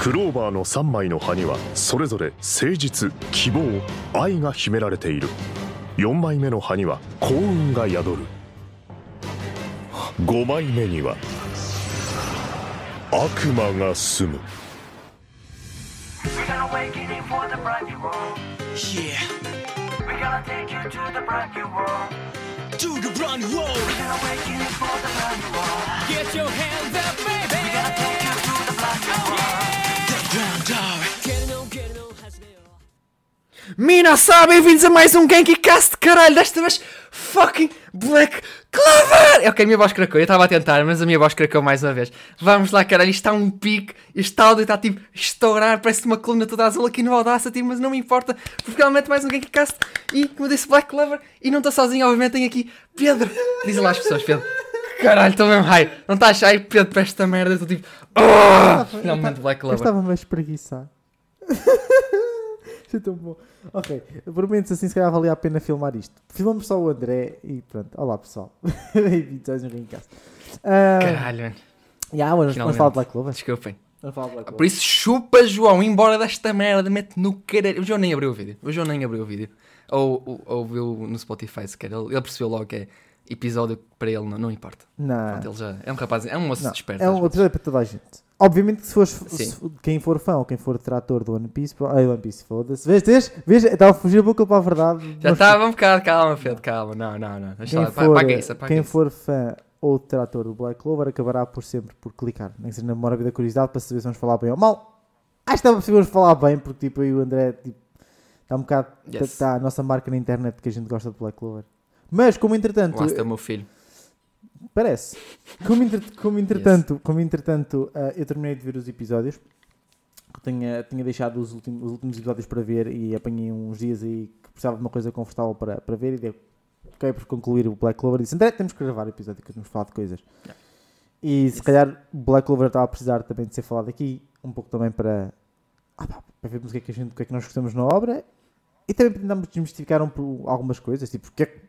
クローバーの3枚の葉にはそれぞれ誠実希望愛が秘められている4枚目の葉には幸運が宿る5枚目には悪魔が住む We're gonna awakening for the brand new world. Yeah, We're gonna take you to the brand new world. Get your hands up, baby. Hasbel. Minasan, bem-vindos a mais um Genkicast, caralho, desta vez fucking Black Clover! Ok, a minha voz cracou, eu estava a tentar, mas a minha voz cracou mais uma vez. Vamos lá, caralho, isto está um pique, este áudio está tipo estourar, parece uma coluna toda azul aqui no Audacity, mas não me importa, porque finalmente mais um Genkicast e, como disse, Black Clover, e não estou sozinho, obviamente, tenho aqui Pedro. Diz lá às pessoas, Pedro. Caralho, estou mesmo high. Não estás shy, Pedro, para esta merda, eu estou tipo. "Ah!" finalmente Black Eu Clover. estava-me a espreguiçar. Isto é tão bom. Ok, por menos assim se calhar valia a pena filmar isto. Filmamos só o André e pronto. Olá pessoal. Bem-vindos a mais um Ringcast. Uh, Caralho, mano. yeah, vamos, vamos falar de Black Clover. Desculpem. Black Por isso, chupa, João, embora desta merda, mete no caralho. O João nem abriu o vídeo. O João nem abriu o vídeo. Ou, ou, ou viu no Spotify, se quer. Ele, ele percebeu logo que é episódio para ele não, não importa. Não, Pronto, ele já é um rapaz, é um moço não. desperto. é um episódio para toda a gente. Obviamente se fores, se- quem for fã ou quem for trator do One Piece, ai, One Piece, foda-se. Vês, vês, vês, estava a fugir a boca para a verdade. Já estava um bocado, calma, Pedro, calma. Não, não, não. Quem lá, for, paga isso, quem isso. for fã ou trator do Black Clover acabará por sempre por clicar, nem que seja na memória da curiosidade para saber se vamos falar bem ou mal. Acho que possível falar bem, porque tipo, e o André tipo, está um bocado Yes. está a nossa marca na internet que a gente gosta de Black Clover. Mas como entretanto, Asta é o meu filho. parece, como, entre- como entretanto, como entretanto ah, eu terminei de ver os episódios, que tinha, tinha deixado os últimos, os últimos episódios para ver e apanhei uns dias aí que precisava de uma coisa confortável para, para ver e deu. Acabei por concluir o Black Clover e disse, André, temos que gravar o episódio que temos falar de coisas. E se calhar o Black Clover estava a precisar também de ser falado aqui, um pouco também para, ah, pá, para vermos o que, é que a gente, o que é que nós gostamos na obra e também para tentarmos desmistificar um, algumas coisas, tipo, porque é que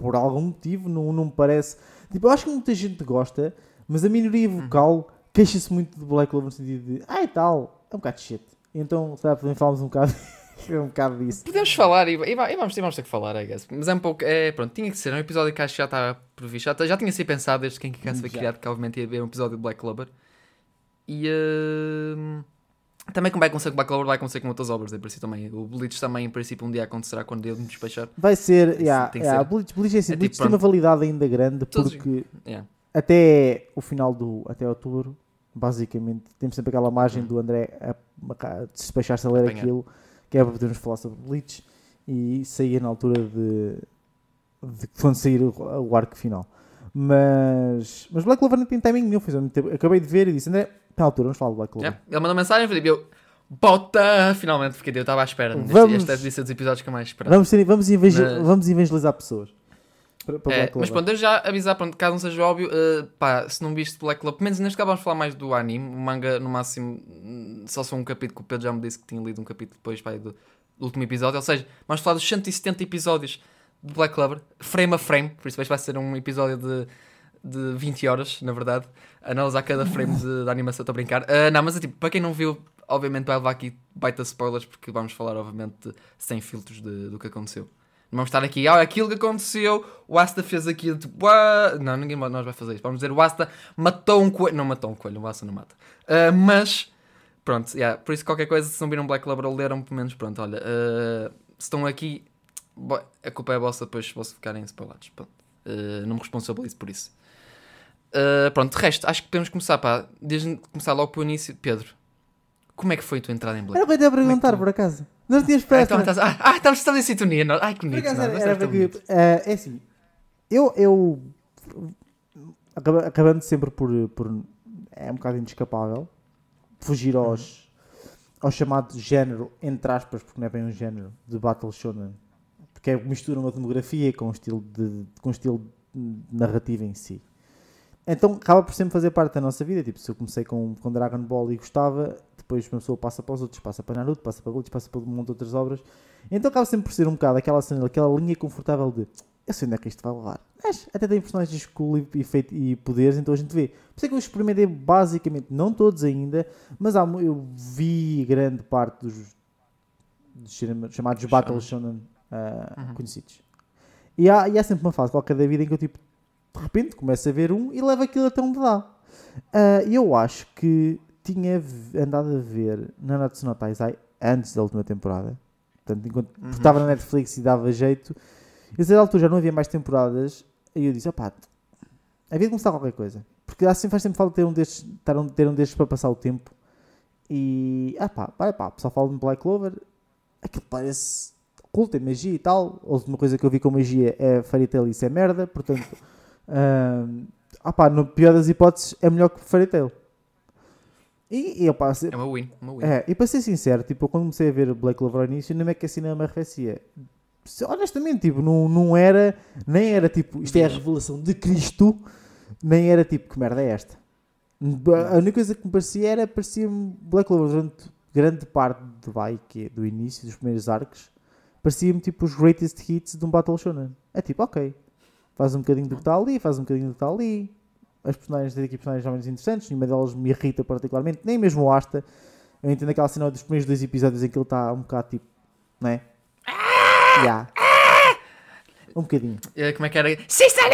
por algum motivo não, não me parece. Tipo, eu acho que muita gente gosta, mas a minoria Uhum. vocal queixa-se muito do Black Clover no sentido de, ah, e tal, é um bocado de shit. Então, sabe, também falamos um bocado, um bocado disso. Podemos falar e, e va- vamos, e vamos ter que falar, I guess. Mas é um pouco. É, pronto, tinha que ser. É um episódio que acho que já estava previsto. Já, já tinha sido pensado desde que Quem Kick foi criado, que obviamente ia haver um episódio de Black Clover. E. hum, também como vai acontecer com Black Clover, vai acontecer com outras obras, em princípio também. O Bleach também, em princípio, um dia acontecerá quando eu me despachar. Vai ser, Isso yeah, tem yeah, ser. Bleach, Bleach é assim, É Bleach tipo, tem uma validade ainda grande Todos- porque Yeah. até o final do, até outubro, basicamente, temos sempre aquela margem Hum. do André a, a, de se despachar-se a ler Apanhar. aquilo, que é para podermos falar sobre Bleach e sair na altura de, de quando sair o, o arco final. Mas, mas Black Clover não tem timing nenhum, fez tempo. Acabei de ver e disse, André, na altura, vamos falar de Black Clover. Yeah. Ele mandou mensagem, Felipe, eu. Bota! Finalmente, porque eu estava à espera. Este- Vamos- Este é de ser dos episódios que eu mais esperava. Vamos, vamos, evangel- Mas- vamos evangelizar pessoas. Para, para É, mas pronto, eu já avisar, pronto, caso não seja óbvio, eh, pá, se não viste Black Clover, pelo menos neste caso vamos falar mais do anime, o manga no máximo só só um capítulo, que o Pedro já me disse que tinha lido um capítulo depois pá, do, do último episódio, ou seja, vamos falar dos 170 episódios de Black Clover, frame a frame, por isso este vai ser um episódio de, de 20 horas, na verdade, analisar cada frame de, da animação, estou a brincar. Ah, não, mas é tipo, para quem não viu, obviamente vai levar aqui baita spoilers, porque vamos falar, obviamente, sem filtros de- do que aconteceu. Não vamos estar aqui, ah, aquilo que aconteceu, o Asta fez aquilo, tipo, não, ninguém nós vai fazer isso. Vamos dizer, o Asta matou um coelho. Não matou um coelho, o Asta não mata. Ah, mas, pronto, yeah, por isso qualquer coisa, se não viram Black ou leram, pelo menos, pronto, olha, ah, se estão aqui, a culpa é vossa depois se vocês ficarem spoilados. Pronto. Ah, não me responsabilizo por isso. Ah, pronto, de resto, acho que podemos começar, pá, desde começar logo pelo início. Pedro, como é que foi a tua entrada em Black Era para te a perguntar, tu- por acaso. Não tinhas Ah, esperado. então, estás- ah, ah, estamos, estamos em sintonia. não? Ai, que bonito. acaso não, era, era porque, eh, é assim, eu, eu acaba- acabando sempre por, por é um bocado inescapável fugir Uhum. aos, ao chamado género, entre aspas, porque não é bem um género, de Battle Shonen, porque é, mistura uma demografia com um estilo de, com um estilo de narrativa em si. Então acaba por sempre fazer parte da nossa vida. Tipo, se eu comecei com, com Dragon Ball e gostava, depois uma pessoa passa para os outros, passa para Naruto, passa para Bleach, passa para um monte de outras obras. Então acaba sempre por ser um bocado aquela cena, aquela linha confortável de eu sei onde é que isto vai levar. Mas até tem personagens cool e, e, feito- e poderes, então a gente vê. Por isso é que eu experimentei basicamente, não todos ainda, mas há, eu vi grande parte dos, dos chamados Battle Shonen ah, conhecidos. E há, e há sempre uma fase qualquer da vida em que eu tipo, de repente começo a ver um e levo aquilo até onde dá. E eu acho que tinha andado a ver Nanatsu no Taizai antes da última temporada. Portanto, enquanto porque estava na Netflix e dava jeito. E a certa altura já não havia mais temporadas. E eu disse, opá, havia de começar qualquer coisa. Porque assim faz sempre falta ter um destes, ter um, ter um destes para passar o tempo. E, ah pá, vai pá, o pessoal fala de Black Clover. Aquilo parece culto, é magia e tal. A última coisa que eu vi com magia é Fairy Tail e isso é merda. Portanto, ah, ah pá, no pior das hipóteses, é melhor que Fairy Tail. E, e opá, se- É uma win, uma win. é, e para ser sincero, tipo, eu quando comecei a ver Black Clover ao início, nem é que assim não me arrefecia. Honestamente, tipo, não, não era, nem era tipo, isto é a revelação de Cristo, nem era tipo, que merda é esta? A única coisa que me parecia era, parecia-me Black Clover durante grande parte do, vai, que é do início, dos primeiros arcos, parecia-me tipo os greatest hits de um Battle Shonen. É tipo, ok, faz um bocadinho do que está ali, faz um bocadinho do que está ali. As personagens têm aqui personagens mais interessantes, nenhuma delas me irrita particularmente, nem mesmo o Asta. Eu entendo aquela cena dos primeiros dois episódios em que ele está um bocado tipo, não é? Yeah. Um bocadinho. Eh, Como é que era? Sister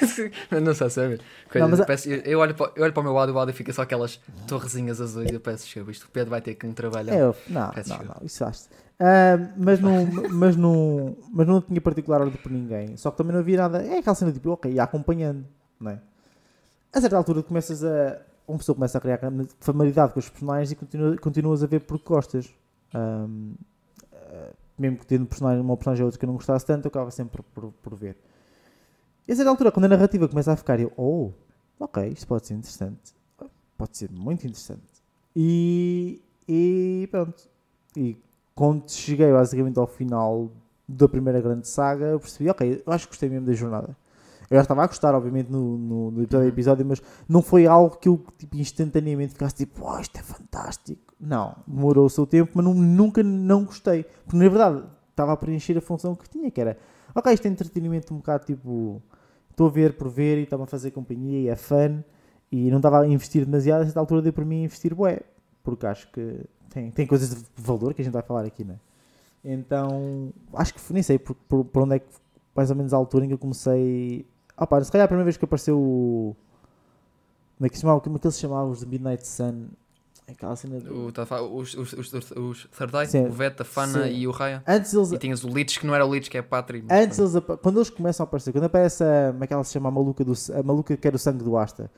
Ah! não sei, sabe? Coisa, Não, eu, peço- eu- eu olho para, eu olho para o meu lado e o lado e fica só aquelas torrezinhas azuis e eu peço desculpa. Isto o Pedro vai ter que me trabalhar. Eu- não, Peço não, não, isso acho. mas, não, mas, não, mas não tinha particular ordem por ninguém. Só que também não havia nada. É aquela cena tipo, ok, ia acompanhando, não é? A certa altura começas a. Uma pessoa começa a criar familiaridade com os personagens e continua, continuas a ver porque gostas. Ahm, ah, mesmo que tendo personagem, uma personagem ou outra que eu não gostasse tanto, eu acaba sempre por, por, por ver. E a certa altura, quando a narrativa começa a ficar, eu, oh, ok, isto pode ser interessante. Pode ser muito interessante. E, e pronto. E quando cheguei basicamente ao final da primeira grande saga, eu percebi, ok, eu acho que gostei mesmo da jornada. Eu já estava a gostar, obviamente, no, no, no episódio, a episódio, mas não foi algo que eu tipo, instantaneamente ficasse tipo, oh, isto é fantástico. Não, demorou o seu tempo, mas não- nunca não gostei. Porque na verdade estava a preencher a função que tinha, que era, ok, isto é entretenimento um bocado tipo, estou a ver por ver e está-me a fazer companhia e é fun. E não estava a investir demasiado, a certa altura deu para mim investir bué. Porque acho que tem, tem coisas de valor que a gente vai falar aqui, não é? Então, acho que nem sei por, por, por onde é que, mais ou menos a altura em que eu comecei. Ah pá, se calhar a primeira vez que apareceu o. Como é que se chamava? Como é que eles chamavam os de Midnight Sun? Aquela cena. do- O, tá os, os, os, os, Third Eye, Sim. o Veta, a Fana Sim. e o Raya. Antes eles. E tinhas o Lich, que não era o Lich, que é a Patri. Antes eles, quando eles começam a aparecer, quando aparece a, como é se chama, a maluca, do, a maluca que era o sangue do Asta,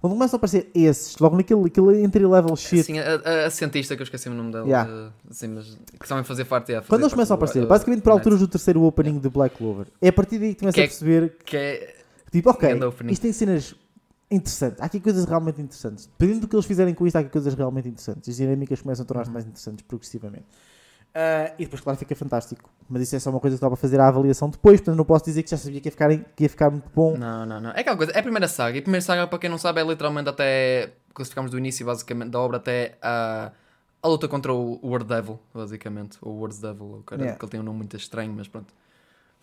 quando começam a aparecer esses, logo naquele aquele entry-level shit, Sim, a, a, cientista que eu esqueci o nome dela. Yeah. sim, mas que também fazia parte. yeah, quando eles começam a aparecer, do- basicamente por do alturas do terceiro opening de Black Clover, é a partir daí que começa a é- perceber Que é. Tipo, ok, isto tem cenas interessantes. Há aqui coisas realmente interessantes. Dependendo do que eles fizerem com isto, há aqui coisas realmente interessantes. As dinâmicas começam a tornar-se Uhum. mais interessantes progressivamente. Ah, e depois, claro, fica fantástico. Mas isso é só uma coisa que dá para fazer a avaliação depois. Portanto, não posso dizer que já sabia que ia ficar, que ia ficar muito bom. Não, não, não. É aquela coisa. É a primeira saga. E a primeira saga, para quem não sabe, é literalmente até. Classificamos do início, basicamente, da obra até a. A luta contra o Word Devil, basicamente. O Words Devil, o cara, Yeah. que ele tem um nome muito estranho, mas pronto.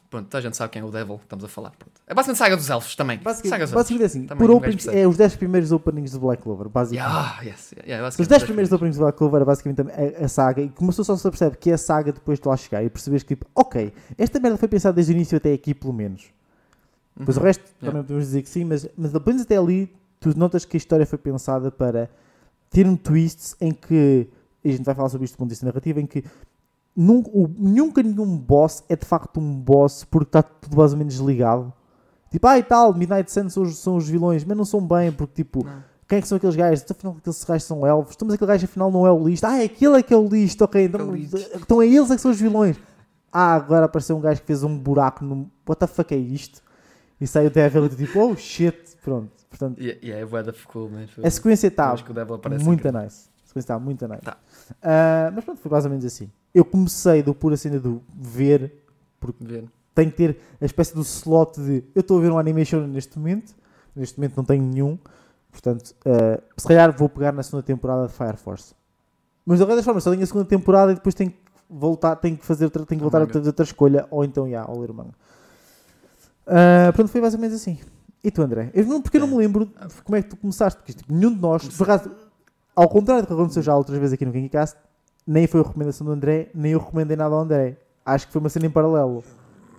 Pronto, a gente sabe quem é o Devil, estamos a falar. Pronto. É basicamente saga dos elfos também. Basicamente, basicamente é assim: Também por openings, é os 10 primeiros openings do Black Clover, basicamente. Yeah, yes, yeah, Os basicamente 10 primeiros openings do Black Clover é basicamente a, a saga e começou só se percebe que é a saga depois de lá chegar e percebes que tipo, ok, esta merda foi pensada desde o início até aqui pelo menos. Pois o resto Yeah. também podemos dizer que sim, mas, mas pelo menos até ali tu notas que a história foi pensada para ter um twist em que, e a gente vai falar sobre isto do ponto de vista narrativo, em que nun- o- nunca nenhum boss é de facto um boss porque está tudo mais ou menos ligado. Tipo, ah e tal, Midnight Sun são os, são os vilões, mas não são bem, porque tipo, Não. quem é que são aqueles gajos? Então, afinal, aqueles gajos são elfos. Então, mas aquele gajo afinal não é o listo. Ah, é aquele é que é o listo, ok. Então, É então é eles é que são os vilões. Ah, agora apareceu um gajo que fez um buraco no. What the fuck é isto? E saiu o Devil e tipo, oh shit. Pronto. Portanto, Yeah, yeah, é bué da cool, man. a sequência está muito incrível. nice. A sequência está muito nice. Tá. Ah, mas pronto, foi mais ou menos assim. Eu comecei do pura cena do ver, Ver. tenho que ter a espécie do slot de eu estou a ver um animation neste momento, neste momento não tenho nenhum, portanto, ah, se calhar vou pegar na segunda temporada de Fire Force. Mas de qualquer forma, só tenho a segunda temporada e depois tenho que voltar, tenho que fazer outra, tenho que voltar a manga. fazer outra escolha, ou então, já, ao ler o manga. Ah, pronto, foi ou menos assim. E tu, André? Eu não, porque eu não me lembro de como é que tu começaste, porque tipo, nenhum de nós, por acaso, ao contrário do que aconteceu já outras vezes aqui no KinkyCast, nem foi a recomendação do André, nem eu recomendei nada ao André. Acho que foi uma cena em paralelo.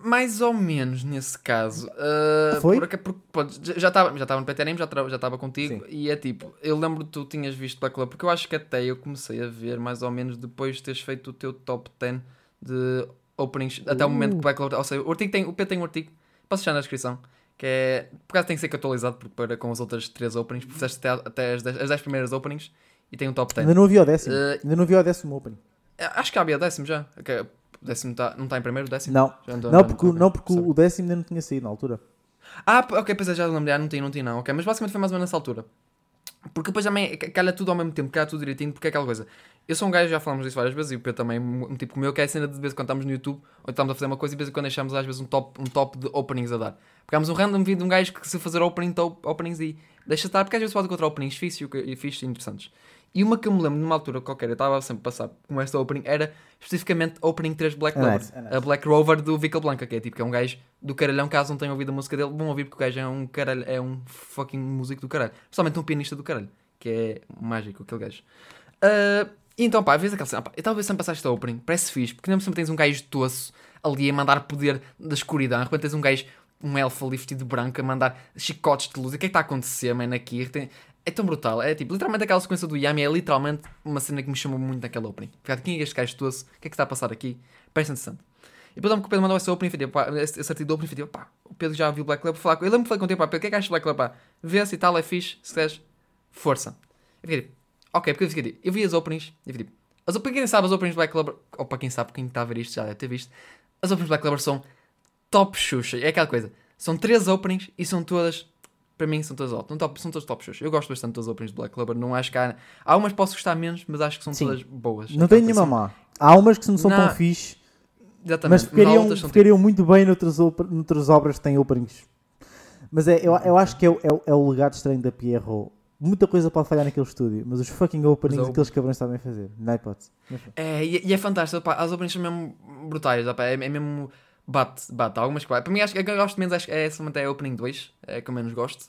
Mais ou menos nesse caso. Uh, Foi? Porque, porque, pronto, já estava já estava no PTNM, já estava contigo. Sim. E é tipo, eu lembro que tu tinhas visto Black Clover, porque eu acho que até eu comecei a ver mais ou menos depois de teres feito o teu top 10 de openings, até o momento que Black Clover. Ou seja, o, artigo tem, o P tem um artigo, posso deixar na descrição. Que é, por acaso tem que ser atualizado porque para com as outras 3 openings, porque fizeste até, até as 10, as 10 primeiras openings e tem um top 10. Ainda não havia o décimo. Eh, Ainda não havia o décimo Open. Acho que havia décimo já. Ok, O décimo tá, não está em primeiro, o décimo? Não. Não porque, não porque o décimo ainda não tinha saído na altura. Ah, ok, pois é, já lembrei, ah, não tinha, não tinha não, ok, mas basicamente foi mais ou menos nessa altura. Porque depois também ca- calha tudo ao mesmo tempo, calha tudo direitinho, porque é aquela coisa. Eu sou um gajo, já falamos disso várias vezes, e o Pedro também, um tipo como eu, que é a cena de vez quando estamos no YouTube, ou estamos a fazer uma coisa e de vez em quando deixamos às vezes um top, um top de openings a dar. Pegámos um random vídeo de um gajo que se fazer opening, top, openings e deixa estar, porque às vezes pode encontrar openings fixos e o e fixos e interessantes. E uma que eu me lembro numa altura qualquer, eu estava sempre a passar com esta opening, era especificamente opening 3 Black É Clover. nice, é nice. A Black Rover do Vical Blanca, que é tipo, que é um gajo do caralhão, caso não tenham ouvido a música dele, vão ouvir porque o gajo é um caralho, é um fucking músico do caralho. Principalmente um pianista do caralho, que é mágico aquele gajo. Ah, e então, pá, vezes aquela cena, pá, eu estava a sempre passar esta opening, parece fixe, porque não sempre tens um gajo tosso ali a mandar poder da escuridão, de repente tens um gajo, um elfo ali vestido de branco, a mandar chicotes de luz, e o que é que está a acontecer, man, aqui? Tem- É tão brutal, é tipo, literalmente aquela sequência do Yami é literalmente uma cena que me chamou muito naquela opening. Ficar, quem é este gajo tosso? O que é que está a passar aqui? Parece interessante. E depois lembro o Pedro mandou essa opening falei, pá, esse, artigo de opening falei, pá, o Pedro já viu Black vou falar com ele. Eu lembro que falei contigo, pá, Pedro, o que é que achas Black Club, pá? Vê-se e tal, é fixe, se queres, força. Eu fiquei tipo, ok, porque eu fiquei tipo, eu vi as openings e fiquei tipo, as, para quem sabe, as openings Black Club, ou para quem sabe, quem está a ver isto já deve ter visto, as openings Black Club são top xuxa, é aquela coisa, são três openings e são todas, para mim, são todas são, top, são todas top xuxa. Eu gosto bastante das openings de Black Club, não acho que há, há umas que posso gostar menos, mas acho que são Sim. todas boas. Não tem Então, nenhuma são- má. Há umas que não são Não. tão fixe, Exatamente, mas ficariam, que são tipo- ficariam muito bem noutras, op- noutras obras que têm openings. Mas é, eu, eu acho que é, o- é, é o legado estranho da Pierrot. Muita coisa pode falhar naquele estúdio, mas os fucking openings Mas é o- aqueles cabrões sabem fazer. Há hipótese. Mas. É, e, e é fantástico, pá, as openings são mesmo brutais, pá, é, é mesmo bate, bate, algumas que vai. Para mim, acho que a que eu gosto menos acho que é essa é a opening 2, é a que eu menos gosto,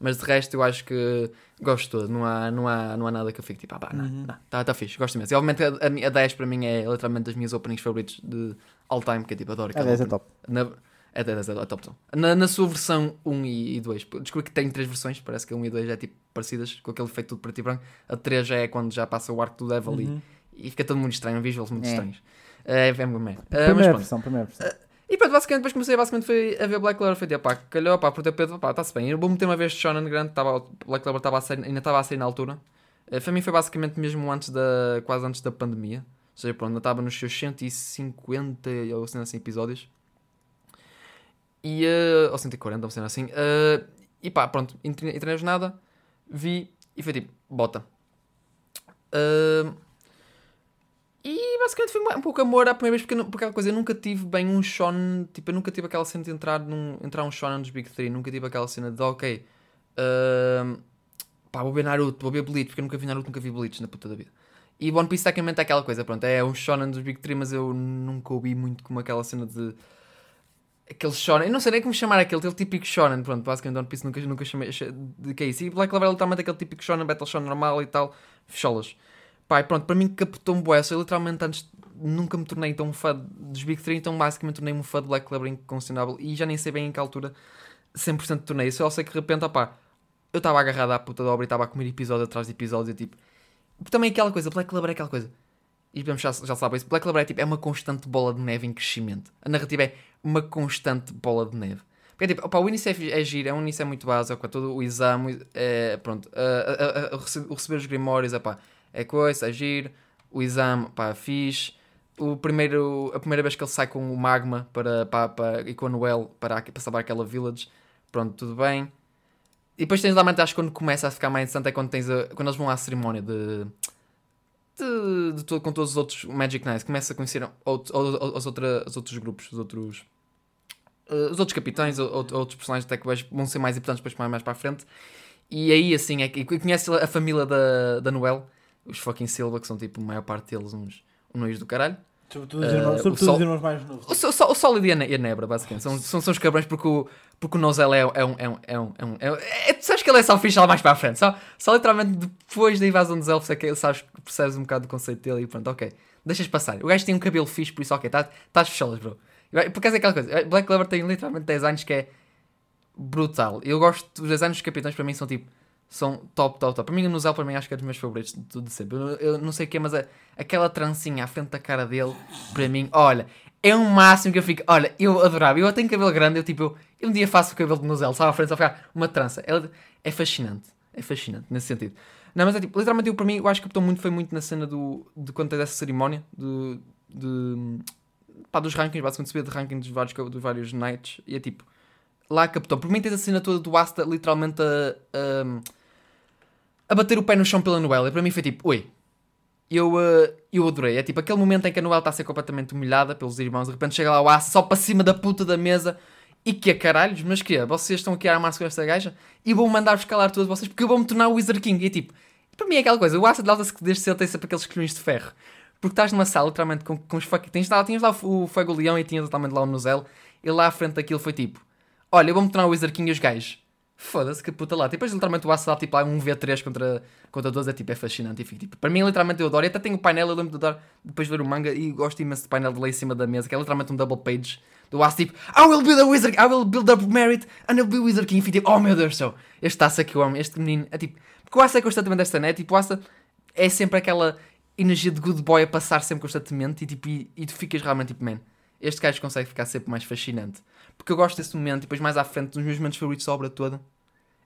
mas de resto eu acho que gosto todo, não há, não há, não há nada que eu fique tipo, ah pá, não, Uhum. não, tá, tá fixe, gosto imenso. E obviamente a, a, mi- a 10 para mim é literalmente das minhas openings favoritos de all time, que eu tipo, adoro A aquela 10 é top. Na, é 10 é a top zone. Na, na sua versão 1 e, e 2. Descobri que tem três versões, parece que a 1 e 2 é tipo parecidas, com aquele efeito tudo preto e branco. A 3 já é quando já passa o arco do Devil Uhum. e, e fica todo muito estranho, visuals muito É. estranhos. É, é, mesmo merda. Ah, mas Primeira pronto. versão, primeira versão. E pronto, basicamente, depois comecei basicamente foi a ver Black Clover. Foi tipo, pá, calhou, pá, o Pedro, pá, está-se bem. Eu vou meter uma vez Shonen grande, tava, Black Clover tava sair, ainda estava a sair na altura. Eh, para mim foi basicamente mesmo antes da, quase antes da pandemia. Ou seja, pronto, ainda estava nos seus 150 ou assim, assim episódios. E, eh, ou 140, ou assim, assim. Eh, e pá, pronto, entrei, na jornada, vi e foi tipo, bota. Eh, e basicamente foi um pouco amor à primeira vez, porque, porque aquela coisa, eu nunca tive bem um shonen, tipo, eu nunca tive aquela cena de entrar, num, entrar um shonen dos Big Three, nunca tive aquela cena de, ok, ahm, pá, vou ver Naruto, vou ver Bleach, porque eu nunca vi Naruto, nunca vi Bleach na puta da vida. E One Piece tecnicamente é aquela coisa, pronto, é um shonen dos Big Three, mas eu nunca ouvi muito como aquela cena de... Aquele shonen, eu não sei nem como chamar aquele, aquele típico shonen, pronto, basicamente One Piece nunca, nunca chamei de que é isso. E Black Clover é literalmente aquele típico shonen, battle shonen normal e tal, fecholas. E pronto, para mim captou-me bué. Eu literalmente antes nunca me tornei tão fã dos Big Three, então basicamente tornei-me um fã de Black Clover incondicionável e já nem sei bem em que altura 100% tornei. Só sei que de repente, opá, eu estava agarrado à puta da obra e estava a comer episódio atrás de episódio, e, tipo... Também aquela coisa, Black Clover é aquela coisa. E podemos já, já sabem isso. Black Clover é, tipo, é uma constante bola de neve em crescimento. A narrativa é uma constante bola de neve. Porque é tipo, opa, o início é, é giro, é um início é muito básico, é todo o exame, é, pronto, receber os grimórios, é pá, é coisa, é giro, o exame, pá, fixe. O primeiro, a primeira vez que ele sai com o magma para, para, para, e com a Noel para, para salvar aquela village, pronto, tudo bem. E depois tens lá, acho que quando começa a ficar mais interessante é quando, tens a, quando eles vão à cerimónia de, de, de todo- com todos os outros Magic Knights, começa a conhecer outros, os, outra, os outros grupos, os outros eh, os outros capitães, ou- ou- outros personagens até que vão ser mais importantes depois mais, mais para a frente. E aí assim é que conhece a família da, da Noel, os fucking Silva, que são tipo a maior parte deles uns, noios do caralho. Sobretudo os Eh, irmãos, sobretudo sol- os irmãos mais novos. O, Sol- o Solid e a Ne- a Nebra, basicamente. São, são, são os cabrões porque o, porque o Nozel é, é um. É um, é um, é um, é é- tu sabes que ele é só fixe lá mais para a frente. Só, só literalmente depois da invasão dos elfos é que sabes, percebes um bocado do conceito dele e pronto, ok. Deixas passar. O gajo tem um cabelo fixe, por isso, ok, estás tá fechadas, bro. Por acaso é aquela coisa. Black Clover tem literalmente designs que é brutal. Eu gosto. Os designs dos capitães para mim são tipo. São top, top, top. Para mim, o Nozel, para mim, acho que é dos meus favoritos de tudo sempre. Eu, eu não sei o que, mas a- aquela trancinha à frente da cara dele, para mim, olha, é um máximo que eu fico. Olha, eu adorava. Eu tenho cabelo grande, eu tipo, eu, eu um dia faço o cabelo de Nozel, só à frente, só ficar uma trança. Ela- é fascinante. É fascinante nesse sentido. Não, mas é tipo, literalmente, eu, para mim, eu acho que captou muito, foi muito na cena do, de quando tens essa cerimónia, do, de, pá, dos rankings, basicamente subir de rankings dos vários, dos vários nights, e é tipo, lá captou. Por mim, tens a cena toda do Asta literalmente a, a bater o pé no chão pela Noela. E para mim foi tipo, oi, eu, uh, eu adorei. É tipo aquele momento em que a Noel está a ser completamente humilhada pelos irmãos. De repente chega lá o Asa só para cima da puta da mesa. E que é caralhos, mas que é? Vocês estão aqui a armar-se com esta gaja e vou mandar-vos calar todos vocês porque eu vou-me tornar o Wizard King. E é tipo, para mim é aquela coisa. O Asa nota-se que desde cedo tem sempre aqueles colhões de ferro. Porque estás numa sala literalmente com, com os fucking. Tens lá, tinhas lá o Fuego Leão e tinhas totalmente lá o Nozel. E lá à frente daquilo foi tipo: Olha, eu vou-me tornar o Wizard King e os gajos. Foda-se, que puta lá. Depois, literalmente, o dá tipo lá um V3 contra, contra todos. É tipo, é fascinante. E tipo, para mim, literalmente, eu adoro. E até tenho o painel, eu lembro de dar depois ver o manga e gosto imenso do painel de lá em cima da mesa, que é literalmente um double page do Asa tipo, I will build a wizard, I will build up merit and I'll be wizard king. Tipo, oh meu Deus do céu, este Asa que eu amo, este menino. É tipo, porque o Asa é constantemente esta, né? Tipo, o Asa é sempre aquela energia de good boy a passar sempre constantemente e, tipo, e, e tu ficas realmente tipo, man, este gajo consegue ficar sempre mais fascinante. Porque eu gosto desse momento e depois mais à frente, dos meus momentos favoritos da obra toda,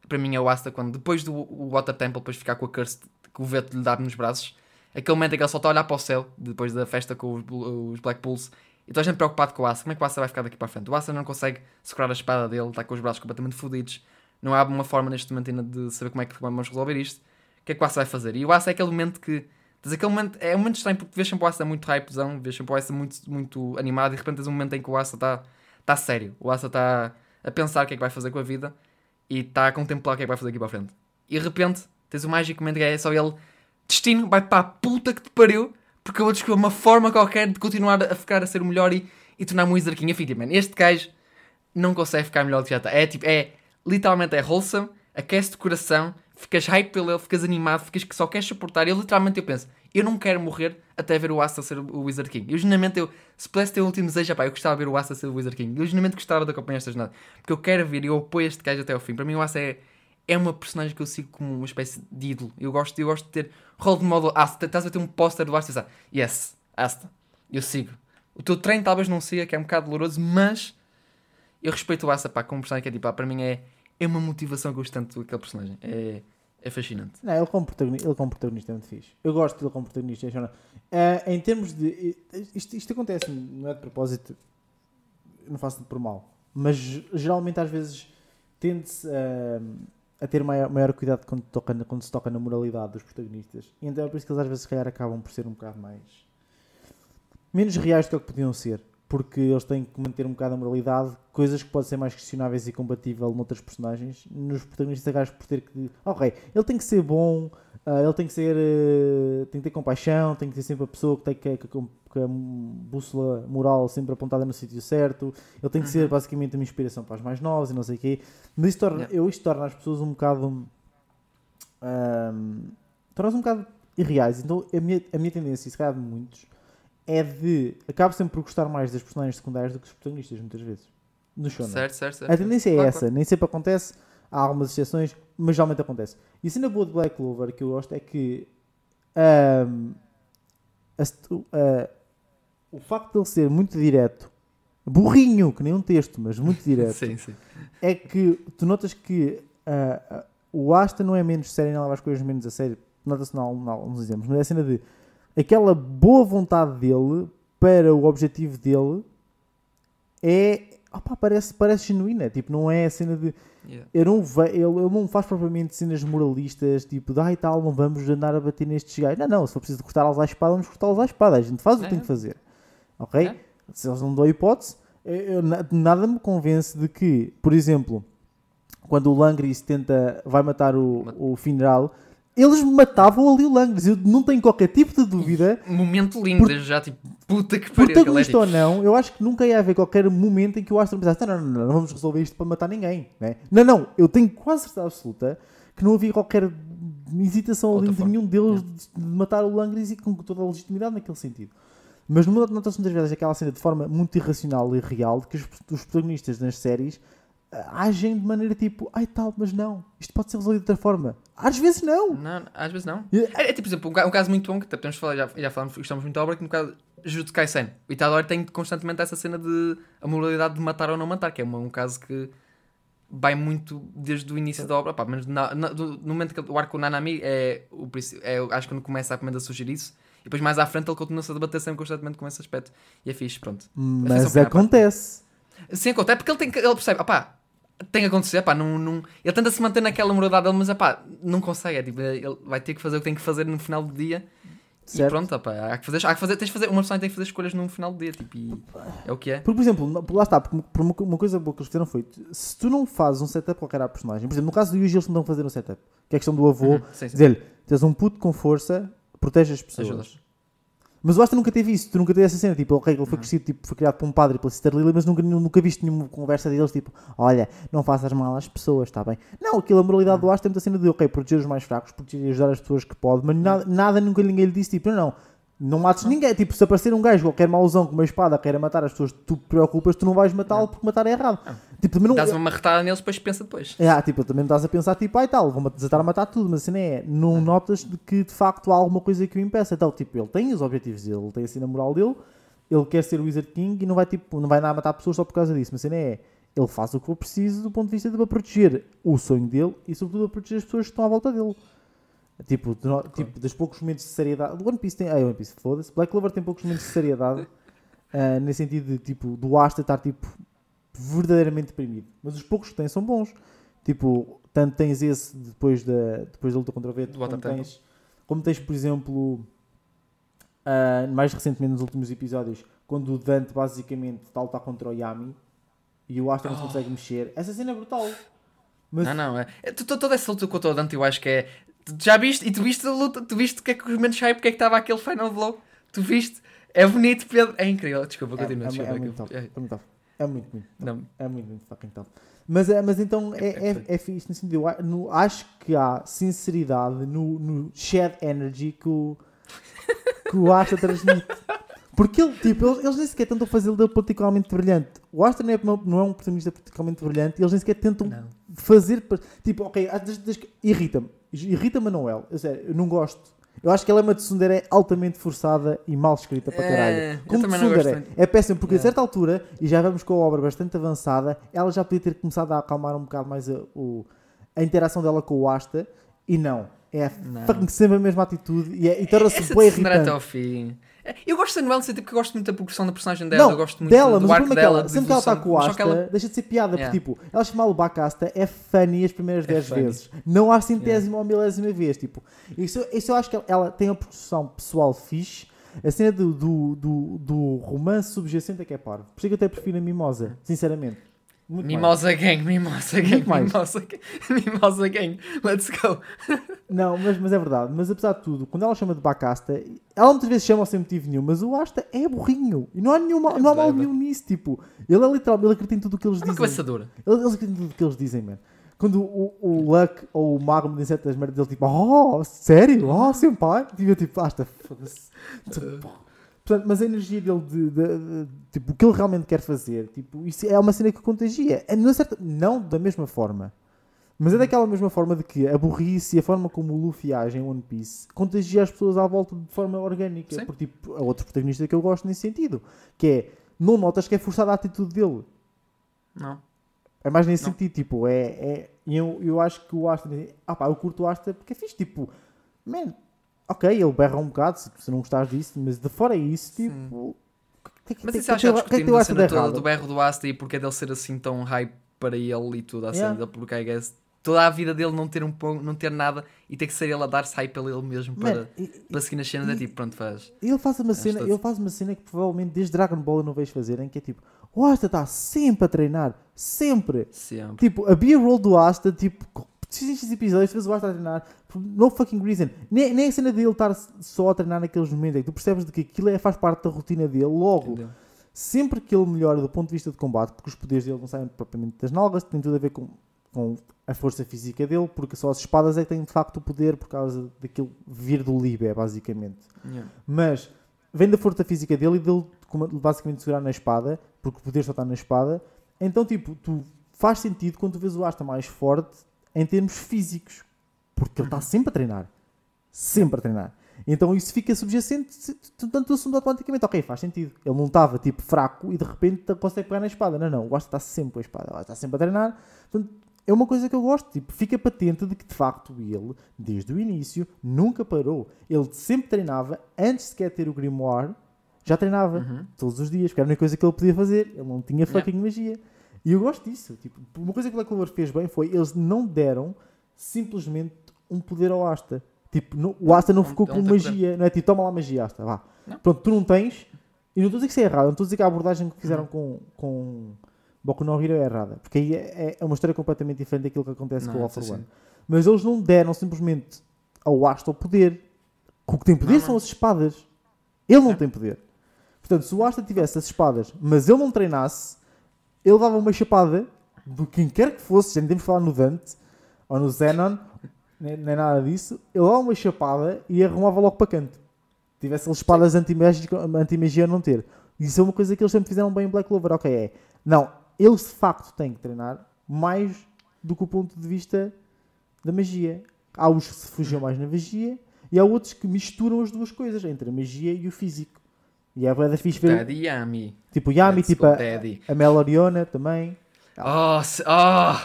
para mim é o Asta quando depois do o Water Temple depois ficar com a curse que o vento lhe dá nos braços aquele momento em que ele só está a olhar para o céu depois da festa com os, os Black Bulls e toda a gente preocupado com o Asa como é que o Asa vai ficar daqui para a frente? O Asa não consegue segurar a espada dele está com os braços completamente fodidos não há uma forma neste momento ainda de saber como é que vamos resolver isto o que é que o Asa vai fazer? E o Asa é aquele momento que tens aquele momento é um momento estranho porque vês sempre o Asa muito hypezão vês sempre o Asa muito, muito animado e de repente tens um momento em que o Asa está está sério o Asa está a pensar o que é que vai fazer com a vida e está a contemplar o que é que vai fazer aqui para a frente. E de repente tens o mágico momento que é só ele, destino, vai para a puta que te pariu, porque eu vou descobrir uma forma qualquer de continuar a ficar a ser o melhor e, e tornar-me um Wizard tipo, man, este gajo não consegue ficar melhor do que já está. É tipo, é literalmente é wholesome, aquece o coração, ficas hype pelo ele, ficas animado, ficas que só queres suportar. Eu literalmente eu penso, eu não quero morrer até ver o Asa ser o Wizard King. Eu genuinamente, eu, se pudesse ter o último desejo, pá, eu gostava de ver o Asa ser o Wizard King. Eu genuinamente gostava de acompanhar esta jornada. Porque eu quero ver e eu apoio este gajo até ao fim. Para mim o Asa é, é uma personagem que eu sigo como uma espécie de ídolo. Eu gosto, eu gosto de ter role model Asta. Estás a ter um póster do Asta e pensar, yes, Asta, eu sigo. O teu treino talvez não siga, que é um bocado doloroso, mas eu respeito o Asa, pá, como personagem que é tipo, pá, para mim é, é uma motivação constante aquele personagem. É, é fascinante. Não, ele como, protagonista, ele como protagonista é muito fixe. Eu gosto dele como protagonista. Eh, em termos de. Isto, isto acontece, não é de propósito, não faço por mal. Mas geralmente às vezes tende-se a, ter maior, maior cuidado quando, toca, quando se toca na moralidade dos protagonistas. E então é por isso que eles às vezes se calhar acabam por ser um bocado mais. menos reais do que que podiam ser. Porque eles têm que manter um bocado a moralidade, coisas que podem ser mais questionáveis e compatível noutros personagens. Nos protagonistas acabas por ter que. Ok, ele tem que ser bom, ah, ele tem que ser. eh, tem que ter compaixão, tem que ser sempre a pessoa que tem que, que, que a bússola moral sempre apontada no sítio certo. Ele tem que ser basicamente uma inspiração para os mais novos e não sei o quê. Mas isto torna, eu, isto torna as pessoas um bocado. Um, torna-se um bocado irreais. Então a minha, a minha tendência, e se calhar de muitos, é de. Acabo sempre por gostar mais das personagens secundárias do que dos protagonistas, muitas vezes. No show. Certo, certo, certo. A tendência é Claro, essa, nem sempre acontece, há algumas exceções, mas geralmente acontece. E a cena boa de Black Clover que eu gosto é que ahm, a a- o facto de ele ser muito direto, burrinho, que nem um texto, mas muito direto, Sim, sim. é que tu notas que ah, o Asta não é menos sério, não leva as coisas menos a sério, nota-se em alguns exemplos, mas é a cena de aquela boa vontade dele para o objetivo dele é. Opa, parece, parece genuína, tipo, não é a cena de. Yeah. Eu não ve, ele, ele não faz propriamente cenas moralistas, tipo, de ai tal, não vamos andar a bater nestes gajos. Não, não, se for preciso cortá-los à espada, vamos cortá-los à espada. A gente faz o que É. tem que fazer. Ok? É. Se eles não dão hipótese, eu- eu na- nada me convence de que, por exemplo, quando o Langris tenta, vai matar o, o Finral, eles matavam ali o Langris. Eu não tenho qualquer tipo de dúvida. Momento lindo, desde já, tipo, Puta que pariu. aquele é Protagonista tipo- ou não, eu acho que nunca ia haver qualquer momento em que o Aston pensasse: não, não, não, não, vamos resolver isto para matar ninguém. Né? Não, não, eu tenho quase certeza absoluta que não havia qualquer hesitação ali de nenhum deles de, de matar o Langris e com toda a legitimidade naquele sentido. Mas nota-se muitas vezes aquela cena de forma muito irracional e real de que os, os protagonistas nas séries agem de maneira tipo, ai tal, mas não, isto pode ser resolvido de outra forma. Às vezes não. Não, às vezes não. É, é tipo, por exemplo, um, um caso muito bom que podemos falar, já, já falamos, gostamos muito da obra, que no caso Jujutsu Kaisen. O Itadori tem constantemente essa cena de a moralidade de matar ou não matar, que é uma- um caso que vai muito desde o início da obra, pá, mas na- na- do- no momento que o arco Nanami é o é, acho que quando começa a a surgir isso, e depois mais à frente ele continua-se a debater sempre constantemente com esse aspecto. E é fixe, pronto. Mas é primeira acontece. Sim, acontece, é porque ele, tem, que- ele percebe, opá, tem que acontecer, pá, não, não, ele tenta se manter naquela moralidade dele, mas opá, não consegue, é, tipo, ele vai ter que fazer o que tem que fazer no final do dia Certo. e pronto, opá, há que fazer, há que fazer, tens de fazer, uma pessoa tem que fazer escolhas no final do dia, tipo, e é o que é. Porque, por exemplo, lá está, porque por uma, uma coisa boa que eles fizeram foi: se tu não fazes um setup qualquer à personagem, por exemplo, no caso do Yuji, eles não estão a fazer um setup, que é a questão do avô, Uhum, sim, sim. dizer-lhe: tens um puto com força, protege as pessoas. Ajudas. Mas o Asta nunca teve isso, tu nunca teve essa cena, tipo, ok, ele foi crescido, tipo, foi criado por um padre e pela Sister Lily, mas nunca, nunca viste nenhuma conversa deles, tipo, olha, não faças mal às pessoas, está bem? Não, aquilo, a moralidade do Asta tem muita cena de, ok, proteger os mais fracos, proteger e ajudar as pessoas que pode, mas nada, nada nunca ninguém lhe disse, tipo, não, não, não mates ninguém, tipo, se aparecer um gajo qualquer mauzão com uma espada queira matar as pessoas tu te preocupas, tu não vais matá-lo porque matar é errado. Tipo, também não... Dás uma marretada neles, depois pensa depois. É, tipo, também estás a pensar, tipo, ai tal, vão desatar a matar tudo, mas a cena é, não notas de que de facto há alguma coisa que o impeça. Então, tipo, ele tem os objetivos dele, ele tem assim a moral dele, ele quer ser o Wizard King e não vai, tipo, não vai andar a matar pessoas só por causa disso. Mas a cena é, ele faz o que for preciso do ponto de vista de para proteger o sonho dele e, sobretudo, a proteger as pessoas que estão à volta dele. Tipo, tipo dos poucos momentos de seriedade. One Piece tem. Ah, One Piece, foda-se. Black Clover tem poucos momentos de seriedade. ah, nesse sentido de, tipo, do Asta estar, tipo, verdadeiramente deprimido. Mas os poucos que tem são bons. Tipo, tanto tens esse depois da, depois da luta contra o Veto, como tens, como tens, por exemplo, ah, mais recentemente nos últimos episódios, quando o Dante basicamente está a lutar contra o Yami e o Asta não se consegue mexer. Essa cena é brutal. Mas Não, não, é, é toda essa luta contra o Dante eu acho que é, já viste, e tu viste a luta, tu viste o que é que os momentos hype, o que é que estava aquele final blow, tu viste, é bonito, Pedro, é incrível, desculpa, é, continua, é, desculpa. é que muito top. é- É muito top. É muito, muito. top. não, É muito, muito fucking top. Mas, é, mas então é, é, é fixe no sentido. no- acho que há sinceridade no, no shed energy que o, que o Asta transmite. Porque ele, tipo, eles, eles nem sequer tentam fazer dele particularmente brilhante. O Asta não é, não é um protagonista particularmente brilhante e eles nem sequer tentam Não. fazer. Tipo, ok, irrita-me. Irrita-me a Noel. Eu, sério, eu não gosto. Eu acho que ela é uma tsundere altamente forçada e mal escrita para É, caralho. eu Como tsundere, é péssimo, porque a É. certa altura, e já vamos com a obra bastante avançada, ela já podia ter começado a acalmar um bocado mais a, o- a interação dela com o Asta, e não. É Não. sempre a mesma atitude e, é, e torna-se essa bem de Cinderela até irritante. ao fim. É, Eu gosto da Noel, sei porque eu gosto muito da progressão da personagem dela, Não, eu gosto muito dela, do, mas do o arco é que dela, ela, sempre que ela está com o Asta, que ela- deixa de ser piada, Yeah. porque tipo, ela chamá-lo Bacasta é funny as primeiras É 10 funny. vezes, não há centésima ou milésima vez. Tipo, isso, isso eu acho que ela, ela tem uma produção pessoal fixe. A cena do, do, do, do romance subjacente é que é parvo. Por isso é que eu até prefiro a Mimosa, sinceramente. Muito mais. Mimosa Gang, Mimosa Gang, Muito mais. Mimosa Gang, Mimosa Gang, let's go. Não, mas, mas é verdade. Mas apesar de tudo, quando ela chama de Bacasta, ela muitas vezes chama sem motivo nenhum, mas o Asta é burrinho. E não há, nenhum, mal- não há mal nenhum nisso. Tipo, ele é literal, ele acredita em tudo o que eles É dizem. cabeça dura. Eles, eles acreditam em tudo o que eles dizem, man. Quando o, o Luck ou o Mago me dizem certas merdas, ele tipo, oh, sério? Oh, senpai? Tipo, eu tipo, Asta, foda-se. Portanto, mas a energia dele de, de- de- tipo, o que ele realmente quer fazer, tipo, isso é uma cena que contagia. É, não, é certa- não da mesma forma. Mas é daquela mesma forma de que a burrice e a forma como o Luffy age em One Piece contagia as pessoas à volta de forma orgânica. Sim. Porque tipo, é outro protagonista que eu gosto nesse sentido. Que é, não notas que é forçada a atitude dele. Não. É mais nesse Não. sentido, tipo, é, é e eu, eu acho que o Asta, ah pá, eu curto o Asta porque é fixe, tipo, man, ok, ele berra um bocado, se, se não gostares disso, mas de fora isso, tipo, o que, que, Mas isso acho que já que, que discutimos a cena toda do berro do Asta e porque dele ser assim tão hype para ele e tudo assim, Yeah. porque I guess toda a vida dele não ter um pão, não ter nada e ter que ser ele a dar-se hype a ele mesmo para, Man, e- para seguir nas cenas, é tipo, pronto, faz. ele faz uma cena, ele faz uma cena que provavelmente desde Dragon Ball eu não vejo fazerem, que é tipo, o Asta está sempre a treinar, sempre. Sempre. Tipo, a B-roll do Asta, tipo, X episódios, tu o Asta a treinar, por no fucking reason. Nem, nem a cena dele estar só a treinar naqueles momentos, é que tu percebes de que aquilo é, faz parte da rotina dele, logo. Entendeu? sempre que ele melhora do ponto de vista de combate, porque os poderes dele não saem propriamente das nalgas, tem tudo a ver com, com a força física dele, porque só as espadas é que têm de facto o poder por causa daquilo vir do Liber, basicamente. Yeah. Mas vem da força física dele e dele basicamente segurar na espada, porque o poder só está na espada. Então, tipo, tu faz sentido quando tu vês o Asta mais forte em termos físicos, porque ele está sempre a treinar. Sempre a treinar. Então isso fica subjacente, tu assumes automaticamente, ok, faz sentido. Ele não estava tipo fraco e de repente consegue pegar na espada. Não, não, o Asta está sempre com a espada, está sempre a treinar. Portanto, é uma coisa que eu gosto, tipo, fica patente de que de facto ele, desde o início, nunca parou. Ele sempre treinava, antes sequer de ter o Grimoire, já treinava Uhum. todos os dias, porque era a única coisa que ele podia fazer. Ele não tinha fucking magia. E eu gosto disso. Tipo, uma coisa que o Black Clover fez bem foi eles não deram simplesmente um poder ao Asta. Tipo, no- o Asta não Não- ficou não com magia. Não é tipo, toma lá magia, Asta, vá. Não. Pronto, tu não tens. E não estou a dizer que isso é errado. Não estou a dizer que a abordagem que fizeram com, com Boku no Hero é errada. Porque aí é, é uma história completamente diferente daquilo que acontece Não, com o All for. One. Mas eles não deram simplesmente ao Asta o poder. O que tem poder Não, são não. as espadas. Ele não É. tem poder. Portanto, se o Asta tivesse as espadas, mas ele não treinasse, ele dava uma chapada de quem quer que fosse, já nem temos falar no Dante ou no Zenon, nem, nem nada disso, ele dava uma chapada e arrumava logo para canto. Tivesse as espadas anti-magia anti não ter. Isso é uma coisa que eles sempre fizeram bem em Black Clover. Ok, é. Não, eles de facto têm que treinar mais do que o ponto de vista da magia. Há os que se fugiam mais na magia e há outros que misturam as duas coisas, entre a magia e o físico. E é da fixe ver, Daddy Yami. tipo Yami, Let's tipo a, Daddy. a Meloriona também. Oh, se- oh,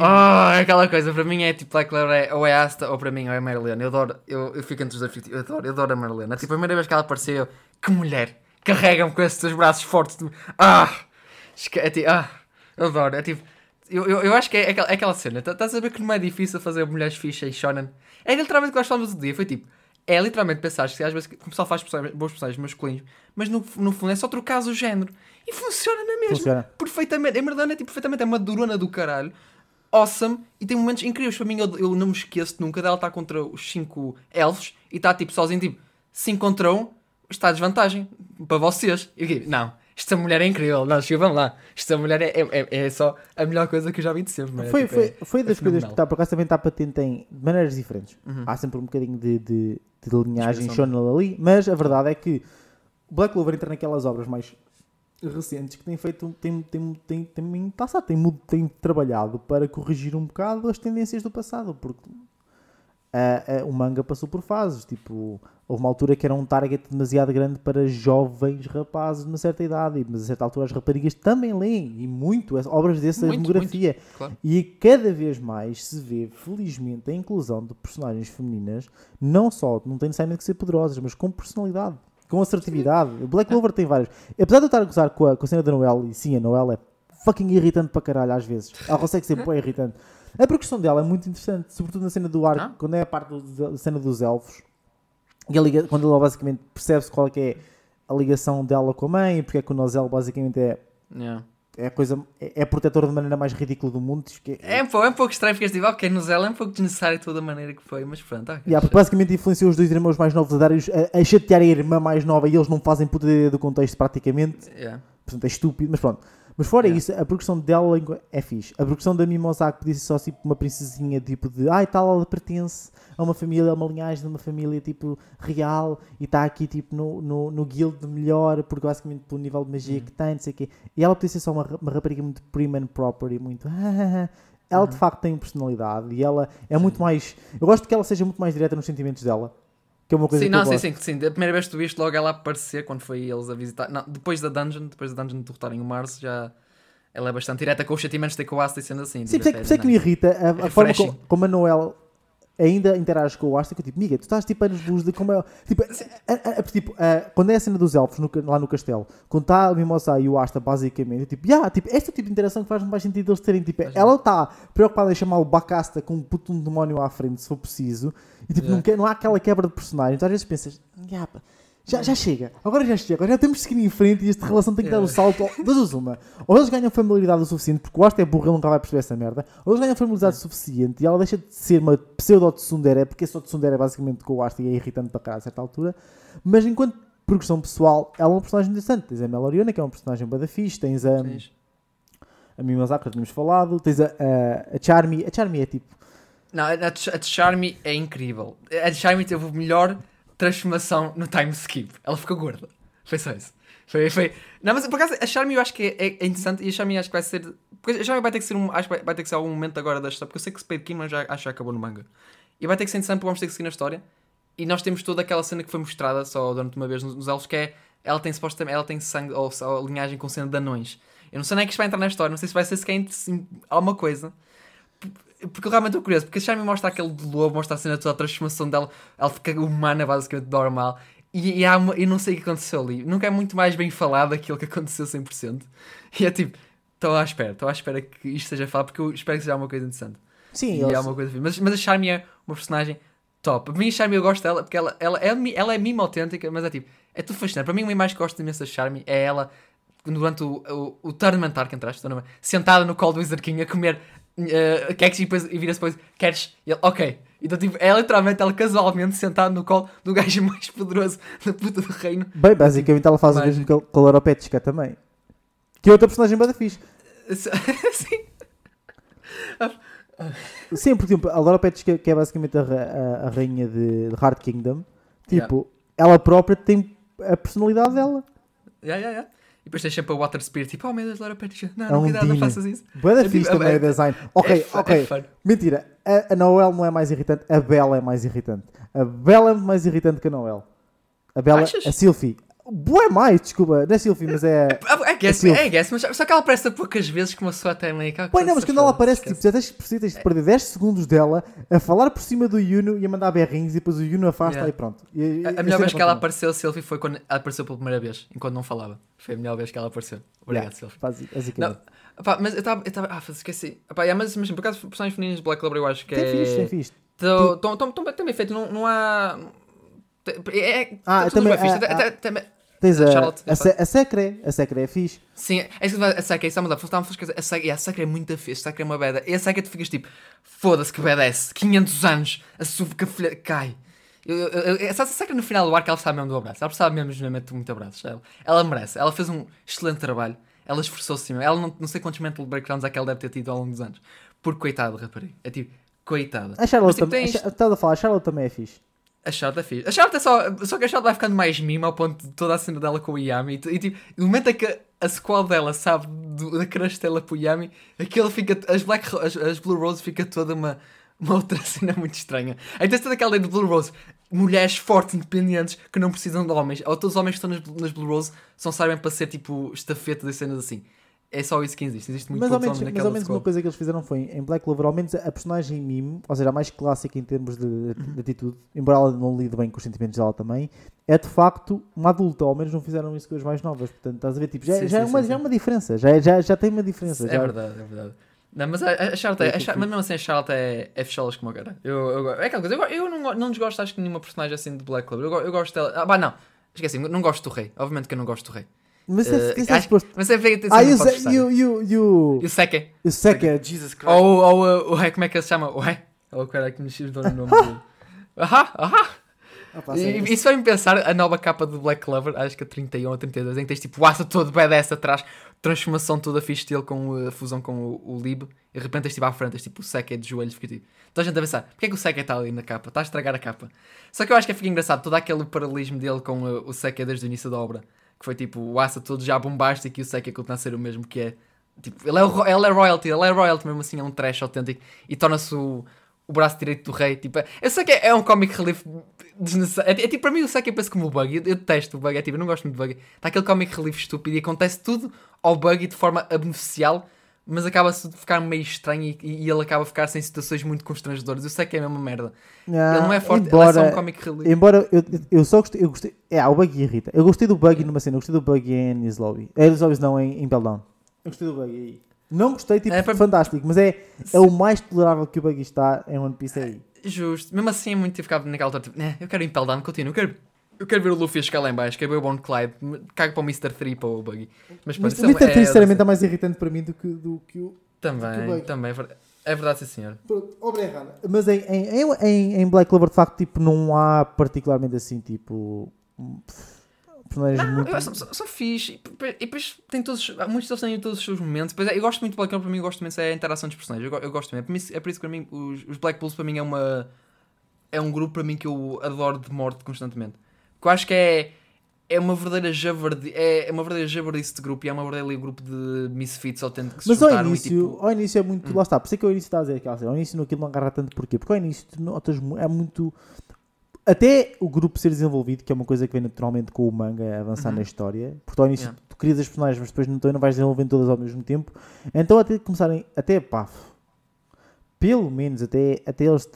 oh, aquela coisa, para mim é tipo Black é, ou é Asta, ou para mim ou é Marilyn. Eu adoro, eu, eu fico entre os dois, eu adoro, eu adoro a Marilyn. Tipo, a primeira vez que ela apareceu, eu, que mulher, carrega-me com esses teus braços fortes. Ah, é tipo, ah, eu adoro, é tipo, eu, eu, eu acho que é, aquela, é aquela cena, tá- estás a ver que não é difícil fazer mulheres fichas em Shonen? É literalmente o que nós falamos outro dia, foi tipo, é literalmente pensar que às vezes o pessoal faz bons personagens masculinos, mas no, no fundo é só trocar o género. E funciona na mesma. Funciona. Perfeitamente. A Merdana é tipo, perfeitamente, é uma durona do caralho. Awesome. E tem momentos incríveis. Para mim, eu, eu não me esqueço nunca dela estar contra os 5 elfos e está tipo sozinho, tipo 5 contra 1, um, está a desvantagem para vocês. E eu digo, não, esta mulher é incrível. Não, chega, vamos lá. Esta mulher é, é, é- é só a melhor coisa que eu já vi de sempre. É, Foi, tipo, foi, é- foi das é coisas que está, por acaso também está patente em de maneiras diferentes. Uhum. Há sempre um bocadinho de, de, de linhagem shonen ali, mas a verdade é que Black Clover entra naquelas obras mais recentes que têm feito, tem, tem, tem, tem, tá tem, mu- tem trabalhado para corrigir um bocado as tendências do passado, porque ah, ah, o manga passou por fases, tipo, houve uma altura que era um target demasiado grande para jovens rapazes de uma certa idade, mas a certa altura as raparigas também leem, e muito, as obras dessa Muito, demografia. Claro. E cada vez mais se vê, felizmente, a inclusão de personagens femininas, não só, não tem necessariamente que ser poderosas, mas com personalidade, com assertividade. O Black Clover tem várias. Apesar de eu estar a gozar com a, com a cena da Noel, e sim, a Noel é fucking irritante para caralho às vezes. Ela consegue ser bem irritante. A progressão dela é muito interessante, sobretudo na cena do arco, Ah. quando é a parte da cena dos elfos. E liga, quando ela basicamente percebe-se qual é que é a ligação dela com a mãe, porque é que o Nozel basicamente é, Yeah. é a coisa é, é protetor de maneira mais ridícula do mundo. Que É, um pouco, é um pouco estranho, ficas tipo, ok, no Zela é um pouco desnecessário de toda a maneira que foi, mas pronto. Yeah, porque basicamente influenciou os dois irmãos mais novos a, dar, a, a chatear a irmã mais nova e eles não fazem puta ideia do contexto praticamente. Yeah. Portanto, é estúpido, mas pronto. Mas fora Yeah. isso, a progressão dela é fixe. A progressão da Mimosaki podia ser só tipo uma princesinha tipo de ai tal, ela pertence a uma família, a uma linhagem de uma família tipo real e está aqui tipo no, no, no guild melhor, porque basicamente pelo nível de magia Uhum. que tem, não sei o quê. E ela podia ser só uma, uma rapariga muito prim and proper e muito. ela Uhum. de facto tem personalidade e ela é muito mais. Eu gosto que ela seja muito mais direta nos sentimentos dela. É uma coisa Sim, que não, sim, sim, sim. Da primeira vez que tu viste logo ela aparecer quando foi eles a visitar. Não, depois da dungeon, depois da dungeon de derrotarem o Mars, já ela é bastante direta com os sentimentos de ter com o Asta e sendo assim. Sim, isso é que, é que me irrita a, a forma como, como a Noel ainda interage com o Asta, que eu tipo, miga, tu estás tipo anos luz de como é. Tipo, a- a- a- tipo, quando é a cena dos elfos no lá no castelo, quando está a Mimosa e o Asta, basicamente, eu tipo, yeah, tipo, este é o tipo de interação que faz mais sentido eles terem. Tipo, ela está preocupada em chamar o Bacasta com um puto de um demónio à frente, se for preciso, e tipo, Yeah. não, não há aquela quebra de personagens. Tu às vezes pensas, yeah, Já, já chega, agora já chega, agora já temos de seguir em frente e esta relação tem que dar o salto. Das uma. Ou eles ganham familiaridade o suficiente, porque o Asta é burro, ele nunca vai perceber essa merda. Ou eles ganham familiaridade o suficiente e ela deixa de ser uma pseudo-tsundere, porque esse tsundere é basicamente com o Asta e é irritante para cá a certa altura. Mas enquanto progressão pessoal, ela é uma personagem interessante. Tens a Meloriona, que é uma personagem bada fixe, tens a, Tens- a Mimosaka, que já tínhamos falado, tens a, a, a Charmy. A Charmy é tipo. Não, a, a Ch- a Charmy é incrível. A Charmy teve a melhor transformação no time skip. Ela ficou gorda. Foi só isso. Foi, foi... Não, mas por acaso a Charmy eu acho que é, é interessante e a Charmy acho que vai ser. Porque a Charmy vai ter que ser um. Acho que vai, vai ter que ser algum momento agora da história. Porque eu sei que Spade Kingdom já, acho que acabou no manga. E vai ter que ser interessante porque vamos ter que seguir na história. E nós temos toda aquela cena que foi mostrada só durante uma vez nos, elfos que é. Ela tem supostamente. Ela tem sangue ou, ou linhagem com cena de anões. Eu não sei nem é que isto vai entrar na história. Não sei se vai ser sequer alguma coisa. Porque eu realmente estou curioso, porque a Charmy mostra aquele de lobo, mostra a cena toda a transformação dela, ela fica humana basicamente normal. E, e há eu não sei o que aconteceu ali. Nunca é muito mais bem falado aquilo que aconteceu 100%. E é tipo, estou à espera, estou à espera que isto seja falado, porque eu espero que seja uma coisa interessante. Sim, e é uma coisa mas, mas a Charmy é uma personagem top. A mim, a Charmy eu gosto dela, porque ela, ela, é, ela é mime autêntica, mas é tipo, é tudo fascinante. Para mim, uma imagem que gosto imenso da Charmy é ela durante o, o, o tournament arc, tournament, sentada no colo do Wizard King a comer uh, queques e, depois, e vira-se depois, queres? E ele, ok. Então, tipo, é literalmente ela casualmente sentada no colo do gajo mais poderoso da puta do reino. Bem, basicamente ela faz o Mágico. mesmo que a- com a Laropetska também. Que é outra personagem bada fixe. Sim. Sim, por exemplo, a Laropetska, que é basicamente a, a- a rainha de, de Hard Kingdom, tipo, ela própria tem a personalidade dela. Yeah, yeah, yeah. E depois tens sempre a Water Spirit, tipo, oh meu Deus, Laura Petty, não, É não, um cuidado, não faças isso. Boa É da fixe tipo, também é- o design. Ok, é ok. é. Mentira, a, a Noel não é mais irritante, a Bella é mais irritante. A Bella é mais irritante que a Noel. A Bella, Achas? a Sylphie. Boa mais, desculpa, não é Sylphie, mas é. É guess, Silver. é guess, mas só que ela aparece poucas vezes que uma pessoa até meio que. Pois não, mas quando ela aparece, tipo, já tens tens de perder 10 segundos dela a falar por cima do Yuno e a mandar berrinhos e depois o Yuno afasta Yeah. e pronto. E- A, a melhor vez que ela apareceu, Sylvie, foi quando ela apareceu pela primeira vez, enquanto não falava. Foi a melhor vez que ela apareceu. Obrigado, Yeah, Sylvie. basi- Não, pá, mas eu estava. Ah, esqueci. Pá, yeah, mas, mas por acaso, personagens femininas de Black Clover eu acho que Tem é. fixe, tem fixe. Estão bem feito, não, não há. É, é, Ah, tá também- bem fixe. também- Tens a, Charlotte, a, a Secre, a Secre é fixe. Sim, é isso que a Saka, isso está a mudar. Estava a falar, a Saka é muito fixe, a Saka é uma beda. E a Saka tu ficas tipo, foda-se que badass, 500 anos, a sua que a filha cai. Eu, eu, eu, a Saka no final do arco ela precisava mesmo do abraço, ela precisava mesmo genuinamente muito abraço. Ela, ela merece, ela fez um excelente trabalho, ela esforçou-se, ela não, não sei quantos mental breakdowns é que ela deve ter tido ao longo dos anos. Porque coitada, rapariga, é tipo, coitada. A Charlotte Mas, tipo, também. tens- a a falar, a Charlotte também é fixe. A Charlotte é fixe. A Charlotte é só. Só que a Charlotte vai ficando mais mima ao ponto de toda a cena dela com o Yami. E, tipo, no momento em que a squad dela sabe do, da crush dela para o Yami, aquilo fica. As, Black, as, as Blue Rose fica toda uma, uma outra cena muito estranha. Aí tens toda aquela lei de Blue Rose. Mulheres fortes, independentes, que não precisam de homens. Ou todos os homens que estão nas, nas Blue Rose são sabem para ser tipo estafeta das cenas assim. É só isso que existe. Existe muito Mas ao menos, mas ao menos uma coisa que eles fizeram foi em Black Clover, ao menos a personagem mime, ou seja, a mais clássica em termos de, de atitude, embora ela não lide bem com os sentimentos dela também, é de facto uma adulta, ao menos não fizeram isso com as mais novas. Portanto, estás a ver, tipo, já, Sim, já, é, sim, uma, sim, já é uma diferença, já, é- já, já tem uma diferença. É já- verdade, é verdade. Não, mas a, a Charlotte, é, a mas mesmo assim a Charlotte é, é fecholas como a cara. Eu, eu, é aquela coisa, eu, eu não, não desgosto acho que nenhuma personagem assim de Black Clover. Eu, eu gosto dela. Ah, pá, não. Esqueci, não gosto do rei. Obviamente que eu não gosto do rei. Mas Eh, isso é acho- suposto. Mas é feito Ah, e o e o- e o- e o- E o Seke. e o Seka, Jesus Christ. Ou, ou uh, o rei, como é que ele se chama? O rei? Ou o cara que me xis o nome dele. Ahá, ahá. E- sério. Isso vai-me pensar a nova capa do Black Clover, acho que a 31 ou 32, em que tens tipo o aço todo badass atrás, transformação toda fixe dele com uh, a fusão com o, o Lib, e de repente tens tipo à frente, tens tipo o Seke de joelhos, fica tipo. Toda a gente a pensar, porque é que o Seke está ali na capa? Está a estragar a capa. Só que eu acho que fica engraçado todo aquele paralelismo dele com uh, o Seke desde o início da obra, que foi tipo o aço todo já bombástico e o Seke continua a ser o mesmo que é. Tipo, ele é, o ele é royalty, ele é royalty mesmo assim, é um trash autêntico e torna-se o, o braço direito do rei. Tipo, eu sei que é, é um comic relief desnecessário. É, é tipo, para mim, o Seki eu penso como o Buggy. Eu, eu detesto o Buggy, é tipo, eu não gosto muito do Buggy. Está aquele comic relief estúpido e acontece tudo ao Buggy de forma a beneficiá-lo, mas acaba-se de ficar meio estranho e, e ele acaba a ficar sem situações muito constrangedoras. Eu sei que é a mesma merda. Ah, ele não é forte, embora, ele é só um comic relief. Embora eu, eu só gostei, eu gostei. É, o Buggy irrita. Eu gostei do Buggy numa cena, eu gostei do Buggy em Slowly. É Slowly não, em Impel Down. Eu gostei do Buggy aí. Não gostei, tipo, É, para- fantástico, mas é, é o mais tolerável que o Buggy está em One Piece aí. Justo. Mesmo assim é muito ficava naquela altura, tipo, "Né, eu quero Impel Down, continuo, eu quero, Eu quero ver o Luffy a chegar lá em baixo, quero ver o Bone Clyde, cago para o Mr. 3 para o Buggy. Mas o Mr. é- 3, sinceramente, é, é mais irritante para mim do que, do que o. Também, Buggy. também, é verdade. É verdade, sim senhor. Pronto, obrigado. Mas em, em, em, em- Black Clover, de facto, tipo, não há particularmente assim, tipo. Personagens Não, muito. eu- são, são, são fixe. E depois- e depois tem todos, os- muitos deles têm todos os seus momentos. Depois, é, eu gosto muito do Black Clover, para mim, eu gosto muito é a interação dos personagens. Eu, eu gosto mesmo. É por isso, é por isso que para mim, os, os Black Bulls, para mim, é uma. É um grupo para mim que eu adoro de morte constantemente. Que eu acho que é. É uma verdadeira javardi, é uma verdadeira javardice de grupo e é uma verdadeira grupo de misfits autênticos que se Mas ao início, tipo, ao início é muito. Hum. Lá está, por isso é que ao início está a dizer aquela cena. Ao início aquilo não agarra tanto porquê? Porque ao início tu notas é muito. Até o grupo ser desenvolvido, que é uma coisa que vem naturalmente com o manga avançar Uhum. na história, porque ao início Yeah. tu crias as personagens, mas depois não, não vais desenvolvendo todas ao mesmo tempo. Então até começarem, até pá, pelo menos até, até eles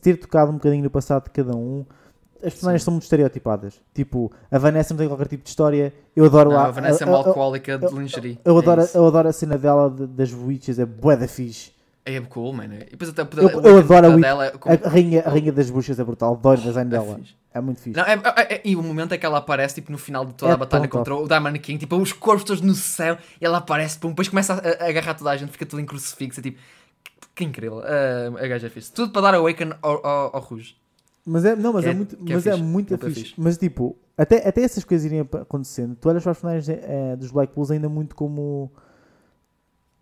ter tocado um bocadinho no passado de cada um, as personagens Sim. são muito estereotipadas. Tipo, a Vanessa não tem qualquer tipo de história. Eu adoro não, a, a Vanessa é uma a- a- alcoólica de eu- lingerie. eu É adoro, isso. eu adoro a cena dela de- das witches, é bué da fixe. É cool, mano. E depois até Eu- poder- eu Wicked adoro a Wick- dela é com- A rainha, a rainha das buchas é brutal, adoro o design é dela. fixe. É muito fixe. Não, é- é- é- e o momento é que ela aparece tipo, no final de toda a batalha top. contra o Diamond King, tipo, os corpos todos no céu, e ela aparece, pum, depois começa a, a agarrar toda a gente, fica tudo em crucifixo, é tipo, que, incrível. Ah, a gaja fixe. Tudo para dar awaken ao, ao, ao Rouge. Mas é, não, mas é, é- muito, é mas é fixe, muito fixe. fixe. Mas tipo, até, até essas coisas irem acontecendo, tu olhas para os personagens eh, dos Black Bulls ainda muito como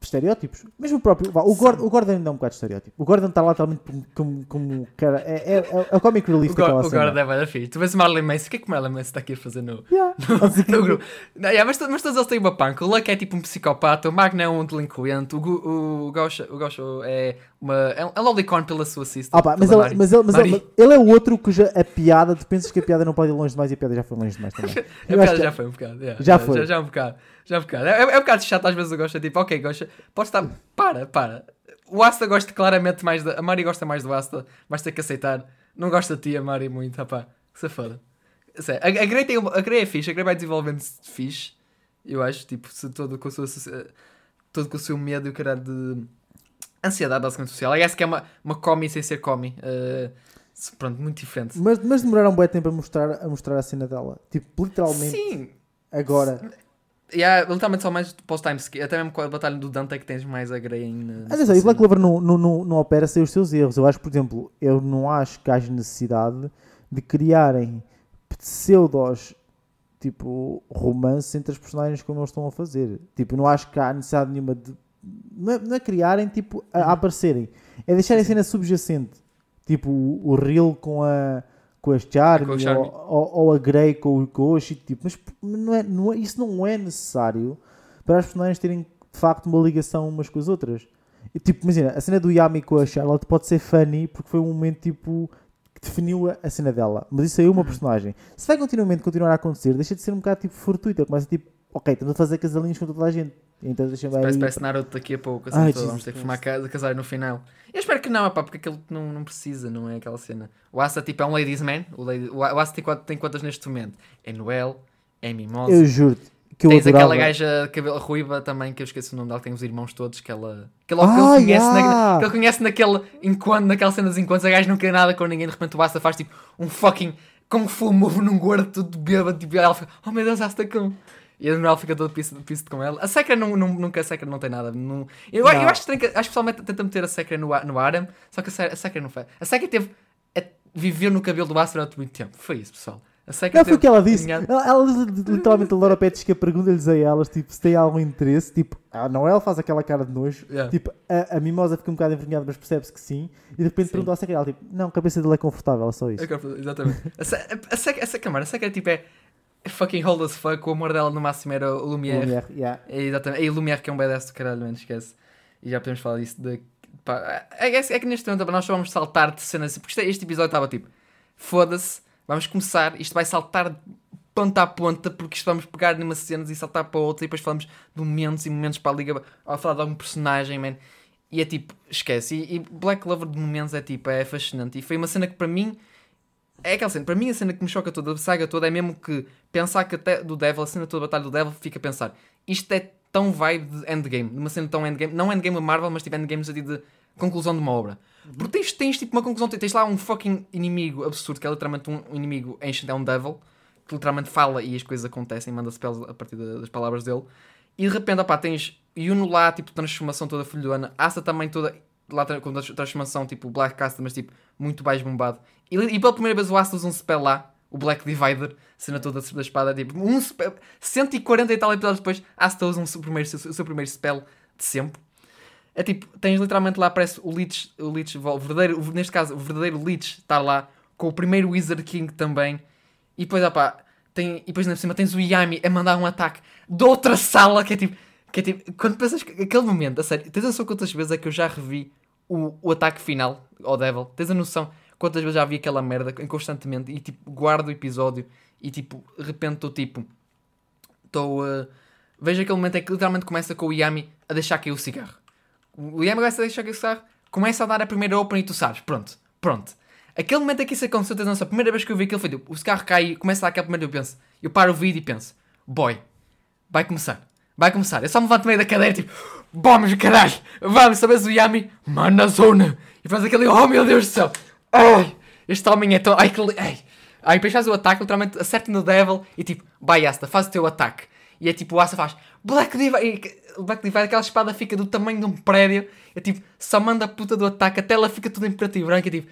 estereótipos. Mesmo o próprio. vá, o, Gordon, o Gordon ainda é um bocado estereótipo. O Gordon está lá totalmente como, como, cara. É, é, é, é o comic relief O, daquela o. Gordon é bem da fixe. Tu vês o Marley Mace, o que é que o Marley Mace está aqui a fazer no, Yeah. Que- no grupo? Não, yeah, mas, mas todos eles têm uma panca. O Luck é tipo um psicopata, o Magno é um delinquente, o, Gu- o Gaucho, o Gaucho é uma. É um, é lolicon pela sua sister. Ah, pá, mas, ele, mas, ele, mas ele, ele é o outro cuja a piada, tu pensas que a piada não pode ir longe demais e a piada já foi longe demais também. A piada que- já foi um bocado. yeah. Já Já, foi. Já, já um bocado. Já um bocado. É, é um bocado chato às vezes eu gosto. É tipo, ok, gosta. Pode estar. Para, para. O Asta gosta claramente mais da. A Mari gosta mais do Asta. Vais ter que aceitar. Não gosta de ti, a Mari, muito. Rapá, foda. Sério, A, a, Grey tem, uma- a Grey é fixe. A Grey vai desenvolvendo-se fixe. Eu acho. Tipo, se todo com, a sua, se- todo com o seu medo e o caralho de. Ansiedade basicamente social. Aliás, que é uma, uma comi sem ser comi. Uh, pronto, muito diferente. Mas, mas demoraram um bom tempo a mostrar, a mostrar a cena dela. Tipo, literalmente, Sim, agora. Yeah, literalmente só mais pós-time skip. Até mesmo com a batalha do Dante é que tens mais a Grey ainda. Atenção, e Black Clover não, não, não, não opera sem os seus erros. Eu acho, por exemplo, eu não acho que haja necessidade de criarem pseudos tipo romances entre as personagens como eles estão a fazer. Tipo, não acho que há necessidade nenhuma de. Não é, não é criarem, tipo, a, a aparecerem. É deixarem a cena subjacente. Tipo, o, o Real com a. Com Com o Charmy. Ou, ou, ou a Grey com o Koshi, tipo, mas não é, não é, isso não é necessário para as personagens terem de facto uma ligação umas com as outras. E, tipo, imagina, a cena do Yami com a Charlotte pode ser funny porque foi um momento tipo que definiu a, a cena dela, mas isso aí é uma personagem. Se vai continuamente continuar a acontecer, deixa de ser um bocado tipo fortuita, começa tipo, ok, estamos a fazer casalinhos com toda a gente, então deixa Parece, aí. parece Naruto daqui a pouco. Assim, Ai, vamos ter que ca- casar no final. Eu espero que não, pá, porque aquele não, não precisa, não é aquela cena. O Asa tipo, é um ladies man. O, lady, o Asa tem, quantas- tem quantas neste momento? É Noel, é Mimosa. Eu juro-te que eu Tens adorava. aquela gaja de cabelo ruiva também, que eu esqueci o nome dela, tem os irmãos todos, que ela. Que ele, que ele Ah, conhece, yeah! na, que ele conhece naquele enquanto, naquela cena dos encontros, a gaja não quer nada com ninguém, de repente o Asa faz tipo um fucking Kung Fu move num gordo tudo bêbado, tipo, ela fica, oh meu Deus, Asa com. E a Noel fica todo pissed com ela. A Secra não, não- nunca a Secra não tem nada. Não, eu, Não. eu acho que, que acho que pessoalmente tenta meter a Secra no, no Aram, só que a Secra, a Secra não faz. A Secra teve. a- viveu no cabelo do Asa durante muito tempo. Foi isso, pessoal. A Secra Não foi o que ela disse. Ela, ela literalmente, a Laura Petesca pergunta-lhes a elas tipo, se tem algum interesse. Tipo, a Noel faz aquela cara de nojo. Yeah. Tipo, a, a Mimosa fica um bocado envergonhada, mas percebe-se que sim. E de repente Sim. pergunta ao Secre, ela tipo, não, a cabeça dele é confortável, é só isso. Fazer- Exatamente. A, se, a, a, seca, a seca, mano, a seca é tipo é, é fucking hold as fuck. O amor dela no máximo era o Lumière. Lumière, yeah. É, exatamente. E o Lumière que é um badass do caralho, mano, esquece. E já podemos falar disso. De, pá, é, é, é que neste momento nós só vamos saltar de cenas. Porque este, este episódio estava tipo, foda-se, vamos começar. Isto vai saltar ponta a ponta. Porque isto vamos pegar numa cenas e saltar para outra. E depois falamos de momentos e momentos para a liga. A falar de algum personagem, man. E é tipo, esquece. E, e Black Clover de momentos é tipo, é fascinante. E foi uma cena que para mim. É aquela cena, para mim a cena que me choca toda, a saga toda, é mesmo que pensar que até do Devil, a cena toda a batalha do Devil, fica a pensar, isto é tão vibe de endgame, de uma cena tão endgame, não endgame da Marvel, mas tipo endgame no sentido de conclusão de uma obra. Porque tens, tens tipo uma conclusão, tens lá um fucking inimigo absurdo, que é literalmente um, inimigo ancient, é um Devil, que literalmente fala e as coisas acontecem, manda spells a partir da- das palavras dele. E de repente, opá, tens Yuno lá, tipo, transformação toda filhona. Asa também toda, lá com trans- transformação, tipo, Black Caster, mas tipo, muito mais bombado. E, e pela primeira vez o Asa usa um spell lá, o Black Divider, cena toda da espada, tipo, um spell, 140 e tal episódios depois, Asta usa um seu primeiro, o seu primeiro spell de sempre. É tipo, tens literalmente lá, aparece o Lich, o Lich, o verdadeiro, neste caso, o verdadeiro Lich está lá, com o primeiro Wizard King também. E depois, opá, tem, e depois na cima tens o Yami a mandar um ataque de outra sala, que é tipo, que é tipo, quando pensas que aquele momento, a sério, tens a noção quantas vezes é que eu já revi o, o ataque final ao Devil? Tens a noção quantas vezes já vi aquela merda constantemente e tipo, guardo o episódio e tipo, de repente estou tipo, estou, uh, vejo aquele momento em que literalmente começa com o Yami a deixar cair o cigarro. O Yami começa a deixar cair o cigarro, começa a dar a primeira open e tu sabes, pronto, pronto. Aquele momento em que isso aconteceu, tens a noção, a primeira vez que eu vi aquilo foi tipo, o cigarro cai começa a dar aquela primeira, eu penso, eu paro o vídeo e penso, boy, vai começar, vai começar. Eu só me levanto no meio da cadeira tipo, vamos caralho, vamos, sabes o Yami, mano na zona. E faz aquele, oh meu Deus do céu, ai, este homem é tão, ai que, ai. Depois faz o ataque, literalmente acerta no Devil e tipo, vai Asta, faz o teu ataque. E é tipo, o Asta faz Black Diva, e Black Diva, aquela espada fica do tamanho de um prédio. É tipo, só manda a puta do ataque, a tela fica tudo em preto e branco. É tipo,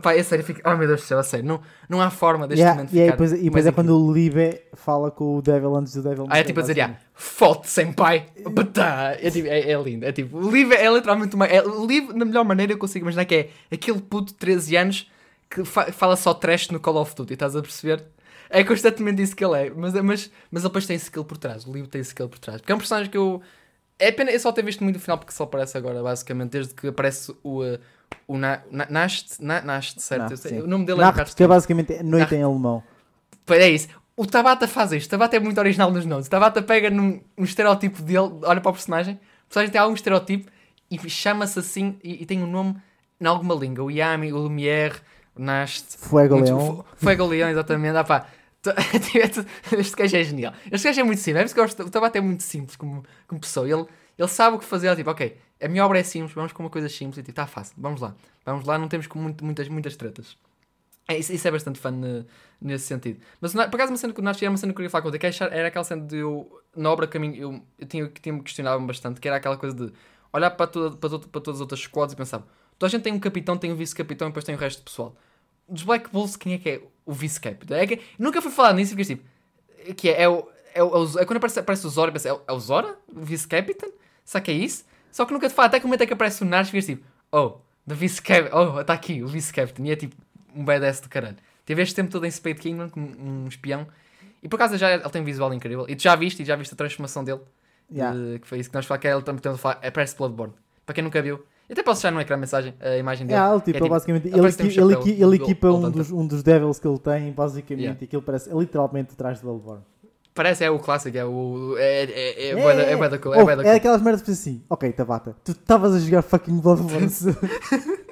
pá, é sério, fica, oh meu Deus do céu, é sério, não, não há forma deste Yeah, momento e aí ficar depois, e depois é quando o Libe fala com o Devil antes do Devil Aí é tipo a dizer, yeah, foto senpai, batá. É, tipo, é, é lindo. É tipo, o Liv é literalmente uma. É, o Liv, na melhor maneira, eu consigo imaginar que é aquele puto de 13 anos que fa- fala só trash no Call of Duty, estás a perceber? É constantemente isso que ele é, mas, mas, mas ele depois tem skill por trás. O Liv tem skill por trás. Porque é um personagem que eu. É pena eu só ter visto muito no final porque só aparece agora, basicamente, desde que aparece o. uh, o Na, Na- Nast, Na- Nast, certo? Não, sei- o nome dele é Nacht, que é basicamente noite em alemão. Pois é isso. O Tabata faz isto. O Tabata é muito original nos nomes. O Tabata pega num um estereótipo dele, olha para o personagem. O personagem tem algum estereótipo e chama-se assim e, e tem um nome em alguma língua. O Yami, o Lumière, o Nast. Fuego muito- Leão. Fu- Fuego Leão, exatamente. Ah, pá. Este gajo é genial. Este gajo é muito simples. É isso que eu gosto- O Tabata é muito simples como, como pessoa. Ele, ele sabe o que fazer. Tipo, ok, a minha obra é simples, vamos com uma coisa simples. E tipo, está fácil, vamos lá. Vamos lá, não temos com muito- muitas, muitas tretas. É, isso, isso é bastante fã ne- nesse sentido. Mas por acaso, uma cena que o Nacho era uma cena que eu queria falar que era- era aquela cena de eu, na obra que mim, eu, eu tinha, que tinha me questionado bastante, que era aquela coisa de olhar para, toda, para, para todas as outras squads e pensar: toda a gente tem um capitão, tem um vice-capitão e depois tem o resto do pessoal. Dos Black Bulls, quem é que é o vice-capitão? É que, nunca fui falar nisso e fiquei tipo: que é, é, o, é, o, é, é quando aparece, aparece o Zora, eu pensei, é, o- é o Zora? O vice-capitão? Será que é isso? Só que nunca te falo, até que o momento é que aparece o Nash e fiquei tipo: oh, the vice-capitão, oh, está aqui, o vice-capitão. E é tipo um badass do caralho. Teve este tempo todo em Spade Kingdom um espião. E por acaso já, ele tem um visual incrível. E tu já viste, e já viste a transformação dele. Yeah. De- que foi isso que nós falamos, que é ele também falar, aparece Bloodborne. Para quem nunca viu. Eu até posso deixar no ecrã a mensagem, a imagem dele. É, ele, Que tipo, basicamente, ele, aparece que tem um equi- ele, equi- ele do equipa um dos, um dos devils que ele tem, basicamente, Yeah. e aquilo parece é literalmente atrás de Bloodborne. Parece, é o clássico, é o. É, é, é, é, É, bué da- é, cool, é, Oh, é cool. aquelas merdas que pensas assim, ok, Tabata, tu estavas a jogar fucking Bloodborne.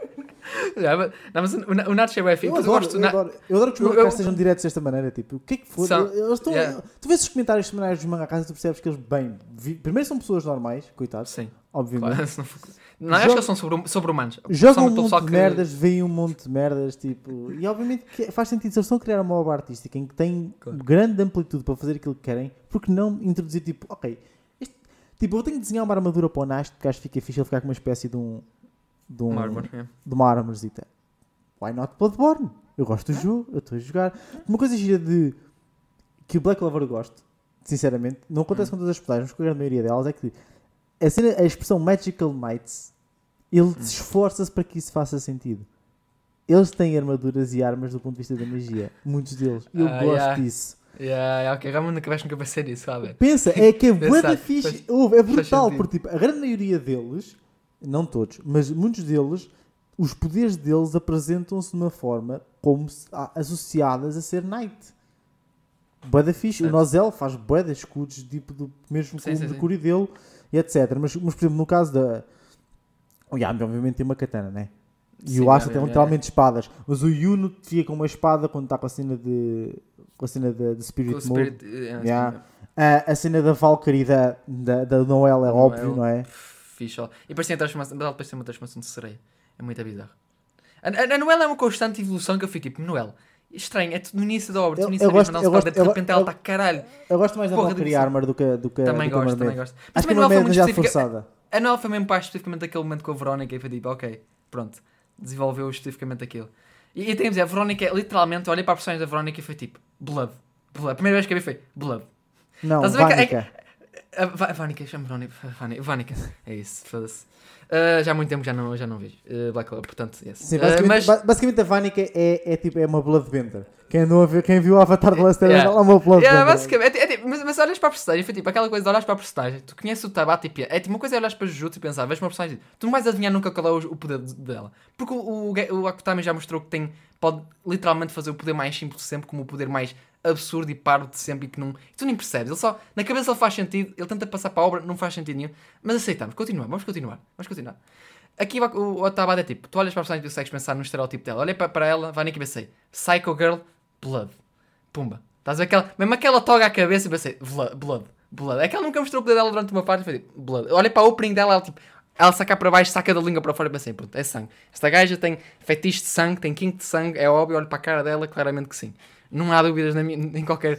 Mas- Não, mas o, o Nacho é bué fixe. eu, adoro, gosto. eu, na- adoro, eu adoro que os mangakas sejam diretos desta maneira, tipo, o que é que for? São- Eles estão, yeah. Tu vês os comentários semanais dos mangakas e tu percebes que eles, bem, vi- primeiro são pessoas normais, coitados, Sim, obviamente. claro. não acho que eles são sobre- sobre-humanos. Jogam um monte de merdas, veem um monte de merdas, tipo, e obviamente faz sentido, se eles estão a criar uma obra artística em que tem Claro. grande amplitude para fazer aquilo que querem, porque não introduzir, tipo, ok, este- tipo, eu tenho que desenhar uma armadura para o Nast, que acho que fica fixe ele ficar com uma espécie de um, de um, Uma é. de uma armorzita. Why not Bloodborne? Eu gosto do jogo, eu estou a jogar. Uma coisa gira de que o Black Lover eu gosto, sinceramente, não acontece Hum. com todas as personagens, mas com a grande maioria delas, é que a, cena, a expressão Magical Mights, ele se esforça-se para que isso faça sentido. Eles têm armaduras e armas do ponto de vista da magia, muitos deles. Eu Ah, gosto yeah. disso. Yeah, yeah, ok, realmente nunca vais nunca pensar nisso, sabe? Pensa, é que é bué da Pensar, fixe. faz- Ouve, é faz brutal, sentido. porque tipo, a grande maioria deles, não todos, mas muitos deles, os poderes deles apresentam-se de uma forma como se, a- associadas a ser Knight. Bué da fixe. O. Nozel faz bué de escudos, tipo, do mesmo Sim, com sim, o sim. Mercúrio dele, e etc. Mas, mas, por exemplo, no caso da... O Yami, obviamente, tem uma katana, né? E Sim, o Yami, tem é. literalmente espadas. Mas o Yuno fica com uma espada quando está com a cena de... Com a cena de, de Spirit, Com o Mode. Spirit, eh, Yeah. A, a cena da Valkyrie da, da, da Noel é Noel. óbvio, não é? Fixe, ó. E a transformação, mas depois tem uma transformação de sereia. É muito bizarro. A, a, a Noel é uma constante evolução que eu fico tipo, Noel, estranho. É tudo no início da obra. Tu início gosto- sabias ela gosto- está, de repente ela está caralho. Eu gosto mais da Valkyrie. Armor do que, do que, Também do gosto, também gosto. Mas Acho que também a não é muito já forçada. A Noel foi mesmo para especificamente aquele momento com a Verónica e foi tipo, ok, pronto, desenvolveu especificamente aquilo. E, e tem a dizer, a Verónica, literalmente, olhei para a personagem da Verónica e foi tipo, Blood. Blood. A primeira vez que eu vi foi Blood. Não, Estás a ver que- é Vânica, Verónica. Vânica, Vânica. É isso, foda-se. Ah, já há muito tempo já não, já não vejo uh, Black Clover, portanto, yes. Sim, Ah, basicamente, mas, ba- basicamente a Vanica é, é tipo é uma Bloodbender. Quem, a ver, quem viu o Avatar de Last Yeah. ela é uma Bloodbender. Yeah, basicamente, é, é mas, mas olhas para a personagem, foi tipo aquela coisa de olhas para a personagem, tu conheces o Tabata e Pia, é tipo uma coisa é olhas para Jujutsu e pensar, vejo uma personagem, tu não vais adivinhar nunca qual é o, o poder de- dela. Porque o, o, o Akutami já mostrou que tem, pode literalmente fazer o poder mais simples de sempre como o poder mais absurdo e parvo de sempre e que não. e tu nem percebes. Ele só, na cabeça ele faz sentido, ele tenta passar para a obra, não faz sentido nenhum. Mas aceitamos, continuamos, vamos continuar, vamos continuar. Aqui o, o, o Tabata é tipo, tu olhas para a personagem e consegues pensar no estereótipo dela. Olhei para, ela, vai nem que pensei, Psycho Girl, Blood. Pumba. Estás a ver aquela, mesmo aquela toga à cabeça e pensei, Blood, Blood, Blood. É que ela nunca mostrou o poder dela durante uma parte e tipo, Blood. Olhei para a opening dela, ela tipo, ela saca para baixo, saca da língua para fora e pensei, pronto, é sangue. Esta gaja tem fetiche de sangue, tem quinto de sangue, é óbvio, olho para a cara dela, claramente que sim. Não há dúvidas na minha, em qualquer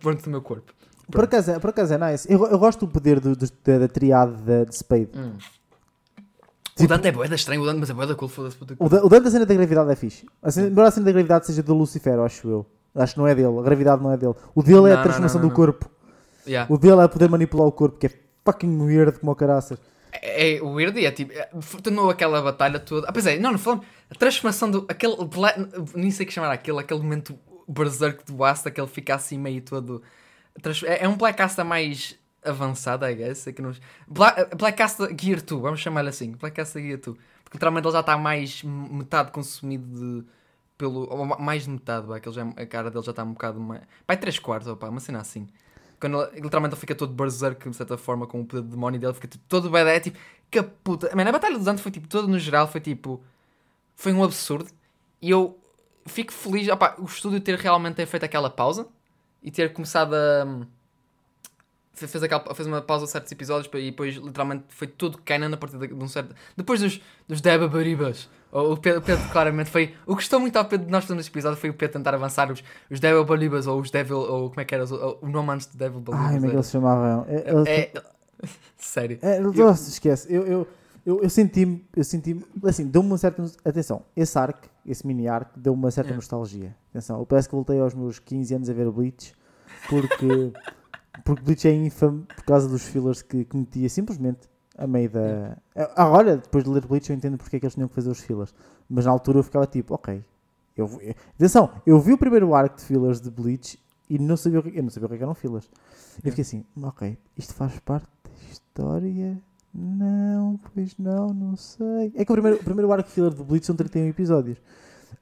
ponto do meu corpo. Por acaso, é- por acaso é nice. Eu, eu gosto do poder do, do- da, da triade de, de Spade. o Dante é boeda estranho, o Dante, mas é boeda cool, foda-se. O, da, o da cena da gravidade é fixe. A cena, embora a cena da gravidade seja do Lucifer, acho eu. Acho que não é dele. A gravidade não é dele. O dele é Não, a não, transformação não, não, do corpo. Yeah. O dele é poder manipular o corpo, que é fucking weird como o caraças. É, é weird e é tipo, é, tornou aquela batalha toda. Ah, pois é, não, não falamos. A transformação do. Aquele. Nem sei o que chamar aquele, aquele momento berserk do Asta, que ele fica assim meio todo. É, é um Black Asta mais avançado, I guess. É que nos, Black, Black Asta Gear 2, vamos chamar-lhe assim. Black Asta Gear 2. Porque literalmente ele já está mais metade consumido de. Pelo, ou ma- mais de metade, que já, a cara dele já está um bocado mais. Pai, 3 quartos, opa, uma cena assim. Quando ele, literalmente ele fica todo berserk de certa forma com o poder de demónio dele, fica tipo, todo bad, é tipo, que puta. Mano, a Batalha dos Dante foi tipo, todo no geral, foi tipo, foi um absurdo. E eu fico feliz, opá, o estúdio ter realmente ter feito aquela pausa e ter começado a. fe- Fez, aquela, fez uma pausa de certos episódios e depois literalmente foi tudo canon a partir de, de um certo. Depois dos, dos Deba Baribas. O Pedro, o Pedro claramente foi. O que gostou muito ao Pedro de nós fazermos este episódio foi o Pedro tentar avançar os, os Devil Balibas ou os Devil. ou como é que era? O, o nome antes de Devil Balibas. Ai, como é que eles se chamavam? É, eles- É, sério. É, não se esquece. Eu, eu, eu, eu senti-me, eu senti assim, deu-me uma certa. Atenção, esse arc, esse mini arc, deu-me uma certa É. nostalgia. Atenção, eu parece que voltei aos meus 15 anos a ver Bleach, porque, porque Bleach é infame por causa dos fillers que, que metia simplesmente a meio da. Ah, olha, depois de ler Bleach eu entendo porque é que eles tinham que fazer os fillers, mas na altura eu ficava tipo, ok. Eu, atenção, eu vi o primeiro arc de fillers de Bleach e não sabia o que, eu não sabia o que eram fillers. Eu fiquei assim, ok, isto faz parte da história? Não, pois não, não sei. É que o primeiro, o primeiro arco filler de Bleach são 31 episódios.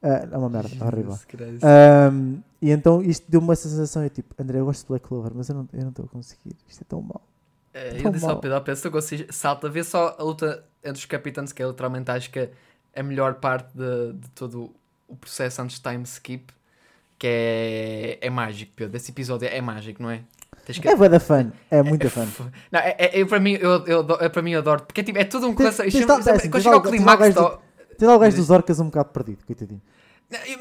Ah, é uma merda, é horrível. Ahm, e então isto deu-me uma sensação, eu tipo, André, eu gosto de Black Clover, mas eu não estou a conseguir, isto é tão mau. É, tão eu disse mal. Ao Pedro, se eu consigo, salta, vê só a luta entre os capitães, que é literalmente acho que é a melhor parte de, de todo o processo antes de time skip, que é, é mágico, Pedro. Esse episódio é mágico, não é? Que- É bué da fã, é muito é fã. Não, é, é- é- para mim, eu, eu, adoro- é, para mim adoro, porque é, tipo, é tudo um tens tal- Quando chega ao climax, Tem lá o gajo dos orcas um bocado perdido, coitadinho.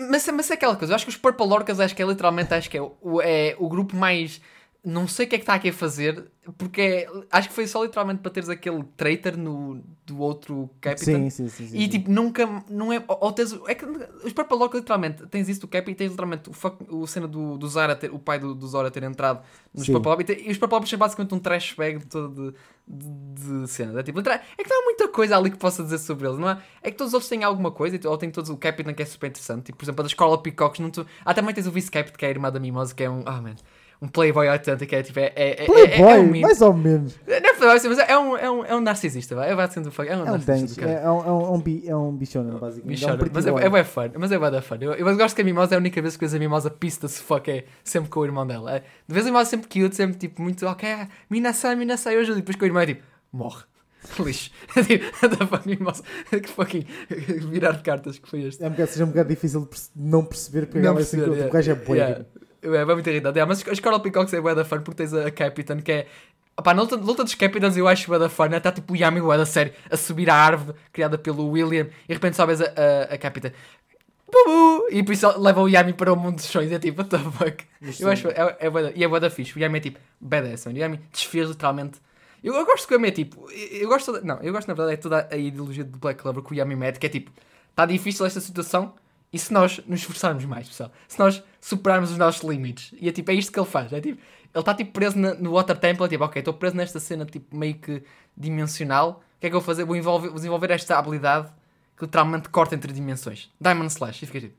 Mas, mas é aquela coisa, eu acho que os Purple Orcas acho que é literalmente acho que é o, é o grupo mais. Não sei o que é que está aqui a fazer, porque é- acho que foi só literalmente para teres aquele traitor no, do outro Capitão. Sim, sim, sim. sim, E sim. tipo, nunca. Não é. Ou tens, é que os Purple Orcas literalmente tens isso do Cap e tens literalmente o, fuck, o cena do, do Zara ter, o pai do, do Zora ter entrado nos Sim. Purple Orcas e, te- e os Purple Orcas são basicamente um trash bag de todo de, de, de cena. É, tipo, é que não há muita coisa ali que possa dizer sobre eles, não é? É que todos os outros têm alguma coisa, ou têm todos o Captain que é super interessante. Tipo, por exemplo, a da escola Peacocks. Não tu... Ah, também tens o Vice Captain que é a irmã da Mimosa, que é um. Ah, man. Um playboy autêntico, é tipo, é, é, é, é, Playboy, é um mais ou menos. Não é playboy, sim, mas é um, é um, é um narcisista, vai. É, sendo, é um É um narcisista. é, é um, é um, é um, bi, é um bichona, basicamente. Bichona, é um mas é, é bem fun, mas é bem da fun. Eu, eu gosto que a Mimosa é a única vez que eu a Mimosa pista se fuck é sempre com o irmão dela. É, De vez em quando sempre cute, sempre tipo muito, ok, ah, Minasai, Minasai, hoje, e depois com o irmão é tipo, morre. Lixo. Tipo, da Mimosa. Que fucking virar de cartas que foi este. É um bocado, seja um bocado difícil de não perceber porque Não ela é assim, perceber, o gajo é boi. yeah. É muito irritado. Yeah, mas a Scarlet Peacocks é bué da fun porque tens a Captain que é. Opá, na luta, luta dos Capitans eu acho bué da fun. Está tipo o Yami bué da série a subir a árvore criada pelo William e de repente sobes a, a, a Captain. Pubu! E por isso leva o Yami para o mundo dos sonhos. É tipo, what the fuck? Eu acho, é, é, bué da- e é bué da fixe. O Yami é tipo, badass, mano. O Yami desfez literalmente. Eu, eu gosto que o Yami é tipo. Eu, eu gosto. Não, eu gosto na verdade é toda a ideologia do Black Clover que o Yami mete, que é tipo, está difícil esta situação e se nós nos esforçarmos mais, pessoal, se nós superarmos os nossos limites, e é tipo, é isto que ele faz. É tipo, ele está tipo preso na- no Water Temple, é tipo, ok, estou preso nesta cena tipo meio que dimensional. O que é que eu vou fazer? Vou envolver, vou desenvolver esta habilidade que literalmente corta entre dimensões. Diamond Slash. E fica tipo.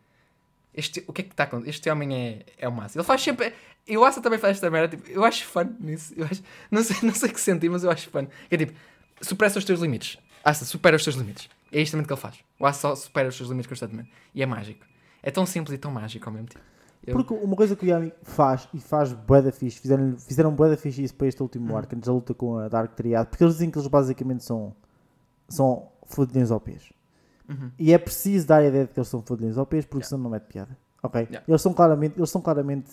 Este, o que é que está acontecendo? Este homem é, é o máximo. Ele faz sempre. Eu acho também faz esta merda. Tipo, eu acho fun nisso. Eu acho, não, sei, não sei que sentir, mas eu acho fun. É tipo, supera os teus limites. Asa, supera os teus limites. É isto também que ele faz. O Asa só supera os seus limites constantemente. E é mágico. É tão simples e tão mágico ao mesmo tempo. Eu- Porque uma coisa que o Yami faz e faz bué da fixe, fizeram, fizeram bué da fixe isso para este último Hum. arco, antes da luta com a Dark Triad, porque eles dizem que eles basicamente são, são fodilhões OPs. Uhum. E é preciso dar a ideia de que eles são fodilhões OPs, porque Yeah. senão não mete piada. Ok? Yeah. Eles são claramente, eles são claramente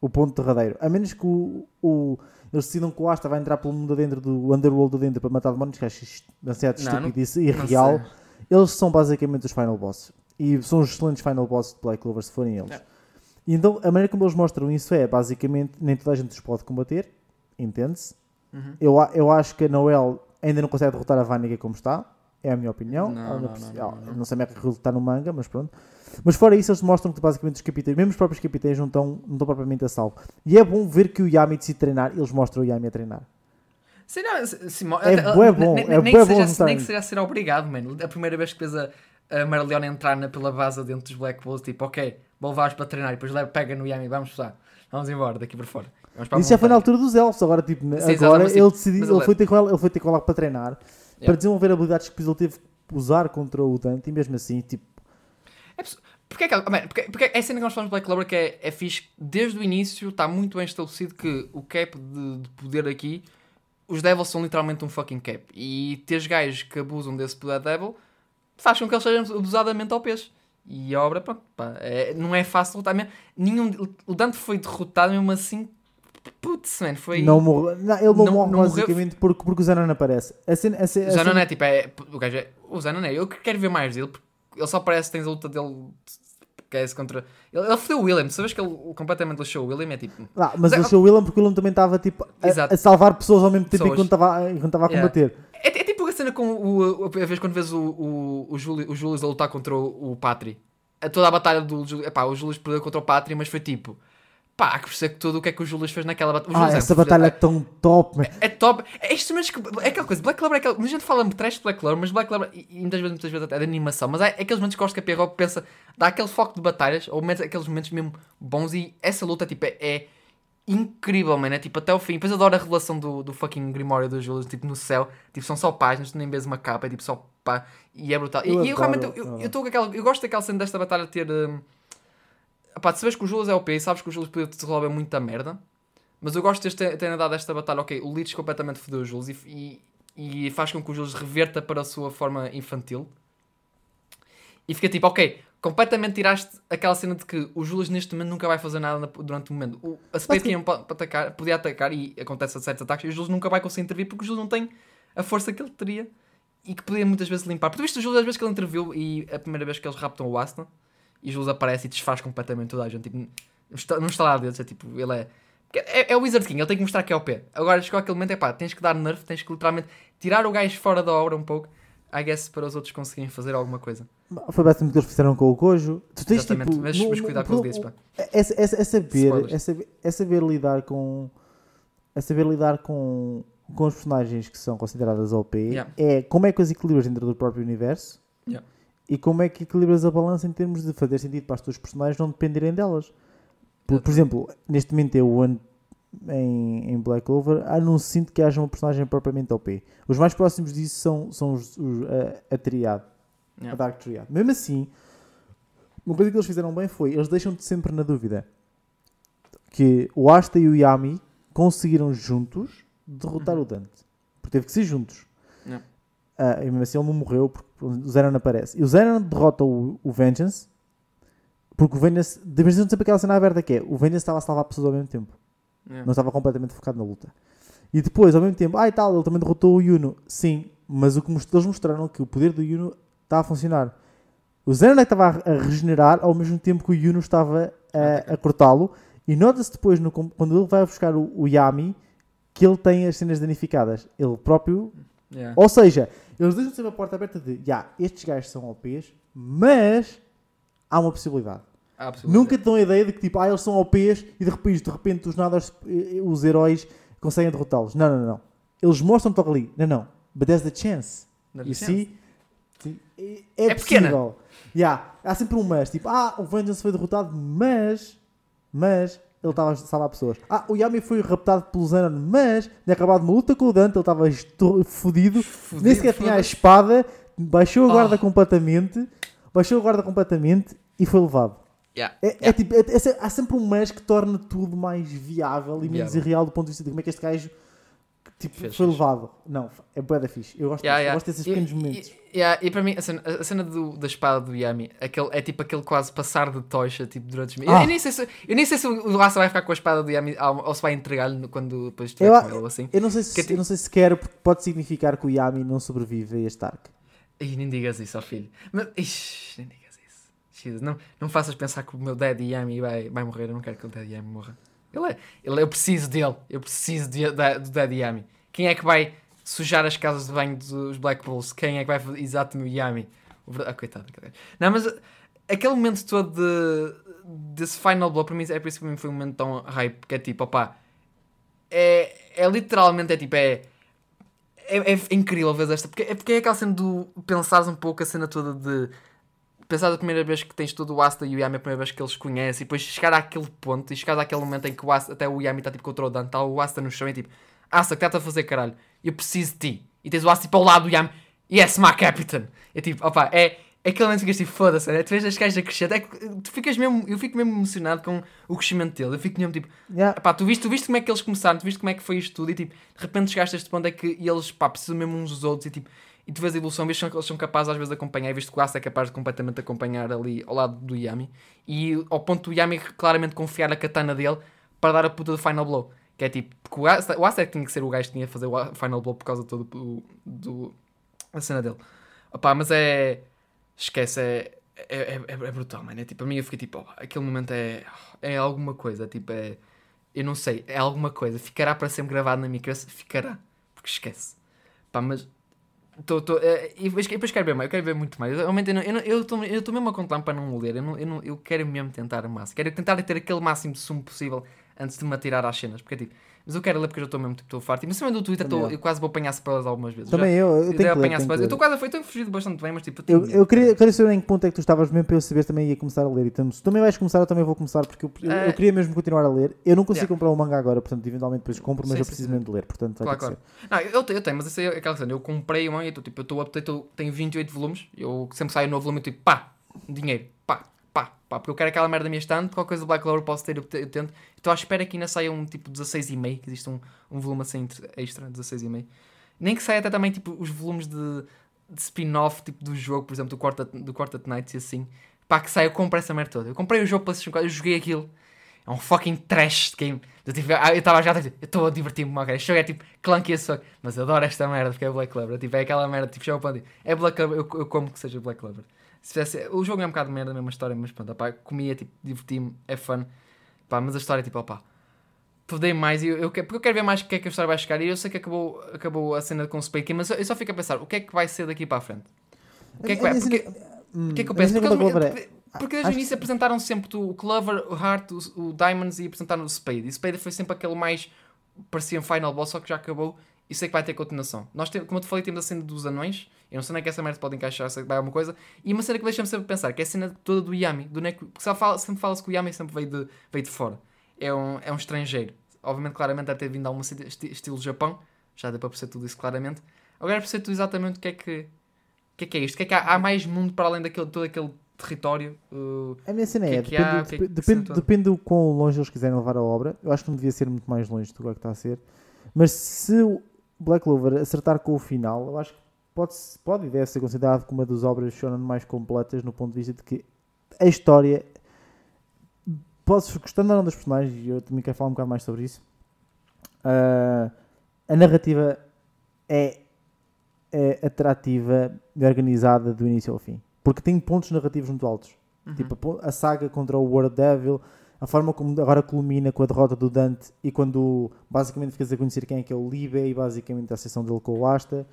o ponto derradeiro. A menos que o, o- eles decidam que o Asta vai entrar pelo mundo dentro do Underworld dentro para matar demónios, que acho Não, estúpido e irreal. Eles são basicamente os final bosses. E são os excelentes final bosses de Black Clover se forem eles. Yeah. E então a maneira como eles mostram isso é basicamente nem toda a gente os pode combater, entende-se. Uhum. Eu, eu acho que a Noel ainda não consegue derrotar a Vaniga como está, é a minha opinião. Não, não, não, não, não. sei como é que está no manga, mas pronto. Mas fora isso, eles mostram que basicamente os capitães, mesmo os próprios capitães, não estão, não estão propriamente a salvo. E é bom ver que o Yami decide treinar, eles mostram o Yami a treinar. Sim, não, se- se mo- É até- bué bom, nem- é que bom seja- Nem que ser obrigado, mano. A primeira vez que vês a, a Marleona entrar na, pela base dentro dos Black Bulls, tipo, ok, vou levar-os para treinar e depois leva, pega no Yami, vamos pessoal, vamos embora daqui para fora. Vamos para Isso já foi na altura dos elfos, agora tipo, Sim, agora ele decidiu, ele ele- foi ter com ela, ele foi ter com ela para treinar, para Yeah. desenvolver habilidades que depois ele teve que usar contra o Dante e mesmo assim, tipo, É Porque é que, man, porque, porque é a cena que nós falamos de Black Clover que é, é fixe, desde o início está muito bem estabelecido que o cap de, de poder aqui, os Devils são literalmente um fucking cap. E teres gajos que abusam desse poder Devil faz com que eles sejam abusadamente ao peso. E a obra, pronto, pá, é- não é fácil derrotar mesmo. Nenhum, o Dante foi derrotado mesmo assim. Putz, man, foi. não morre, não, ele não, Não- morre não morreu. basicamente porque, porque o Zenon aparece. A cena, a cena- a O Zanon é tipo, é, o gajo é, o Zanon é, eu que quero ver mais dele, porque ele só parece que tens a luta dele, que é esse contra, ele, ele fodeu o William, sabes que ele completamente lixou o William, é tipo, Ah, mas Mas é- o William porque o William também estava tipo, a, a salvar pessoas ao mesmo tempo Pessoas. enquanto estava a Yeah. combater. a cena com o, a vez quando vês o, o, o, Júlio, o Júlio a lutar contra o, o Patri, a toda a batalha do Júlio, epá, o Júlio perdeu contra o Patri, mas foi tipo, pá, que perceber que tudo o que é que o Júlio fez naquela batalha, Ah, essa batalha é tão top, man. É top. É isto mesmo que. É aquela coisa. Black Clover é aquela. Muita gente fala trash de Black Clover, mas Black Clover. E e muitas vezes, muitas vezes até é de animação. Mas há aqueles momentos que eu acho que a Pierrot pensa. Dá aquele foco de batalhas. Ou momentos, aqueles momentos mesmo bons. E essa luta, tipo, é. Incrível, mano. É tipo até o fim. Depois adoro a revelação do, do fucking Grimório do Julius. Tipo no céu. Tipo, são só páginas. Tu nem vês uma capa. É tipo só pá. E é brutal. E, Eu e eu realmente. Eu, eu, tô com aquela, eu gosto daquela cena desta batalha ter. hum, Pá, tu sabes que o Julius é OP e sabes que o Julius podia te resolver muita merda. Mas eu gosto de ter, ter dado esta batalha. Ok, o Lich completamente fodeu o Julius e, e, e faz com que o Julius reverta para a sua forma infantil. E fica tipo, ok, completamente tiraste aquela cena de que o Julius neste momento nunca vai fazer nada na- durante o momento. O, a Spade que- tinha para atacar, podia atacar e acontece a certos ataques e o Julius nunca vai conseguir intervir porque o Julius não tem a força que ele teria e que podia muitas vezes limpar. Porque tu viste o Julius às vezes que ele interviu e a primeira vez que eles raptam o Aston e o Julius aparece e desfaz completamente toda a gente. Tipo, não está lá deles, é tipo, ele é. É, é o Wizard King, ele tem que mostrar que é OP. Agora chegou aquele momento, é pá, tens que dar nerf, tens que literalmente tirar o gajo fora da obra um pouco, I guess, para os outros conseguirem fazer alguma coisa. Foi basicamente o que eles fizeram com o Kojo. Tu tens Exatamente, tipo. mas, no- mas cuidado com os no- dedos, pá. é, é, é, é saber, é saber, é saber lidar com é saber lidar com, com os personagens que são consideradas OP Yeah. é como é que os equilibras dentro do próprio universo Yeah. e como é que equilibras a balança em termos de fazer sentido para as tuas personagens não dependerem delas por, por exemplo, neste momento eu ando em, em Black Clover ah, não sinto que haja uma personagem propriamente OP os mais próximos disso são, são os, os- a, a triade Yeah. a Dark Triad. Mesmo assim, uma coisa que eles fizeram bem foi, eles deixam-te sempre na dúvida que o Asta e o Yami conseguiram juntos derrotar o Dante. Porque teve que ser juntos. Yeah. Ah, e mesmo assim ele não morreu porque o Zenon aparece. E o Zenon derrota o, o Vengeance porque o Vengeance, de em quando sempre aquela cena aberta que é, o Vengeance estava a salvar pessoas ao mesmo tempo. Yeah. Não estava completamente focado na luta. E depois, ao mesmo tempo, ah e tal, ele também derrotou o Yuno. Sim, mas o que eles mostraram é que o poder do Yuno está a funcionar. O Zenon é estava a, regenerar ao mesmo tempo que o Yuno estava a, a cortá-lo. E nota-se depois, no quando ele vai buscar o, o Yami, que ele tem as cenas danificadas. Ele próprio. Yeah. Ou seja, eles deixam sempre a porta aberta de, já, estes gajos são OPs, mas há uma possibilidade. Há a possibilidade. Nunca te dão a ideia de que tipo, ah, eles são OPs e de repente, de repente dos nada os, eh, os heróis conseguem derrotá-los. Não, não, não. Eles mostram-te ali. Não, não. But there's the chance. There's You see? Sim, É, É é pequena. Yeah. Há sempre um mas. Tipo, ah, o Vengeance foi derrotado, mas... Mas... Ele estava a salvar pessoas. Ah, o Yami foi raptado pelo Zenon, mas tinha acabado uma luta com o Dante, ele estava fodido, nem sequer tinha a espada, baixou a guarda Ah. completamente, baixou a guarda completamente e foi levado. Yeah. É, é tipo, é- é se- há sempre um mas que torna tudo mais viável e menos Viável. irreal do ponto de vista de como é que este gajo tipo, Fez foi fixe. levado. Não, é bué da fixe. Eu gosto, Yeah, eu yeah. gosto desses E- pequenos e- momentos. yeah, E, para mim, a cena, a cena do- da espada do Yami aquele, é tipo aquele quase passar de tocha tipo, durante os meses. Ah. Eu, nem sei se, eu nem sei se o Laça vai ficar com a espada do Yami ou, ou se vai entregar-lhe quando depois estiver Eu- com ele assim. Eu não sei se, Que é tipo- eu não sei se quero, porque pode significar que o Yami não sobrevive a este arco. Ih, nem digas isso ao filho. Mas, ixi, nem digas isso. Não, não faças pensar que o meu Daddy Yami vai, vai morrer. Eu não quero que o Daddy Yami morra. Ele é, ele, eu preciso dele. Eu preciso de- do Daddy Yami. Quem é que vai sujar as casas de banho dos Black Bulls? Quem é que vai fazer? Exato-me o Yami. O Ah, coitado. Não, mas aquele momento todo de, desse final blow, para mim, é por isso que foi um momento tão hype. Porque é tipo, opá, é, é literalmente, é tipo, é é, é incrível ver esta. Porque, é porque é aquela cena do pensares um pouco a cena toda de pensar a primeira vez que tens todo o Asta e o Yami, a primeira vez que eles conhecem, e depois chegar àquele ponto e chegar àquele momento em que o Asta, até o Yami está tipo contra o Dante, está o Asta no chão e tipo, Asta, que está a fazer caralho? Eu preciso de ti. E tens o Asta tipo ao lado do Yami, yes, my captain. É tipo, opa, é. É aquele momento que ficas tipo, foda-se, né? tu vês as gajas a crescer, que tu ficas mesmo, eu fico mesmo emocionado com o crescimento dele. Eu fico mesmo tipo, Yeah. Tu viste, tu viste como é que eles começaram, tu viste como é que foi isto tudo e tipo, de repente chegaste a este ponto é que eles pá, precisam mesmo uns dos outros e tipo, e tu vês a evolução, vês que eles são capazes às vezes de acompanhar, e viste que o Asa é capaz de completamente acompanhar ali ao lado do Yami e ao ponto do Yami claramente confiar a katana dele para dar a puta do final blow. Que é tipo, porque o Asa, é que tinha que ser o gajo que tinha que fazer o final blow por causa todo do, do, da cena dele. Opá, mas é. Esquece, é. É, é, é brutal, mano. É tipo, a mim eu fiquei tipo, oh, aquele momento é. É alguma coisa, tipo, é. Eu não sei, é alguma coisa. Ficará para sempre gravado na minha cabeça? Ficará. Porque esquece. Pá, mas. Tô, tô, é, e depois, quero ver mais, eu quero ver muito mais. Eu Realmente, eu eu eu estou estou mesmo a contar para não ler. Eu, não, eu, não, eu quero mesmo tentar o máximo. Quero tentar ter aquele máximo de sumo possível antes de me atirar às cenas. Porque tipo, mas eu quero ler porque eu já estou mesmo tipo, estou farto. E mas também do Twitter, Também tô- eu. eu quase vou apanhar spoilers algumas vezes. Também já, eu, eu já tenho que ler, tenho. Eu estou quase a eu tenho fugido bastante bem, mas tipo, eu Eu, eu queria, eu queria saber em que ponto é que tu estavas mesmo para eu saber também ia começar a ler. Então, se tu também vais começar, eu também vou começar porque eu, eu, É. eu queria mesmo continuar a ler. Eu não consigo Yeah. comprar o manga agora, portanto, eventualmente depois compro, mas Sim, eu preciso sim. mesmo de ler. Portanto, vai Claro, claro. Não, eu tenho, eu tenho, mas isso é aquela cena. Eu comprei o manga e estou tipo, eu estou up tenho 28 volumes. Eu sempre saio um novo volume e tipo, pá, dinheiro, pá, pá, porque eu quero aquela merda da minha estante. Qualquer coisa do Black Clover posso ter, eu, te- eu tento. Estou à espera que ainda saia um tipo 16,5, que existe um, um volume assim extra, 16,5. Nem que saia até também tipo os volumes de, de spin-off tipo do jogo, por exemplo, do Quartet, do Quartet Nights e assim. Pá, que saia, eu comprei essa merda toda. Eu comprei o jogo PlayStation 4, eu joguei aquilo. É um fucking trash de game. Eu ah, estava já a eu estou a divertir-me, ok. Este jogo é tipo clunky as fuck. Mas eu adoro esta merda porque é Black Clover. Tipo, é aquela merda, tipo, chama para onde É Black Clover, eu, eu como que seja Black Clover. Se fizesse, o jogo é um bocado merda, a mesma história, mas pronto, opá, comia, tipo, diverti-me, é fun. Pá, mas a história, tipo, opá, podei mais, e eu, eu, que- porque eu quero ver mais o que é que a história vai chegar. E eu sei que acabou, acabou a cena com o Spake, mas eu, eu só fico a pensar, o que é que vai ser daqui para a frente? O que é que vai? Porque, hum, o que é que eu penso? Porque, é- porque, porque desde o início apresentaram sempre o Clover, o Heart, o, o Diamonds e apresentaram o Spade. E o Spade foi sempre aquele mais parecia um final boss, só que já acabou e sei que vai ter continuação. Nós temos, como eu te falei, temos a cena dos anões. Eu não sei nem que essa merda pode encaixar, sei que vai alguma coisa. E uma cena que deixa-me sempre pensar, que é a cena toda do Yami. Do Neko, porque só fala, sempre fala-se que o Yami sempre veio de, veio de fora. É um, é um estrangeiro. Obviamente, claramente, deve ter vindo de algum estilo Japão. Já deu para perceber tudo isso claramente. Agora é perceber tudo exatamente o que é que, o que, é, que é isto. O que é que há, há mais mundo para além daquele, todo aquele território. uh, A minha cena é, é que há, depende, que é que depende, depende, do quão longe eles quiserem levar a obra. Eu acho que não devia ser muito mais longe do que é que está a ser. Mas se Black Clover acertar com o final, eu acho que pode, pode e deve ser considerado como uma das obras shonen mais completas no ponto de vista de que a história podes gostando ou não das personagens, e eu também quero falar um bocado mais sobre isso. ah, a narrativa é, é atrativa e organizada do início ao fim. Porque tem pontos narrativos muito altos. Uhum. Tipo, a a saga contra o World Devil, a forma como agora culmina com a derrota do Dante e quando basicamente ficas a conhecer quem é que é o Libe e basicamente a sessão dele com o Asta.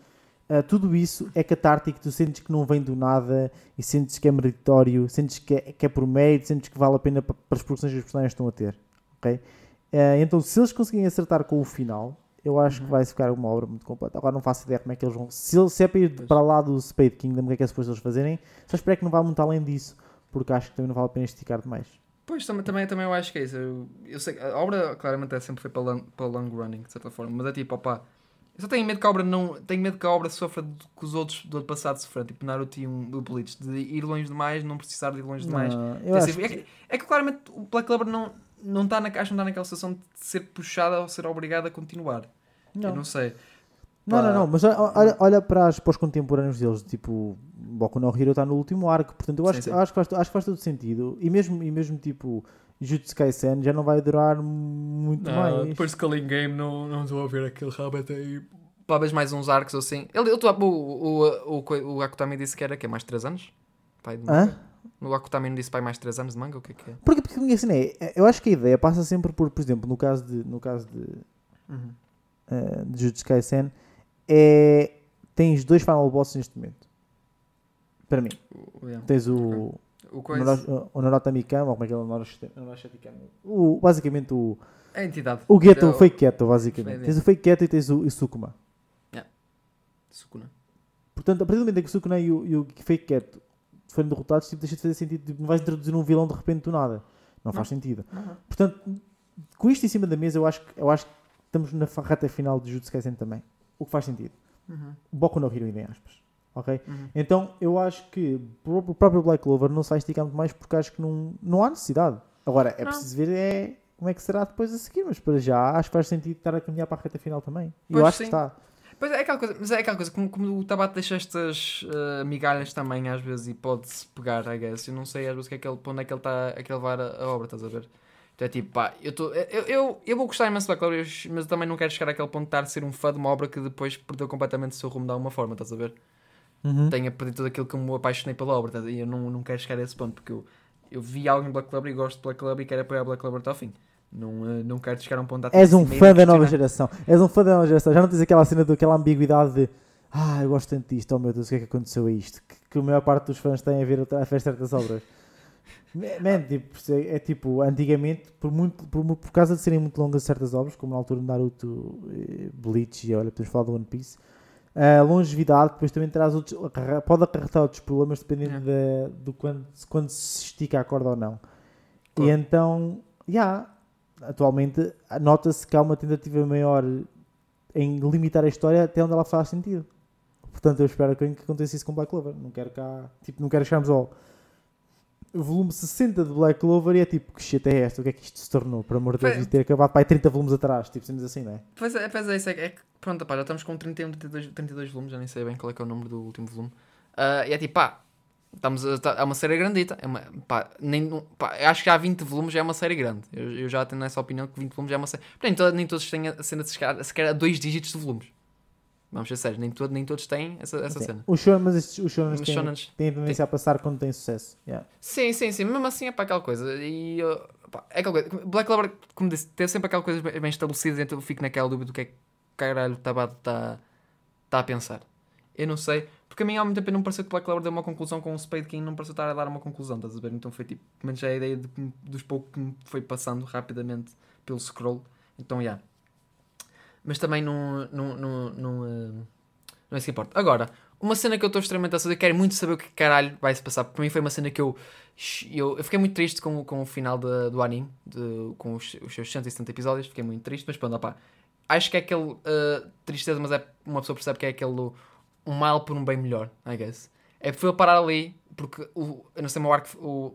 Ah, tudo isso é catártico, tu sentes que não vem do nada e sentes que é meritório, sentes que é, que é por mérito, sentes que vale a pena pa- para as produções que os personagens estão a ter. ok? Ah, então, se eles conseguirem acertar com o final, eu acho Uhum. que vai ficar uma obra muito completa. Agora não faço ideia como é que eles vão. Se, se é para ir Pois. para lá do Spade Kingdom, o que é que é suposto eles fazerem? Só espero que não vá muito além disso, porque acho que também não vale a pena esticar demais. Pois, também, também, também eu acho que é isso. Eu, eu sei a obra claramente é sempre foi para, long, para long running, de certa forma, mas é tipo, opá, eu só tenho medo que a obra não. Tenho medo que a obra sofra do que os outros do ano passado sofreram, tipo Naruto e um, o Bleach, de ir longe demais, não precisar de ir longe demais. Não, eu É que, é que claramente o Black Clover não, não está na, acho que não está naquela situação de ser puxada ou ser obrigada a continuar. Não. Eu não sei. Não, não, não, mas olha, olha para, as, para os contemporâneos deles, tipo, Boku no Hero está no último arco, portanto eu acho, Sim, que- sim. acho, que faz, acho que faz todo sentido. E mesmo, e mesmo tipo, Jutsu Kaisen já não vai durar muito mais. de Culling Game não, não estou a ver aquele realmente aí. Talvez mais uns arcos ou assim. Ele, ele, o, o, o, o, Akutami disse que era que é mais 3 anos? Pai Hã? manga? O Akutami não disse pai mais 3 anos de manga? O que é que é? Porque, porque a minha cena é, eu acho que a ideia passa sempre por, por exemplo, no caso de, no caso de, Uhum. eh, de Jutsu Kaisen, é, tens dois final bosses neste momento. Para mim. Yeah. Tens o, o o, Norota Mikama, ou como é que é o Mikama? O, basicamente o, a entidade. o Geto, É o Fake Geto, basicamente. Tens o Fake Geto e tens o, o Sukuma. Sukuna. Portanto, a partir do momento em que o Sukuna e o, e o Fake Cat forem derrotados, tipo, deixa de fazer sentido. Tipo, não vais introduzir um vilão de repente do nada. Não, faz sentido. Portanto, com isto em cima da mesa, eu acho, que- eu acho que estamos na reta final de Jutsu Kaisen também. O que faz sentido. Uhum. Boku no Hero, em aspas. Ok? Uhum. Então, eu acho que o próprio Black Clover não se vai esticar muito mais porque acho que não, não há necessidade. Agora, é Não. preciso ver é, como é que será depois a seguir, mas para já acho que faz sentido estar a caminhar para a reta final também. E eu acho sim. que está. Pois é aquela coisa, mas é aquela coisa, como, como o Tabate deixa estas eh, migalhas também às vezes e pode-se pegar, I guess. Eu não sei às vezes que é que ele, para onde é que ele está a levar a, a obra, estás a ver? Então é tipo, pá, eu, tô, eu, eu, eu vou gostar imenso de Black Clover, mas eu também não quero chegar àquele ponto de estar a ser um fã de uma obra que depois perdeu completamente o seu rumo de alguma forma, estás a ver? Uhum. Tenha perdido tudo aquilo que eu me apaixonei pela obra, estás a ver? E eu não, não quero chegar a esse ponto, porque eu, eu vi algo em Black Clover e gosto de Black Clover e quero apoiar Black Clover até ao fim. Não, eh, não quero chegar a um ponto de És um meio fã da nova geração. És um fã da nova geração. Já não tens aquela cena daquela ambiguidade de ah, eu gosto tanto disto, oh meu Deus, o que é que aconteceu a isto? Que, que a maior parte dos fãs têm a ver a ver certas obras. Man, tipo, é, é tipo, antigamente, por, muito, por, por causa de serem muito longas certas obras, como na altura de Naruto, eh, Bleach e olha, podemos falar do One Piece, a longevidade depois também traz outros, pode acarretar outros problemas dependendo da- do quando, quando se estica a corda ou não. E Claro. então, já, atualmente nota-se que há uma tentativa maior em limitar a história até onde ela faz sentido. Portanto, eu espero que que aconteça isso com Black Clover. Não quero cá, tipo, não quero chegarmos ao volume 60 de Black Clover e é tipo, que shit é esta? O que é que isto se tornou? Por amor de Deus, isto ter acabado para aí 30 volumes atrás, tipo, sendo assim, não é? Pois é, pois é, isso é, que- é que pronto, pá, já estamos com 31, 32, 32 volumes, já nem sei bem qual é que é o número do último volume. Ah, e é tipo, pá, estamos a, tá- é uma série grandita. É uma, pá, nem, pá, acho que já 20 volumes já é uma série grande. Eu, eu já tenho essa opinião que 20 volumes já é uma série. To- nem todos têm a cena sequer a dois dígitos de volumes. Vamos ser sérios, nem, todo, nem todos têm essa, essa Sim. cena. Os mas estes, os shonens Mas têm, shonens têm tendência a passar quando têm sucesso. Yeah. Sim, sim, sim, mesmo assim é para aquela coisa. E uh, pá, é aquela coisa. Black Clover, como disse, teve sempre aquela coisa bem estabelecida, então eu fico naquela dúvida do que é que caralho o Tabado está tá a pensar. Eu não sei, porque a mim ao mesmo tempo não pareceu que Black Clover deu uma conclusão com o Spade King, não pareceu estar a dar uma conclusão, estás a ver? Então foi tipo, pelo menos é a ideia de, dos poucos que me foi passando rapidamente pelo scroll. Então, já. Yeah. Mas também não. não, não, não, uh, não é isso que importa. Agora, uma cena que eu estou extremamente ansioso, eu quero muito saber o que caralho vai se passar. Para mim foi uma cena que eu. Eu, eu fiquei muito triste com, com o final da- do anime, de- com os, os seus 170 episódios. Fiquei muito triste, mas pronto, opá. Acho que é aquele. uh, tristeza, mas é, uma pessoa percebe que é aquele. Um mal por um bem melhor, I guess. É foi parar ali, porque o, eu não sei, o arco. O,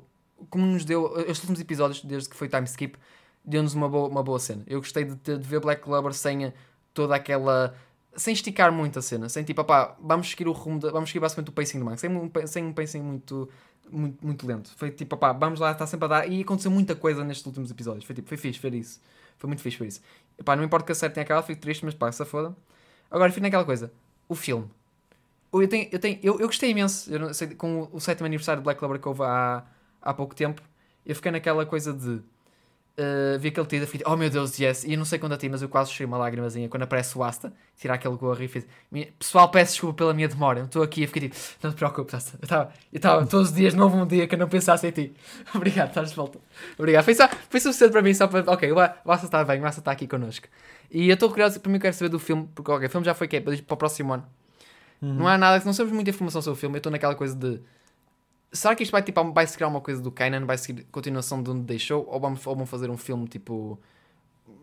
como nos deu. Estes últimos episódios, desde que foi time skip, deu-nos uma boa, uma boa cena. Eu gostei de, de ver Black Clover sem a- toda aquela. Sem esticar muito a cena, sem tipo, opá, vamos seguir o rumo, de, vamos seguir basicamente o pacing do manga, sem um, sem um pacing muito, muito, muito lento. Foi tipo, opá, vamos lá, está sempre a dar. E aconteceu muita coisa nestes últimos episódios. Foi tipo, foi fixe ver isso. Foi muito fixe ver isso. Epá, não importa que a série tenha acabado, fico triste, mas pá, se foda. Agora, fico naquela coisa. O filme. eu, tenho, eu, tenho, eu, eu gostei imenso. Eu sei, com o, o sétimo aniversário de Black Clover que houve há, há pouco tempo, eu fiquei naquela coisa de. Uh, vi aquele teaser, fiquei, oh meu Deus, yes. E eu não sei quando a ti, mas eu quase chorei uma lágrimazinha quando aparece o Asta, tirar aquele gorro e fiz. "Mi- Pessoal, peço desculpa pela minha demora. Eu estou aqui e fiquei tipo, não te preocupes, Asta. Eu estava, eu todos os dias, não houve um dia que eu não pensasse em ti. Obrigado, estás de volta. Obrigado. Foi, só, foi suficiente para mim, só para. Ok, o Asta está bem, o Asta está aqui connosco. E eu estou curioso, para mim, eu quero saber do filme, porque ok, o filme já foi que é para o próximo ano. Não há nada, não sabemos muita informação sobre o filme. Eu estou naquela coisa de. Será que isto vai, tipo, vai se criar uma coisa do Kanan? Vai seguir continuação de onde deixou? Ou vamos, ou vão fazer um filme tipo.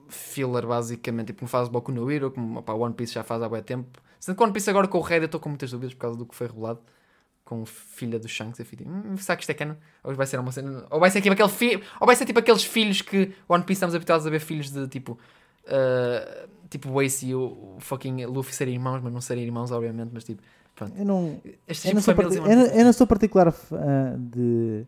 filler, basicamente, tipo como faz Boku no Hero, como opá, One Piece já faz há bué tempo. Sendo que One Piece agora com o Red eu estou com muitas dúvidas por causa do que foi revelado com filha do Shanks. Fiquei tipo, hum, será que isto é canon? Ou vai ser uma cena. Ou vai ser tipo aquele fi... Ou vai ser tipo aqueles filhos que One Piece estamos habituados a ver filhos de tipo. uh, tipo Ace e o fucking Luffy serem irmãos, mas não serem irmãos, obviamente, mas tipo. Pronto. Eu não, eu sou de eu não- eu não particular fã de,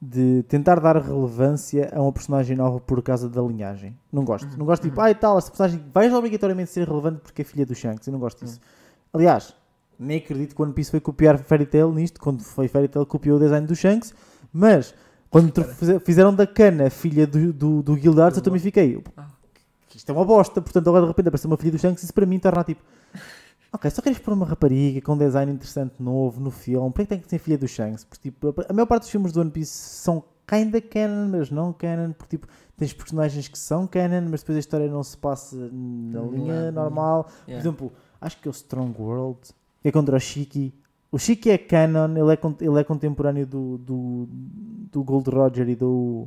de tentar dar relevância a uma personagem nova por causa da linhagem. Não gosto. Uhum. Não gosto tipo, ah e tal, esta personagem vai obrigatoriamente ser relevante porque é filha do Shanks. Eu não gosto disso. Uhum. Aliás, nem acredito que o One Piece foi copiar Fairy Tail nisto, quando foi Fairy Tail copiou o design do Shanks, mas quando fizeram da Cana filha do, do, do Guildarts, eu também fiquei. Ah. Isto é uma bosta, portanto agora de repente aparece uma filha do Shanks, isso para mim torna tipo. Ok, só queres pôr uma rapariga com um design interessante novo no filme, para que tem que ser filha do Shanks? Porque tipo, a maior parte dos filmes do One Piece são kinda canon, mas não canon, porque tipo, tens personagens que são canon, mas depois a história não se passa na Não linha é- normal. Por Yeah. exemplo, acho que é o Strong World, é contra o Shiki. O Shiki é canon, ele é, ele é contemporâneo do, do, do Gold Roger e do,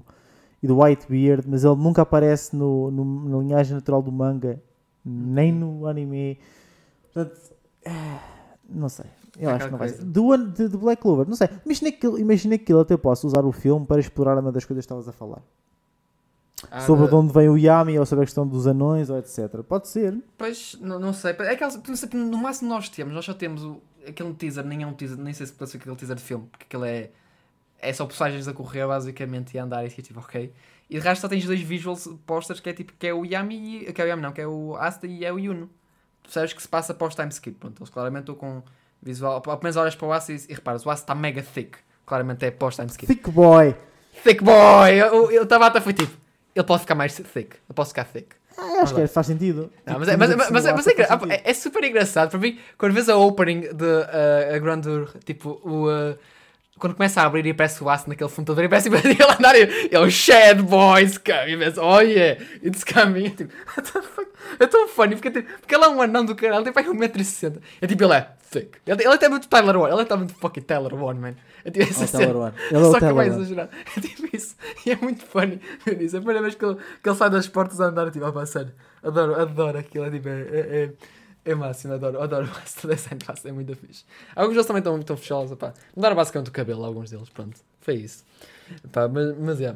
e do Whitebeard, mas ele nunca aparece no, no- na linhagem natural do manga, nem no anime. Portanto, eh, não sei. Eu É acho que não vai ser. Do, de, de Black Clover, não sei. Imagina que, imagina que ele até possa usar o filme para explorar uma das coisas que estavas a falar. Ah, sobre de onde vem o Yami, ou sobre a questão dos anões, ou etc. Pode ser. Pois, não, não sei. É aquelas, sei, no máximo nós temos, nós só temos o, aquele teaser, nem é um teaser, nem sei se pode ser aquele teaser de filme, porque aquele é. É só personagens a correr basicamente e a andar e fica tipo, ok. E de resto só tens dois visuals posters que é tipo que é o Yami e. Que é o Yami não, que é o Asta e é o Yuno. Tu sabes que se passa pós time skip. Pronto, eles claramente estão com visual. Ao menos olhas para o Asta e, e reparas, o Asta está mega thick. Claramente é pós time skip. Thick Boy. Thick boy! Eu, eu, Tabata foi tipo, ele pode ficar mais thick. Eu posso ficar thick. Ah, acho que é- faz sentido. Não, mas, é super engraçado para mim quando vês a opening de uh, a Grandeur, tipo, o, uh, quando começa a abrir e aparece o aço naquele fundo todo e parece ele andar e é o Shed Boys coming, e pensa, oh yeah, it's coming. É tipo? É tão funny porque, tipo, porque ele é um anão do caralho, tem para 1,60m. É tipo, ele é thick. Ele, ele é até muito Tyler One, ele é até muito fucking Tyler One, man. É tipo essa É o cena. One. Ele é Só que Tyler vai One. exagerar. É tipo isso. E é muito funny ver isso. É a primeira vez que ele, que ele sai das portas a andar, tipo, a passar. Adoro, adoro aquilo. É tipo, é, é, é, máximo, adoro, adoro esse design de face, é muito fixe. Alguns deles também estão muito fechosos, pá. Mudaram basicamente o cabelo, alguns deles, pronto. Foi isso. Pá, mas, mas é.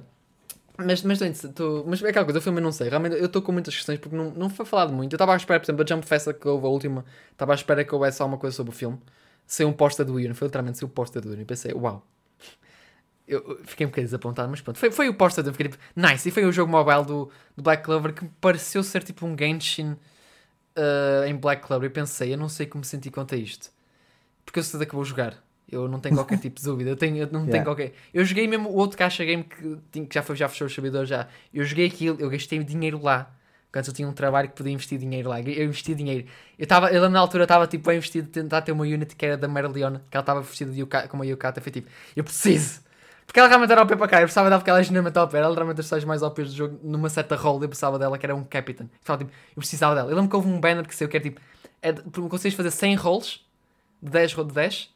Mas, mas, tô- tô- mas é aquela coisa, o filme eu não sei. Realmente eu estou com muitas questões porque não, não foi falado muito. Eu estava à espera, por exemplo, a Jump Festa que houve a última, estava à espera que houvesse alguma coisa sobre o filme. Saiu um posta do Ian, foi literalmente saiu o posta do Ian. E pensei, uau. Eu fiquei um bocadinho desapontado, mas pronto. Foi, foi o posta do fiquei tipo, nice. E foi o jogo mobile do, do Black Clover que me pareceu ser tipo um Genshin uh, em Black Clover. E pensei, eu não sei como me senti quanto a isto. Porque eu sei que vou jogar. Eu não tenho qualquer tipo de dúvida. Eu, tenho, eu não tenho Yeah. qualquer. Eu joguei mesmo o outro caixa game que, que já, foi, já fechou os servidores já. Eu joguei aquilo, eu gastei dinheiro lá. Quando eu tinha um trabalho que podia investir dinheiro lá. Eu investi dinheiro. Eu, tava, eu na altura estava tipo a investir de tentar ter uma Unity que era da Merleona, que ela estava vestida de Yuka, como a Yukata. Foi tipo, eu preciso. Porque ela realmente era OP para cá. Eu precisava dela porque ela é genuinamente OP. Ela era realmente das pessoas mais OP do jogo. Numa certa role eu precisava dela, que era um Captain. Eu, tipo, eu precisava dela. Eu lembro que houve um banner que saiu que era tipo, é, consegues fazer 100 rolls de 10 ro- de 10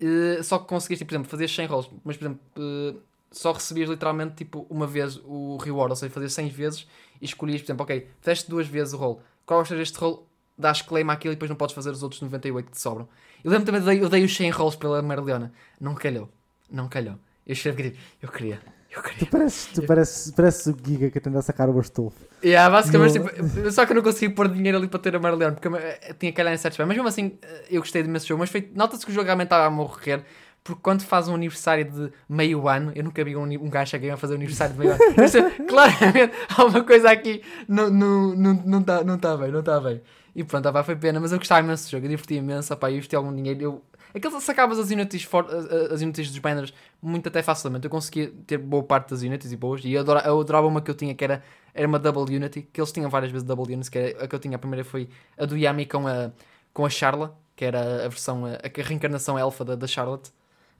eh, só que conseguiste, tipo, por exemplo, fazer 100 rolls, mas por exemplo, eh, só recebias literalmente tipo uma vez o reward, ou seja, fazias 100 vezes e escolhias, por exemplo, ok, fizeste duas vezes o roll, qual seja este roll, dás claim àquilo e depois não podes fazer os outros 98 que te sobram. Eu lembro também, dei, eu dei os 100 rolls pela Marleona, não calhou, não calhou. Eu escrevi tipo, eu queria, eu queria. Tu pareces, tu pareces, pareces o Giga que tenta sacar o Astolfo. Yeah, basicamente, No- tipo, só que eu não consegui pôr dinheiro ali para ter a Marleone, porque eu, eh, tinha que calhar em certos Mas mesmo assim, eh, eu gostei de imenso jogo. Mas nota-se que o jogo realmente estava a morrer. porque quando faz um aniversário de meio ano, eu nunca vi um, um gajo a fazer um aniversário de meio ano. Mas, claramente, há uma coisa aqui, não está não, não, não tá, não tá bem, não está bem. E pronto, opá, foi pena, mas eu gostava imenso do jogo, eu diverti imenso, opá, eu investi algum dinheiro. Eu, aqueles sacavas as unidades, for, as, unidades dos banners muito até facilmente. Eu conseguia ter boa parte das unidades e boas, e eu adorava, eu adorava uma que eu tinha que era, era uma double unity, que eles tinham várias vezes double units, que era, a que eu tinha a primeira foi a do Yami com a, com a Charla, que era a versão, a, a reencarnação elfa da, da Charlotte.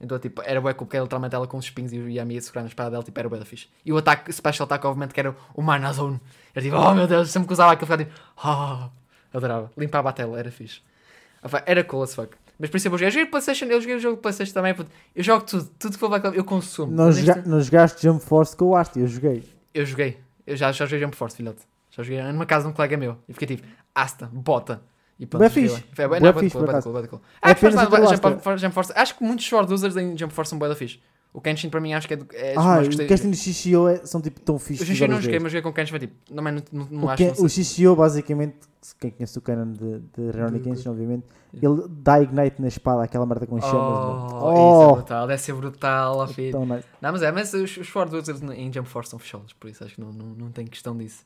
Então, tipo, era cool, porque era literalmente ela com os espinhos e o Yami ia segurar na espada dela, tipo, era bué da fixe. E o ataque, special attack, obviamente, que era o Mana Zone. Era tipo, oh meu Deus, sempre que usava aquilo, ficava tipo, oh, adorava. Limpava a tela, era fixe. Era cool as fuck. Mas por isso eu joguei. Joguei Playstation, eu joguei o jogo Playstation também, puto. eu jogo tudo, tudo que for Black Ops, eu consumo. Não, joga, não jogaste Jump Force com o Asti, eu joguei. Eu joguei, eu já, já joguei Jump Force, filhote. Já joguei numa casa de um colega meu. E fiquei tipo, Asta, bota. E pronto, joguei fixe. Foi não, bué fixe, cool, cool, cool. É Acho que Jump, Force. Acho muitos sword users em Jump Force são bué da fixe. O Kenshin para mim acho que é, do, é dos Ah, mais o gostei. casting do Shishio é, são tipo tão O fixos. Genshin não joguei, mas joguei com o Kenshin foi tipo, não, não, não, não o, acho. Ken- não o Shishio, basicamente, quem conhece o canon de, de Rurouni Kenshin, obviamente, Yeah. ele dá Ignite na espada, aquela merda com chamas. mano. Oh, isso é Oh, brutal, deve ser brutal, a filho. nice. Não, mas é, mas os, os Users em Jump Force são fechados, por isso acho que não, não, não tem questão disso.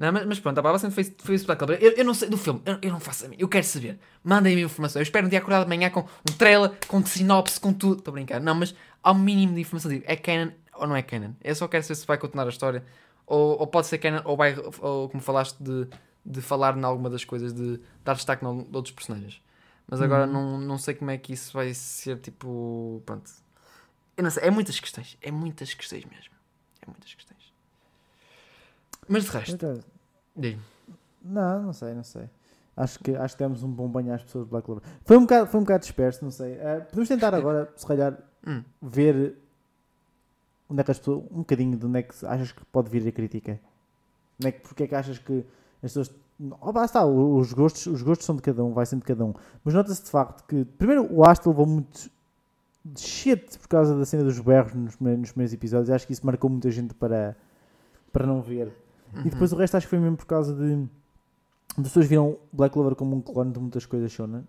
Não, mas, mas pronto, a bastante foi, foi isso Clover. Eu, eu não sei do filme, eu, eu não faço a mim, eu quero saber. Mandem-me informação. Eu espero um dia acordar de manhã com um trailer, com sinopse, com tudo. Estou a brincar, não, mas um mínimo de informação. Tipo, é canon ou não é canon? Eu só quero saber se vai continuar a história, ou, ou pode ser canon, ou vai, ou, como falaste, de, de falar em alguma das coisas, de dar destaque em outros personagens. Mas agora Uhum. não, não sei como é que isso vai ser, tipo, pronto. Eu não sei, é muitas questões, é muitas questões mesmo. É muitas questões. Mas de resto, diz-me. Não, não sei, não sei. Acho que, acho que demos um bom banho às pessoas de Black Clover. Foi um bocado, foi um bocado disperso, não sei. Eh, podemos tentar agora, se calhar, Hum. ver onde é que as pessoas, um bocadinho de onde é que achas que pode vir a crítica. Onde é que, porque é que achas que as pessoas. Oh, lá está, os gostos, os gostos são de cada um, vai ser de cada um. Mas nota-se de facto que, primeiro, o Asta levou muito de shit por causa da cena dos berros nos, primeiros- nos primeiros episódios. Acho que isso marcou muita gente para, para não ver. Uhum. E depois o resto acho que foi mesmo por causa de. As pessoas viram Black Clover como um clone de muitas coisas shonen.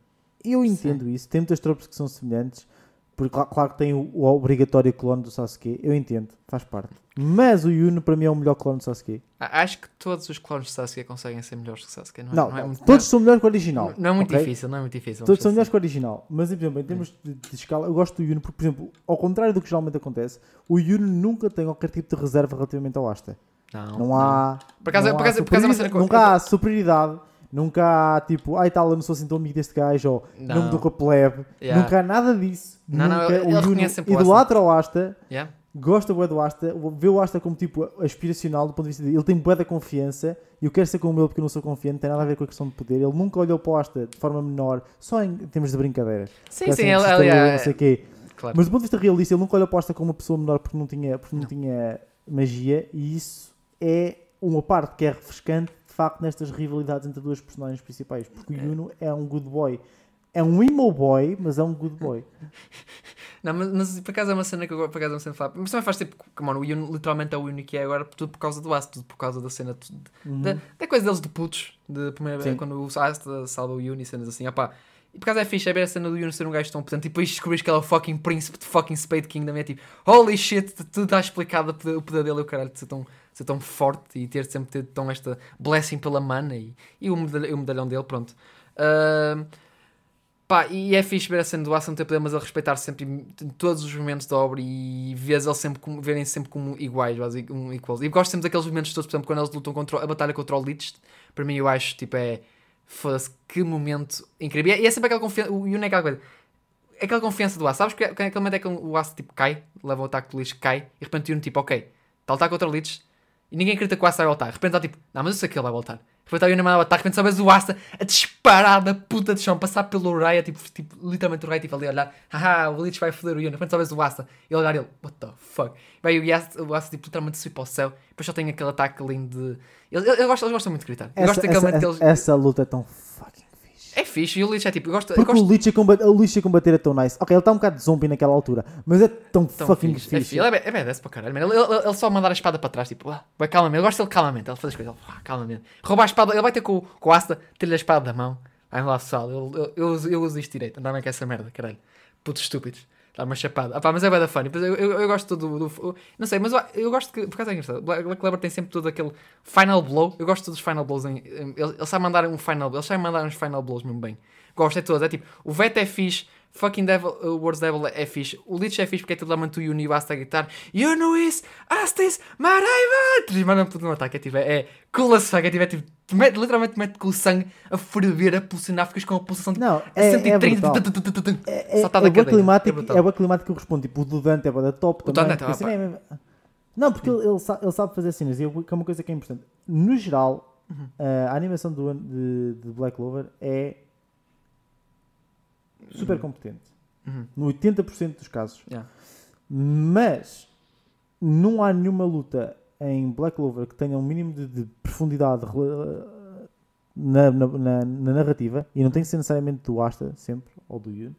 Eu entendo isso. Tem muitas tropas que são semelhantes. Porque, cla- claro que tem o, o obrigatório clone do Sasuke. Eu entendo, faz parte. Mas o Yuno para mim é o melhor clone do Sasuke. Acho que todos os clones de Sasuke conseguem ser melhores que Sasuke. Não, é- Não, não é muito, todos são melhores que o original. não, não é muito ok? difícil, não é muito difícil. Todos são melhores que o original. Mas, por exemplo, em termos de, de escala, eu gosto do Yuno porque, por exemplo, ao contrário do que geralmente acontece, o Yuno nunca tem qualquer tipo de reserva relativamente ao Asta. Sinceros. Não há. Por acaso- não por há acaso- por acaso é uma cena que eu- Nunca há superioridade. Nunca há tipo, ai tal, eu não sou assim tão amigo deste gajo, ou não, Não. me dou com a plebe. Yeah. Nunca há nada disso. Não, não, nunca. ele- ele o Yuno reconhece sempre o idolatra o Asta, Yeah? gosta bué do Asta, vê o Asta como tipo aspiracional do ponto de vista dele. Ele tem bué da confiança e eu quero ser como ele porque eu não sou confiante, não tem nada a ver com a questão de poder. Ele nunca olhou para o Asta de forma menor, só em termos de brincadeiras. Sim, sim, assim, ele, ele é- não sei o quê. Claro. Mas do ponto de vista realista, ele nunca olhou para esta como uma pessoa menor porque não tinha, porque não Não. tinha magia e isso é uma parte que é refrescante de facto nestas rivalidades entre duas personagens principais. Porque o Yuno é um good boy. É um emo boy, mas é um good boy. Não, mas, mas por acaso é uma cena que eu por acaso é uma cena que fala. Mas também faz tipo, come on, o Yuno literalmente é o único que é agora, tudo por causa do Asta, tudo por causa da cena, tudo- Uhum. da, da coisa deles de putos, de primeira vez, quando o Asta salva o Yuno e cenas assim, opá. E por acaso é fixe, é ver a cena do Yuno ser um gajo tão potente e depois descobris que ele é o fucking príncipe de fucking Spade Kingdom. É tipo, holy shit, tudo está explicado o poder dele e o caralho de ser tão, ser tão forte e ter sempre tido tão esta blessing pela mana e, e o, medalhão, o medalhão dele, pronto. Ahm, pá, e é fixe ver a cena do não ter poder, mas ele respeitar sempre em todos os momentos da obra e vês ele sempre como, verem sempre como iguais, um, equals. E gosto sempre daqueles momentos todos, por exemplo, quando eles lutam contra a batalha contra o Lich, para mim eu acho, tipo, é foda-se, que momento incrível. E é sempre aquela confiança, o é aquela coisa, aquela confiança do Asa, sabes que aquele momento é que o Asa tipo cai, leva o ataque do Lich, cai, e de repente o tipo, ok, a lutar contra o Lich, e ninguém acredita que o Asa vai voltar. De repente está tipo, não, mas eu sei que ele vai voltar. De repente está o Yuna o ataque, de repente só vês o Asa a disparar da puta de chão, passar pelo Raya, tipo, tipo literalmente o Raya tipo ali a olhar, haha, o Lich vai foder o Yuna. De repente só vês o Asa, e ele olhar ele, what the fuck. Vai o Asa tipo, literalmente subir para o céu, depois só tem aquele ataque lindo de... Ele, ele, ele gosta, eles gostam muito de gritar. Essa, essa, essa, eles... essa luta é tão fucking. É fixe, e o Lich é tipo, eu gosto, eu Porque gosto o Lich, a combater, o Lich a combater é tão nice. Ok, ele está um bocado de zombie naquela altura, mas é tão, tão fucking fixe. fixe. É fixe. Ele é, é badass para caralho. Ele, ele, ele só mandar a espada para trás, tipo, ah, vai calmamente. Eu gosto dele calmamente, ele faz as coisas, ele, ah, calmamente. Roubar a espada, ele vai ter com, com o Asta, ter-lhe a espada da mão, vai lá sal. Eu, eu, eu, uso, eu uso isto direito, andava com essa merda, caralho. Putos estúpidos. Dar uma chapada. Ah, pá, mas é bem da funny. Depois Eu, eu, eu gosto do, do- Não sei, mas eu, eu gosto que. Por acaso é engraçado. Black Clover tem sempre todo aquele final blow. Eu gosto dos final blows. Em, ele, ele sabe mandar um final blow. Ele sabe mandar uns final blows mesmo bem. Gosto é todos. É tipo, o Vet é fixe. Fucking Devil, uh, Words Devil é fixe. O Lich é fixe porque é totalmente o Uni basta a gritar You know is Astis Maraiva! E mandam tudo no ataque. É tipo, é, é cool as fuck. É tipo, é tipo mete, literalmente mete com o sangue a ferver, a pulsionar. Ficas com a pulsação Não, é- é 130. brutal. tu, tu, tu, tu, tu, tu, É, é, é boa cadeira. climático, brutal. é climático que eu respondo. Tipo, o do Dante é da top O também. Dante é assim é mesmo- Não, porque ele, ele sa- ele sabe fazer cenas. E é uma coisa que é importante. No geral, Uhum. a animação do, de, de Black Clover é super competente. Uhum. No 80% dos casos. Yeah. Mas não há nenhuma luta em Black Clover que tenha um mínimo de, de profundidade na, na, na- na narrativa e não tem que ser necessariamente do Asta sempre ou do Yun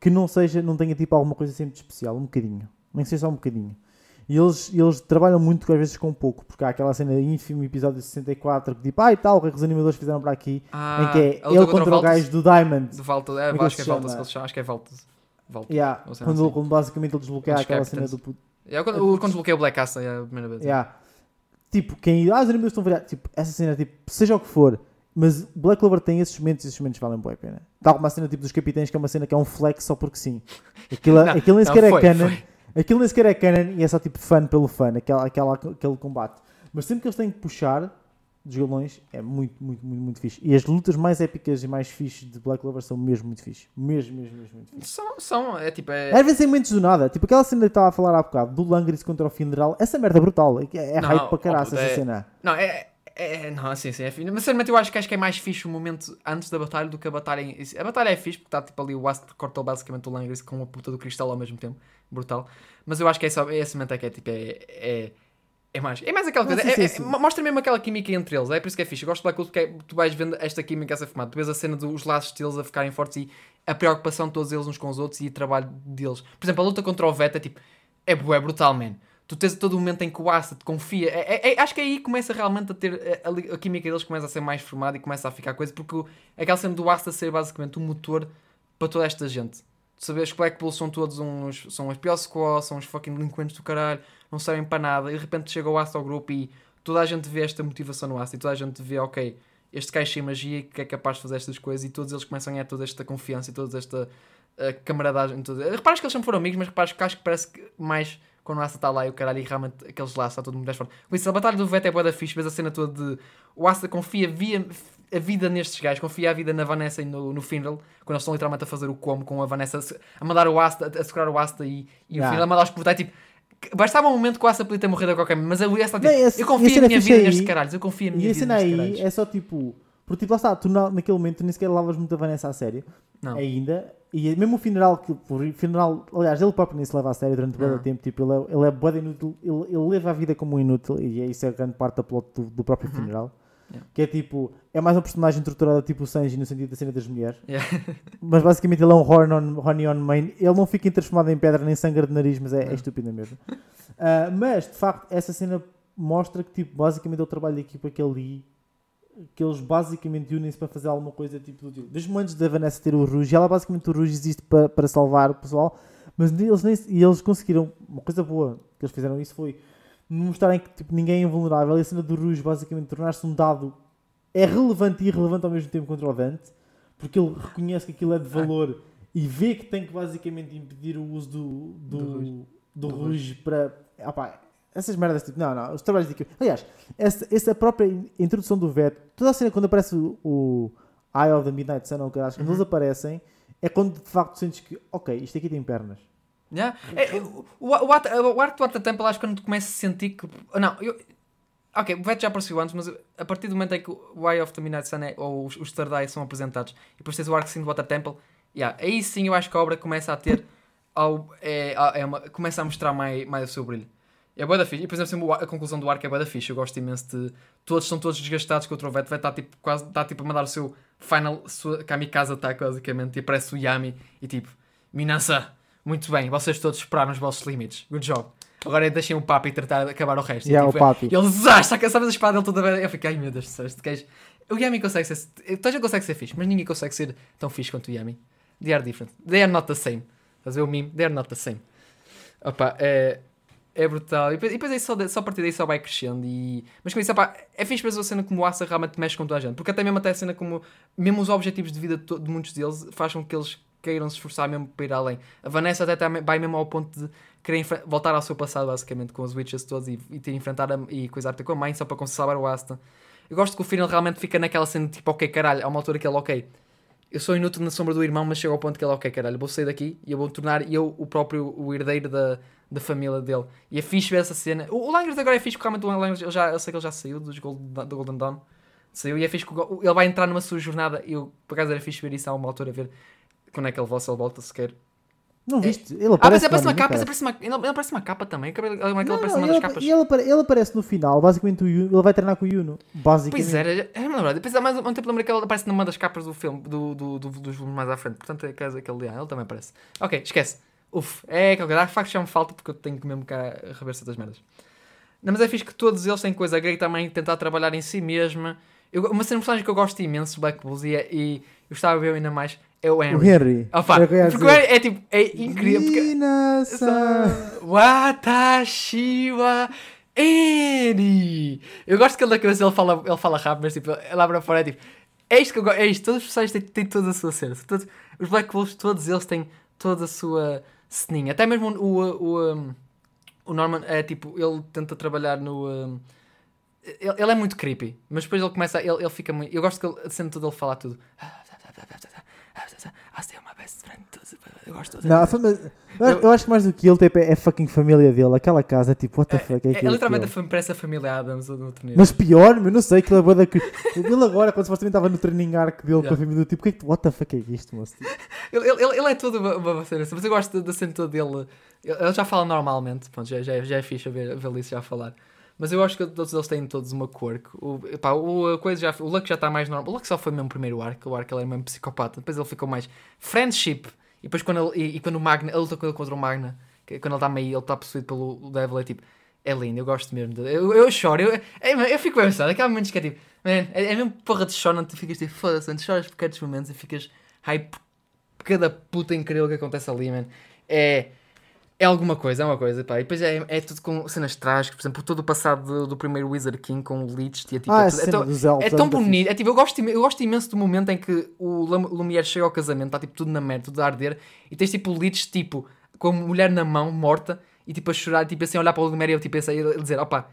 que não seja, não tenha tipo alguma coisa sempre de especial, um bocadinho, nem que seja só um bocadinho. E eles, eles trabalham muito às vezes com pouco, porque há aquela cena ínfima, episódio 64, que tipo, ah e tal, o que é que os animadores fizeram para aqui, Ah, em que é ele contra contra o gajo do Diamond. De Valta, é, é acho que é Valtas, chama? que eles chamam, acho que é Valtas. Valtas. Yeah, quando, assim. quando basicamente ele desbloqueia Os aquela cena captains. do. É, quando, quando desbloqueei o Black Asta é a primeira vez. Yeah. Tipo, quem. Ah, os animadores estão variados. Tipo, essa cena, tipo, seja o que for. Mas Black Clover tem esses momentos e esses momentos valem boa a pena. Tal como a cena tipo dos capitães, que é uma cena que é um flex só porque sim. Aquilo, Não, aquilo nem sequer é canon. foi. Aquilo nem sequer é canon e é só tipo fun pelo fun, aquela, aquela, aquele combate. Mas sempre que eles têm que puxar dos galões, é muito, muito, muito, muito fixe. E as lutas mais épicas e mais fixes de Black Clover são mesmo muito fixe. Mesmo, mesmo, mesmo muito fixe. São, são, é tipo, é... Às vezes em momentos do nada, tipo aquela cena que estava a falar há bocado, do Langris contra o Findral, essa merda é brutal. É, é Não, hype para caraças puta, essa é- cena. Não, é... É, não, sim, sim, é fixe. Mas sinceramente eu acho que, acho que é mais fixe o momento antes da batalha do que a batalha em... A batalha é fixe porque está tipo ali o Ast corta basicamente o Langris com a puta do cristal ao mesmo tempo. Brutal. Mas eu acho que é só, esse momento é que é tipo, é... é... É mais, é mais aquela Não, coisa, é- é- mostra mesmo aquela química entre eles, é por isso que é fixe. Eu gosto de Black porque é- tu vais vendo esta química a ser formada. Tu vês a cena dos laços deles a ficarem fortes e a preocupação de todos eles uns com os outros e o trabalho deles. Por exemplo, a luta contra o Veta, tipo, é, bué, brutal, man. Tu tens todo o momento em que o Asta te confia. É- é- é- acho que aí começa realmente a ter. A, a a química deles começa a ser mais formada e começa a ficar coisa. Porque o- aquela cena do Asta ser basicamente o motor para toda esta gente. Sabes que Black são todos uns. São os piores squaws, são os fucking delinquentes do caralho, não servem para nada. E de repente chega o Asta ao grupo e toda a gente vê esta motivação no Asta e toda a gente vê, ok, este gajo sem magia que é capaz de fazer estas coisas e todos eles começam a ganhar toda esta confiança e toda esta uh, camaradagem. Toda... Reparas que eles sempre foram amigos, mas reparas que acho que parece que mais quando o Asta está lá e o caralho e realmente aqueles laços está todo mundo mais forte. Com isso, a batalha do Veta é boa da fixe, vês a cena toda de o Asta confia via a vida nestes gajos, confia a vida na Vanessa e no, no quando eles estão literalmente a fazer o como com a Vanessa a mandar o Asta, a segurar o Asta e, e o. Finral a mandar os portais tipo. que- Bastava um momento que o Asta podia ter morrido a qualquer momento, mas Asta tipo, Não, esse- eu confio a era minha vida aí. nestes caralhos, eu confio a minha E a vida nestes aí caralhos. é só tipo. Porque tipo, lá está, tu na- naquele momento tu nem sequer levavas muito a Vanessa a sério. Não. Ainda. E mesmo o funeral, que o funeral, aliás, ele próprio nem se leva a sério durante muito tempo. Tipo, ele é, ele é inútil, ele, ele leva a vida como um inútil. E é isso é grande parte da plot do, do próprio funeral. Yeah. Que é tipo, é mais um personagem torturado tipo o Sanji no sentido da cena das mulheres. Yeah. Mas basicamente ele é um horn on, horny on main. Ele não fica transformado em pedra nem sangue de nariz, mas é, é estúpido mesmo. Ah, mas de facto, essa cena mostra que tipo, basicamente é o trabalho da equipa que ali que eles basicamente unem-se para fazer alguma coisa tipo do tipo. Desde antes da Vanessa ter o Rouge, ela basicamente o Rouge existe para, para salvar o pessoal, mas eles, nem, e eles conseguiram uma coisa boa que eles fizeram isso foi mostrarem que tipo, ninguém é invulnerável e a cena do Rouge basicamente tornar-se um dado é relevante e irrelevante ao mesmo tempo contra o Dante porque ele reconhece que aquilo é de valor e vê que tem que basicamente impedir o uso do, do, Do do, Rouge. Rouge para. Ah essas merdas tipo. Não, não, os trabalhos de equipe. Aliás, essa, essa própria in- introdução do Veto, toda a cena quando aparece o, o Eye of the Midnight Sun, ou o caralho, quando Uhum. eles aparecem, é quando de facto sentes que, ok, isto aqui tem pernas. Yeah. É, o, o, o, o do Art Temple acho que quando tu começas a sentir que. Não, eu. Ok, o Vet já apareceu antes, mas a partir do momento em que o Eye of the Midnight Sun é, ou os, os são apresentados e depois tens o Arc Sim do Water Temple, yeah, aí sim eu acho que a obra começa a ter. Ao, é, é uma- começa a mostrar mais, mais o seu brilho. É boa da fixe. E por exemplo, a conclusão do arco é boa da fixe. Eu gosto imenso de. Todos são todos desgastados contra o Vet. O Vet está tipo, quase está tipo a mandar o seu final sua kamikaze attack, basicamente. E aparece o Yami e tipo, Minasa, muito bem, vocês todos esperaram os vossos limites. Good job. Agora deixem o papo e tratar de acabar o resto. E, Yeah, tipo, o papi. Ele saca, sabes a espada dele toda vez. Eu fiquei, ai meu Deus do céu, este gajo. O Yami consegue ser. Toda a gente consegue ser fixe, mas ninguém consegue ser tão fixe quanto o Yami. They are different. They are not the same. Fazer o meme, they're not the same. Opa, é, é brutal. E depois, e depois aí só, só a partir daí só vai crescendo. E... Mas com isso, opa, é fixe ver a cena como o Asa realmente mexe com toda a gente. Porque até mesmo até a cena como. Mesmo os objetivos de vida de muitos deles fazem com que eles queiram se esforçar mesmo para ir além. A Vanessa até tá- vai mesmo ao ponto de querer voltar ao seu passado, basicamente, com os witches todos e, e ter enfrentar a, e coisar com a mãe só para salvar o Asta. Eu gosto que o final realmente fica naquela cena de tipo, ok, caralho, há uma altura que ele, ok, eu sou inútil na sombra do irmão, mas chega ao ponto que ele, ok, caralho, vou sair daqui e eu vou tornar eu o próprio o herdeiro da, da família dele. E é fixe ver essa cena. O, o Langers agora é fixe porque realmente o Langers, eu, já, eu sei que ele já saiu dos do Golden Dawn. Saiu e é fixe que ele vai entrar numa sua jornada. Eu, por acaso, era fixe ver isso a uma altura, ver quando é que ele volta, se ele volta sequer. Não viste? Ele Ah, mas aparece, aparece uma capa, aparece uma, ele, ele aparece uma capa também. Aquele aquele Não, aparece não, numa das ele, capas. e ele, apare- ele aparece no final, basicamente o Yuno, ele vai treinar com o Yuno, basicamente. Pois era, era me lembrar. Depois há mais um tempo lembrei que ele aparece numa das capas do filme, do, do, do- dos volumes mais à frente. Portanto, é caso aquele dia. Ele também aparece. Ok, esquece. Uf, é. Ah, de facto já me falta porque eu tenho que mesmo cá rever certas merdas. Não, mas é fixe que todos eles têm coisa. A Grey também tentar trabalhar em si mesma. Eu, uma cena de personagem que eu gosto imenso, Black Bulls, e, é- e eu gostava de ver ainda mais, é o Henry. O Henry. Opa, Era o que eu ia porque. Henry é tipo, é incrível. Porque... Watashi wa Eri. Eu gosto que ele na cabeça ele fala, ele fala rápido, mas tipo, ele abre fora é tipo, é isto que eu gosto, é isto, todos os personagens têm, têm toda a sua cena. Todos, os Black Wolves, todos eles têm toda a sua ceninha. Até mesmo o, o, o, o Norman é tipo, ele tenta trabalhar no. ele, ele é muito creepy, mas depois ele começa, a- ele, ele fica muito. Eu gosto que ele, cena toda ele falar tudo. Ah, você é uma best friend. Eu gosto de Não, mas- eu, acho- eu acho que mais do que ele tipo, é a fucking família dele. Aquela casa é tipo, what the fuck é, É, é aquilo? literalmente a aquilo? parece a família Adams no outro nível. Mas pior, eu não sei, aquilo é bué da... cri- Ele agora, quando supostamente estava no training arc dele com Yeah. a família, tipo, que é que, what the fuck é isto, moço? Tipo, Ele, ele, ele- é todo uma, uma cena, mas eu gosto da cena toda dele. Ele, já fala normalmente, pronto, já, já, já é fixe ver, ver isso já falar. Mas eu acho que todos eles têm todos uma quirk. O, pá, o, a coisa já, o Luck já está mais normal. O Luck só foi mesmo o primeiro arco. O arco ele era mesmo psicopata. Depois ele ficou mais friendship. E depois quando ele, e, e quando o Magna, ele luta com ele contra o Magna, que, quando ele está meio, ele está possuído pelo Devil, é tipo, é lindo, eu gosto mesmo. dele. Eu, eu choro, eu, é, eu fico bem pensado. Aqueles momentos que é tipo, man, é, é mesmo porra de choro, onde tu ficas tipo, foda-se, onde choras por cada momentos e ficas hype por cada puta incrível que acontece ali, man. É, é alguma coisa, é uma coisa, pá. E depois é, é tudo com cenas trágicas, por exemplo, todo o passado do, do primeiro Wizard King com o Lich, e é, tipo, ah, é, tudo- é cena tão- elfos. é tão bonito. É tipo, eu gosto, eu gosto imenso do momento em que o Lumière chega ao casamento, está tipo tudo na merda, tudo a arder, e tens tipo o Lich, tipo, com a mulher na mão, morta, e tipo a chorar, tipo assim, a olhar para o Lumière e eu tipo assim, ele dizer, opa,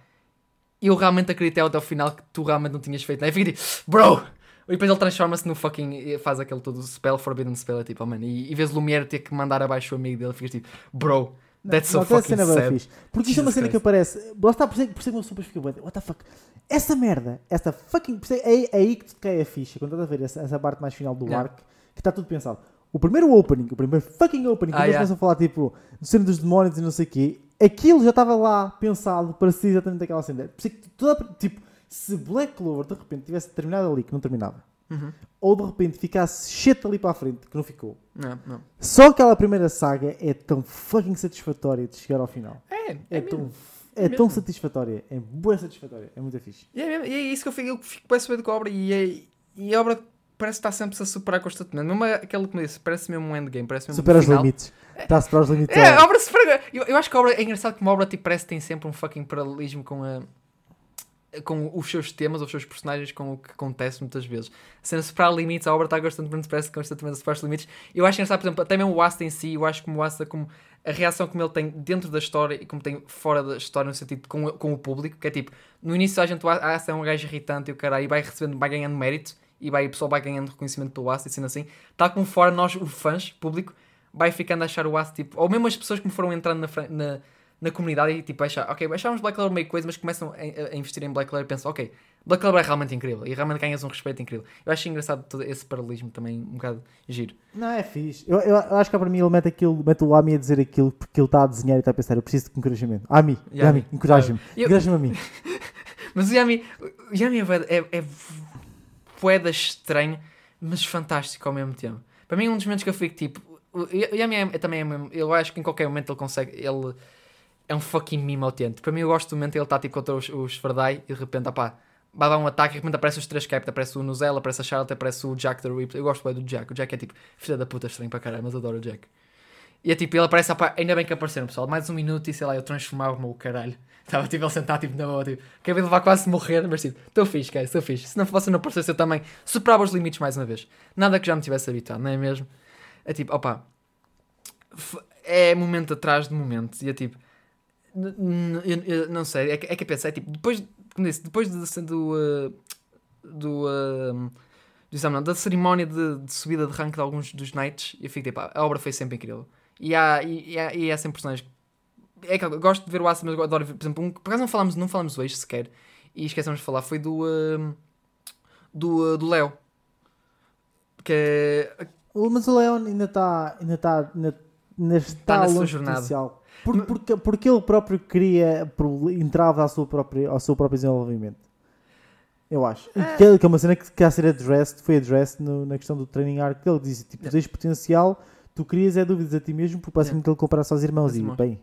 eu realmente acreditei até ao final que tu realmente não tinhas feito, né? E fica tipo, bro! E depois ele transforma-se no fucking. Faz aquele todo spell, Forbidden Spell, é tipo, oh man. E, e vês o Lumière ter que mandar abaixo o amigo dele, ficas tipo, bro, that's so Não, toda a fucking é sad. fixe. Porque isto é uma cena que Christ. aparece. Lá está, por isso é é que uma pessoa depois fica What the fuck? Essa merda, essa fucking. isso É, é aí que te cai a ficha. Quando estás a ver essa, essa parte mais final do Yeah. arc, que está tudo pensado. O primeiro opening, o primeiro fucking opening, quando Ah, eles yeah. começam a falar tipo do cena dos demónios e não sei o quê, aquilo já estava lá pensado para ser exatamente aquela cena. Por isso é que toda, tipo, se Black Clover de repente tivesse terminado ali, que não terminava, Uhum. ou de repente ficasse shit ali para a frente, que não ficou. Não, não. Só aquela primeira saga é tão fucking satisfatória de chegar ao final. É, É, é, tão, é É tão mesmo. satisfatória. É boa satisfatória. É muito fixe. E é, mesmo- e é isso que eu fico, eu fico bem saber com a obra e, é, e a obra parece estar sempre a superar constantemente. Mesmo aquela que me disse, parece mesmo um endgame, parece mesmo Supera um os limites. Está a superar os limites. É, a ao- obra supera. Eu, eu acho que a obra é engraçado que uma obra tipo, parece que tem sempre um fucking paralelismo com a. Com os seus temas, os seus personagens, com o que acontece muitas vezes. Sendo superar limites, a obra está constantemente, parece constantemente a superar os limites. Eu acho engraçado, por exemplo, até mesmo o Asta em si, eu acho como o Asta, como a reação como ele tem dentro da história e como tem fora da história, no sentido com, com o público, que é tipo, no início a gente, o Asta é um gajo irritante e o caralho, e vai recebendo, vai ganhando mérito, e vai, o pessoal vai ganhando reconhecimento pelo Asta e sendo assim, tal como fora nós, os fãs, público, vai ficando a achar o Asta, tipo, ou mesmo as pessoas que me foram entrando na, na, na comunidade e tipo, achar, ok, achávamos Black Clover meio coisa, mas começam a, a investir em Black Clover e pensam, ok, Black Clover é realmente incrível e realmente ganhas um respeito incrível. Eu acho engraçado todo esse paralelismo também, um bocado giro. Não, é fixe. Eu, eu, acho que para mim ele mete, aquilo, mete o Ami a dizer aquilo porque ele está a desenhar e está a pensar. Eu preciso de encorajamento. Ami, Yami. Ami, encoraja-me. Eu- Encoraja-me a mim. Mas o Yami, o Yami é, é, é poeda estranho, mas fantástico ao mesmo tempo. Para mim, um dos momentos que eu fico tipo. O Yami é, é também é mesmo. Eu acho que em qualquer momento ele consegue. Ele é um fucking mimo autêntico. Para mim, eu gosto do momento que ele está tipo contra os, os Fardai e de repente, opá, vai dar um ataque e de repente aparece os três capta, aparece o Nuzela, aparece a Charlotte, aparece o Jack the Ripper. Eu gosto bem do Jack. O Jack é tipo filha da puta estranho para caralho, mas adoro o Jack. E é tipo, ele aparece, opá, ainda bem que apareceram, pessoal. Mais um minuto e sei lá, eu transformava-me o caralho. Estava tipo ele sentado, tipo, na boa, tipo, acabei de levar quase a morrer, mas tipo, estou fixe, cara, estou fixe. Se não fosse, não aparecesse, eu também superava os limites mais uma vez. Nada que já me tivesse habituado, não é mesmo? É tipo, opá, é momento atrás de momento. E é tipo, eu, eu não sei, é que, é que eu penso, é tipo, depois, como disse, depois de, do, uh, do, uh, do exame, não, da cerimónia de, de subida de rank de alguns dos Knights, eu fico tipo, a obra foi sempre incrível. E há, e, há, e há sempre personagens. É que eu gosto de ver o Asa, mas eu adoro ver, por exemplo, um, por acaso não falamos, não falamos do sequer, e esquecemos de falar, foi do. uh, do, do Léo. Que é. Mas o Leon ainda está ainda está ainda, ainda está Tá na sua jornada. Por- porque, porque ele próprio queria entrava ao seu próprio, ao seu próprio desenvolvimento. Eu acho. E que, que é uma cena que, que a ser addressed, foi addressed no- na questão do training arc que ele disse, tipo, Yeah. tens potencial, tu crias é dúvidas a ti mesmo, porque basicamente ele comparasse aos irmãos e bem,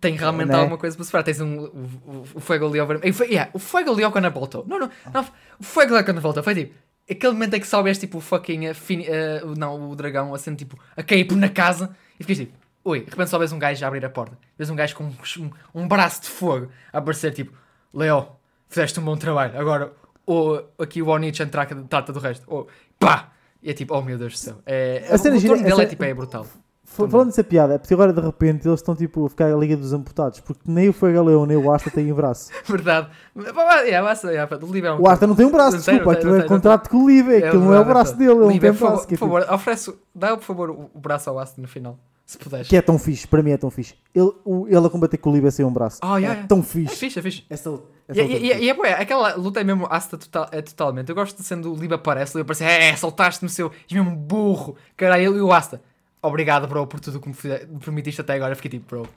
tem realmente Né? alguma coisa para separar. Tens um, o, o, Fuego Leo vermelho. Yeah, o Fuego Leo quando voltou. Não, não, não. O Fuego Leo quando voltou foi tipo. Aquele momento em que soubes tipo o fucking. uh, fin- uh, não, o dragão assim tipo a cair por na casa e ficas tipo. Ui, de repente só vês um gajo a abrir a porta. Vês um gajo com um, um, um braço de fogo a aparecer tipo. Leo, fizeste um bom trabalho. Agora o, aqui o Onichi trata, trata do resto. Oh, pá! E é tipo, oh meu Deus do céu. É, A cena o gira- dele é tipo, é brutal. Falando dessa piada, é porque agora de repente eles estão tipo a ficar a Liga dos Amputados, porque nem o Fuego Leão nem o Asta têm braço. Verdade. Basta, yeah, o Liv é um O Asta não tem um braço, Não desculpa, aquilo é contrato com o Liv, é, aquilo não é o braço é dele, ele não tem favor, braço. É, por tipo- favor, oferece, dá por favor o o braço ao Asta no final, se puderes. que é tão fixe, para mim é tão fixe. Ele, o- ele a combater com o é sem um braço. Oh, yeah, é yeah. tão É fixe. fixe, é fixe. Essa, essa E, luta é e, e, e é bué, aquela luta é mesmo Asta total, é totalmente. Eu gosto de sendo o Liv aparece, o Liv aparece, é, soltaste-me seu, és mesmo burro, caralho, e o Asta. Obrigado, bro, por tudo que me permitiste até agora. Eu Fiquei tipo, bro,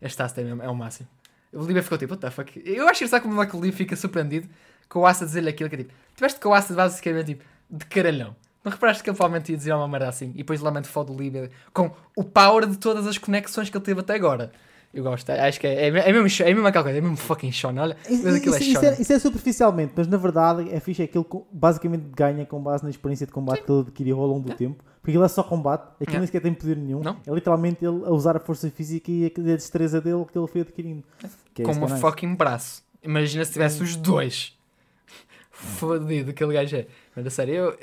este Asta é, mesmo, é o máximo. O Liv ficou tipo, what the fuck? Eu acho que sabe como é que o Liv fica surpreendido com o Asta dizer-lhe aquilo que é tipo, tiveste com o Asta basicamente tipo, de caralhão. Não reparaste que ele provavelmente ia dizer uma merda assim e depois lamento foda o Liv com o power de todas as conexões que ele teve até agora. Eu gosto, acho que é, é, é, mesmo, é mesmo aquela coisa, é mesmo fucking Sean, olha, Isso, aquilo é isso- isso Sean. é, isso é superficialmente, mas na verdade é fixe, é que ele basicamente ganha com base na experiência de combate que ele adquiriu ao longo do tempo. Porque ele é só combate, aquilo Yeah. nem sequer tem poder nenhum. Não. É literalmente ele a usar a força física e a destreza dele que ele foi adquirindo. É com isso um é nice. fucking braço. Imagina se tivesse os dois. Fodido, aquele gajo é. Mas a sério, eu.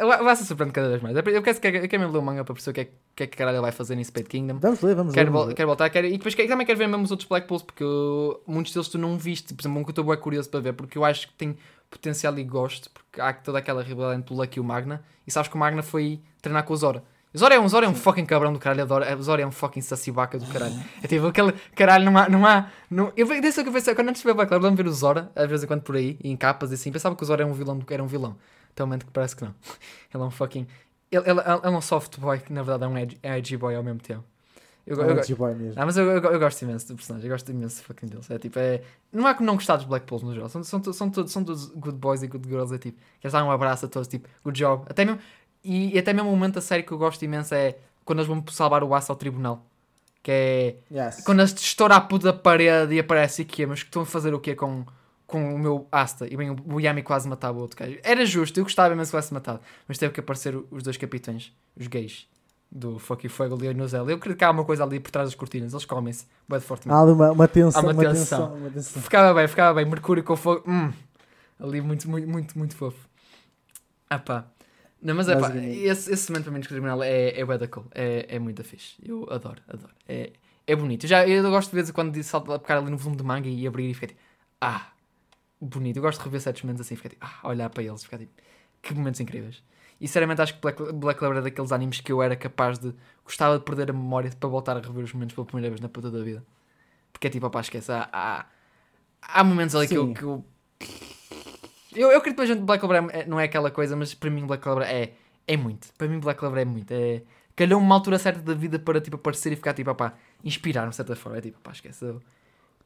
Eu, eu, se surpreender cada vez mais. Eu quero, eu quero, eu mesmo ler o manga para perceber o que é, que é que caralho ele vai fazer em Spade Kingdom. Vamos ler, vamos ler. Quero, vamos ler. quero voltar, quero, e depois quero- também quero ver mesmo os outros Black Bulls, porque eu- muitos deles tu não viste. Por exemplo, um que eu estou bem curioso para ver, porque eu acho que tem potencial e gosto, porque há toda aquela rivalidade entre o Lucky e o Magna, e sabes que o Magna foi treinar com o Zora. O Zora é um, Zora é um fucking cabrão do caralho, adoro. O Zora é um fucking sacibaca do caralho. É tipo aquele caralho, não há. Não há não, eu desde que eu pensei, quando antes de ver Black Club, lembro de ver o Zora, às vezes em quando por aí, em capas e assim, pensava que o Zora era um vilão, era um vilão. O momento que parece que não. Ele é um fucking. Ele, ele, ele é um soft boy que na verdade é um edgy, é edgy boy ao mesmo tempo. Eu, É eu, um edgy boy mesmo. ah, mas eu, eu, eu gosto imenso do personagem, eu gosto imenso fucking deles. É tipo, é. Não há como não gostar dos Black Bulls no geral. São, são, são, todos, são todos good boys e good girls. É tipo, queres dar um abraço a todos, tipo, good job. Até mesmo, e, e até mesmo um momento a sério que eu gosto imenso é quando eles vão salvar o aço ao tribunal. Que é. Yes. Quando eles estouram a puta parede e aparece aqui, mas que estão a fazer o quê com, com o meu Asta? E bem, o Yami quase matava o outro gajo. Era justo, eu gostava imenso que tivesse matado. Mas teve que aparecer os dois capitães, os gays, do Fuck Fuego, e Nozela. Eu acredito que há uma coisa ali por trás das cortinas, eles comem-se. De fortemente. Há ali uma, uma tensão, Há uma uma tensão. tensão, uma tensão. Ficava bem, ficava bem. Mercúrio com fogo. Hum. Ali muito, muito, muito, muito fofo. Ah pá. Não, mas é pá, esse, esse momento para mim criminal é, é bué da cool. É, é muito fixe. Eu adoro, adoro. É, é bonito. Eu, já, eu gosto de vez em quando de saltar pegar ali no volume de manga e abrir e ficar tipo, ah, bonito. Eu gosto de rever certos momentos assim, ficar tipo, ah, olhar para eles, ficar tipo, que momentos incríveis. E sinceramente acho que Black, Black Clover é daqueles animes que eu era capaz de. Gostava de perder a memória para voltar a rever os momentos pela primeira vez na puta da vida. Porque é tipo, opá, esquece. Há, há, há momentos ali que eu, Sim. que eu. Eu, eu acredito que Black Clover é- não é aquela coisa, mas para mim Black Clover é, é muito. Para mim Black Clover é muito. É, calhou uma altura certa da vida para tipo, aparecer e ficar tipo, opá, inspirar-me de certa forma. É tipo, opá, esquece. Eu,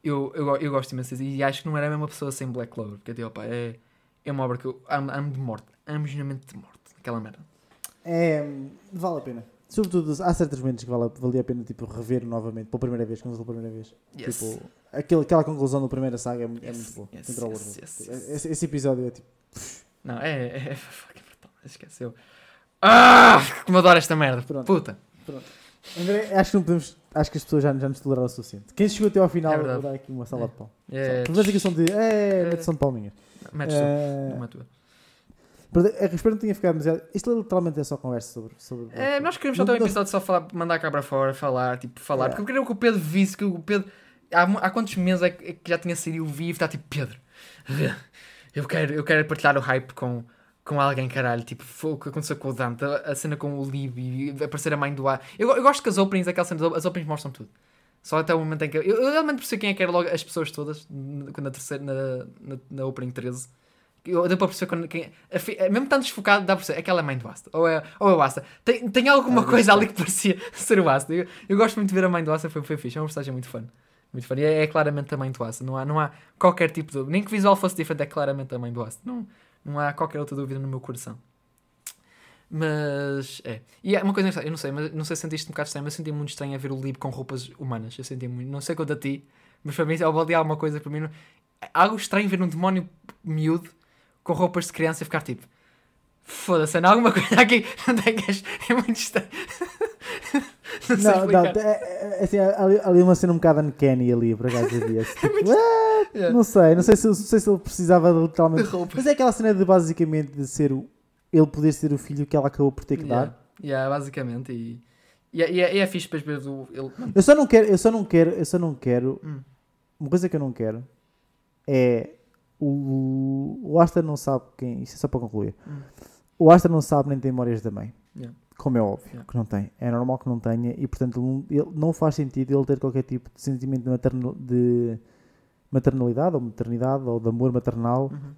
eu, eu, eu gosto imenso. E acho que não era a mesma pessoa sem Black Clover. Porque tipo, opá, é, é uma obra que eu amo, amo de morte. Amo genuinamente de morte. Aquela merda. É, vale a pena. Sobretudo, há certos momentos que vale, valia a pena tipo, rever novamente, pela primeira vez, como pela primeira vez. Yes. Tipo, aquele, aquela conclusão da primeira saga é, é Yes, muito boa. yes, Contra yes, Warner. yes. Esse, esse episódio é tipo. Não, é, é, é fucking brutal. Esqueceu. Ah! Como adoro esta merda. Pronto. Puta. Pronto. André, acho que não podemos. Acho que as pessoas já, já nos toleraram o suficiente. Quem chegou até ao final, É vou dar aqui uma salva de pau. É, Só, aqui som de. É, mete som de palminhas. metes tu, Eh, não é tua. Eu espero que não tenha ficado demasiado. Isto literalmente é só conversa sobre. sobre É, nós queremos só ter um episódio só falar, mandar cá para fora, falar, tipo, falar. É. Porque eu queria que o Pedro visse que o Pedro. Há, há quantos meses é que, é já tinha saído vivo e está tipo, Pedro, eu quero, eu quero partilhar o hype com, com alguém, caralho. Tipo, o que aconteceu com o Dante, a, a cena com o Lib e aparecer a mãe do ar. Eu, eu gosto que as openings, aquela cena, as openings mostram tudo. Só até o momento em que. Eu, eu realmente percebi quem é que era logo as pessoas todas, na terceira, na, na, na opening 13. Eu deu para perceber quando, quem, mesmo tanto desfocado, dá para perceber. Aquela é mãe do Asta. Ou é, ou é o Asta. Tem, tem alguma Ah, coisa ali que parecia ser o Asta. Eu, eu gosto muito de ver a mãe do Asta, foi, foi fixe. É uma personagem muito fã. Muito fã. E é, é claramente a mãe do Asta. Não há, não há qualquer tipo de. Nem que o visual fosse diferente, é claramente a mãe do Asta. Não, não há qualquer outra dúvida no meu coração. Mas é. E é uma coisa eu não sei, mas não sei se sentiste um bocado estranho, mas eu senti muito estranho a ver o Lib com roupas humanas. Eu senti muito, não sei quanto a ti, mas para mim, ao baldear alguma coisa, para mim, não... é algo estranho ver um demónio miúdo com roupas de criança e ficar tipo, foda-se, não há alguma coisa aqui, não tem que- é muito estranho. não Não, não, explicar. é, é, assim, ali, ali uma cena um bocado uncanny ali, por acaso havia. Tipo, "Ah", Yeah. Não sei, não sei se, não sei se ele precisava de literalmente. De roupa. Mas é aquela cena de basicamente de ser o. Ele poder ser o filho que ela acabou por ter que Yeah, dar. yeah, basicamente, e, e, é- e, é- e é fixe depois ver o... Ele, Eu só não quero, eu só não quero, eu só não quero. Hum. Uma coisa que eu não quero é o, o Asta não sabe quem. Isto é só para concluir. Hum. O Asta não sabe nem tem memórias da mãe. Yeah. Como é óbvio Yeah. que não tem. É normal que não tenha e portanto não, ele- não faz sentido ele ter qualquer tipo de sentimento de, materno- de maternalidade ou maternidade ou de amor maternal Uhum.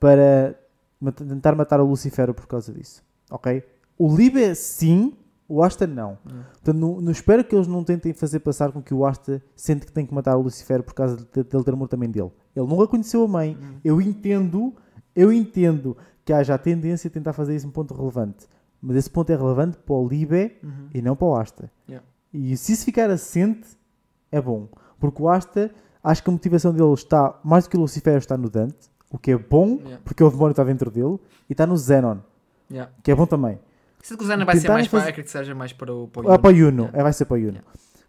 para mat- tentar matar o Lucifero por causa disso. Ok? O Libe sim, o Asta não. Portanto, não, não espero que eles não tentem fazer passar com que o Asta sente que tem que matar o Lucifero por causa de, de ele ter amor também dele. Ele nunca conheceu a mãe. Uhum. Eu entendo, eu entendo que haja a tendência a tentar fazer isso um ponto relevante. Mas esse ponto é relevante para o Libe Uhum. e não para o Asta. Yeah. E se isso ficar assente, é bom. Porque o Asta, acho que a motivação dele está, mais do que o Lucifero, está no Dante. O que é bom, Yeah. porque o demónio está dentro dele. E está no Zenon, Yeah. que é bom também. Sinto que o Zana vai ser mais para, fazer- acredito que seja mais para o... Para o Ah, para o Yuno. Yuno, é, vai ser para o Yuno.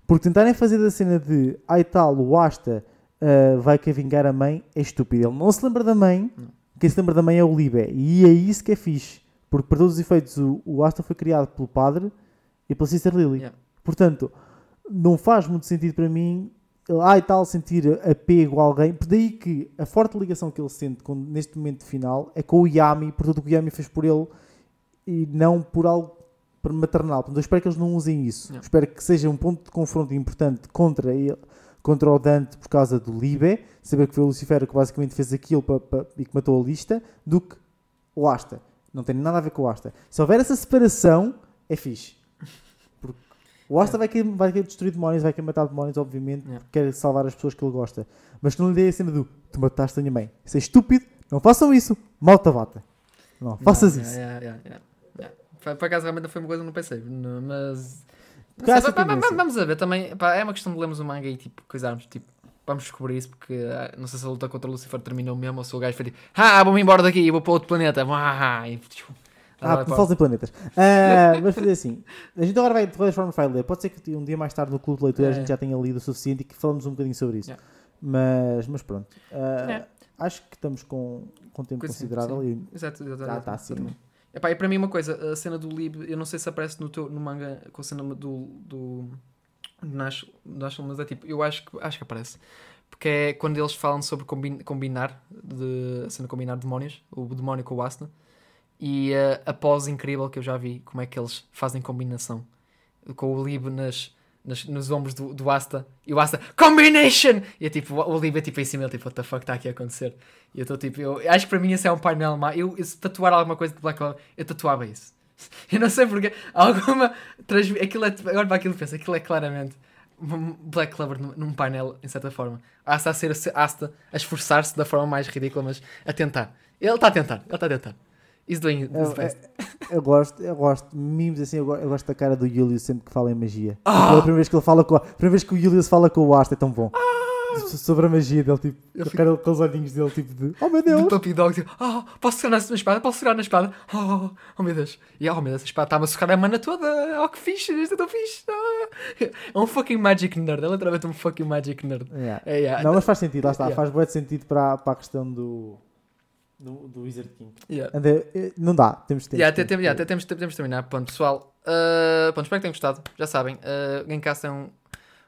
Porque tentarem fazer da cena de ai tal, o Asta ah, vai que vingar a mãe é estúpido. Ele não se lembra da mãe, Não. quem se lembra da mãe é o Libe. E é isso que é fixe. Porque para todos os efeitos, o, o Asta foi criado pelo padre e pela Sister Lily. Yeah. Portanto, não faz muito sentido para mim ai tal, sentir apego a alguém. Por daí que a forte ligação que ele sente com- neste momento final é com o Yami, por tudo o que o Yami fez por ele e não por algo maternal. Portanto, eu espero que eles não usem isso. Yeah. Espero que seja um ponto de confronto importante contra ele, contra o Dante por causa do Libe, saber que foi o Lucifer que basicamente fez aquilo pa- e que matou a lista, do que o Asta. Não tem nada a ver com o Asta. Se houver essa separação, é fixe. Porque o Asta vai, querer, vai querer destruir demónios, vai querer matar demónios, obviamente, porque quer salvar as pessoas que ele gosta. Mas não lhe dê a cena do tu mataste a minha mãe. Isso é estúpido, não façam isso, malta bata. Não, faças Não, isso. yeah, yeah, yeah, yeah. Por acaso realmente foi uma coisa que não pensei, mas. Sei, essa va- va- va- tendência. vamos a ver também. pá, é uma questão de lermos o manga e tipo, coisarmos. Tipo, vamos descobrir isso porque ah, não sei se a luta contra o Lucifer terminou mesmo ou se o gajo foi tipo, ah, vou-me embora daqui, vou para outro planeta. Ah, e, tipo, Ah, em planetas. Ah, vamos fazer assim. A gente agora vai, de qualquer forma, vai ler. Pode ser que um dia mais tarde no clube de leitura a É. gente já tenha lido o suficiente e que falamos um bocadinho sobre isso. Yeah. Mas, mas pronto. Ah, É. Acho que estamos com, com tempo Coisa- considerável e Exato, exato, Já está acima. Epá, e para mim uma coisa, a cena do Lib, eu não sei se aparece no, teu, no manga com a cena do, do, do Nash, mas é tipo, eu acho que, acho que aparece. Porque é quando eles falam sobre combi- combinar, de, a cena combinar demónios, o demónio com o Asna, e eh, a pose incrível que eu já vi, como é que eles fazem combinação com o Lib nas, nas- nos ombros do, do Asta e o Asta, combination! E é tipo, o é tipo em cima, ele tipo, what the fuck está aqui a acontecer? E eu estou tipo, eu acho que para mim esse é um painel má. Eu, eu se tatuar alguma coisa de Black Clover, eu tatuava isso. Eu não sei porque alguma transmi- aquilo é, agora para aquilo penso, aquilo é claramente Black Clover num painel, em certa forma. Asta a ser Asta a esforçar-se da forma mais ridícula, mas a tentar. Ele está a tentar, ele está a tentar. Is doing Eu, best. eu gosto, eu gosto, mimos assim, eu gosto, eu gosto da cara do Julius sempre que fala em magia. Ah! Pela primeira vez que ele fala com a, primeira vez que o Julius fala com o Asta é tão bom. so- sobre a magia dele, tipo, Eu com aquele- aqueles olhinhos dele, tipo de oh meu De Deus! Puppy Dog, tipo, oh, posso segurar na espada? Posso segurar na espada? Oh, oh meu Deus. E oh meu Deus, a espada está-me a socar a mana toda. Oh que fixe, isto é tão fixe. Ah. É um fucking magic nerd, é literalmente um fucking magic nerd. Yeah. É, yeah. Não, mas faz sentido, lá está, Yeah. faz bué de sentido para, para a questão do, do, do Wizard King. Yeah. Ande- eh, não dá, temos tempo. Yeah, até, temos tem- yeah, tempo. até temos, terminar. Pronto, pessoal. Uh, pronto, espero que tenham gostado. Já sabem, uh, Gamecast é um,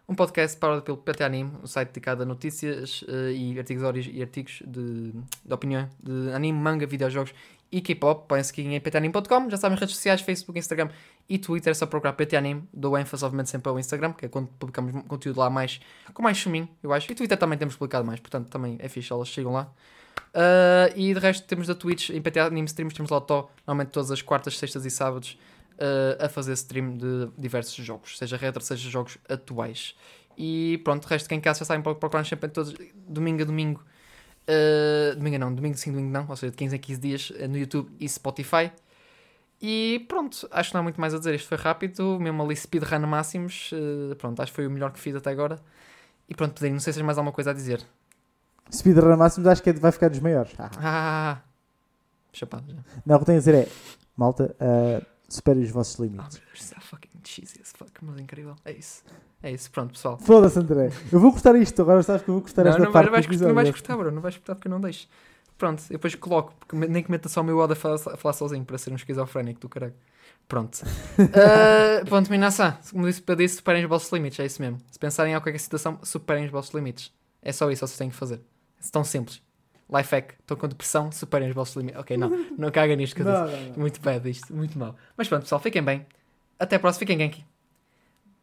um podcast parado pelo PT Anime, um site dedicado a notícias uh, e artigos e artigos de, de opinião de anime, manga, videojogos e K-pop. Podem seguir em ptanime.com. Já sabem, redes sociais, Facebook, Instagram e Twitter. É só procurar PT Anime. Dou ênfase, obviamente, sempre ao Instagram, que é quando publicamos conteúdo lá mais com mais chuminho, eu acho. E Twitter também temos publicado mais, portanto também é fixe, elas chegam lá. Uh, e de resto temos da Twitch, em PT Anime Streams, temos lá o Tó, normalmente todas as quartas, sextas e sábados, uh, a fazer stream de diversos jogos, seja retro, seja jogos atuais. E pronto, de resto, quem casa já sabem pro- procurar sempre todos, domingo a domingo, uh, domingo não, domingo sim, domingo não, ou seja, de 15 a 15 dias no YouTube e Spotify. E pronto, acho que não há muito mais a dizer. Isto foi rápido, mesmo ali speedrun máximos. pronto, acho que foi o melhor que fiz até agora. E pronto, Pedrinho, não sei se tens mais alguma coisa a dizer. Speedrun máximos acho que é- vai ficar dos maiores. Ah. Ah, chapado já. Não, o que tenho a dizer é, malta, uh, superem os vossos Ah, limites. isso é fucking cheesy as fuck, mas incrível. É isso. É isso, pronto, pessoal. Foda-se, André. Eu vou gostar isto, agora sabes que eu vou gostar Não, esta não, parte vais, não vais gostar, bro. Não vais gostar porque eu não deixo. Pronto, eu depois coloco, porque nem que meta só o meu Oda a falar, a falar sozinho para ser um esquizofrénico do caralho. Pronto. uh, pronto, Minasan, como disse para disse, superem os vossos limites, é isso mesmo. Se pensarem em qualquer situação, superem os vossos limites. É só isso que vocês têm que fazer. Tão simples. Life hack, estou com depressão, superem os vossos limites. Ok, não, não caga nisto que eu Não, disse. não, não. Muito bad isto, muito mal. Mas pronto, pessoal, fiquem bem. Até a próxima, fiquem genki.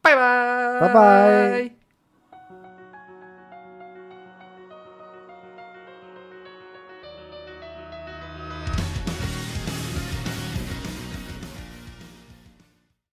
Bye bye! Bye bye.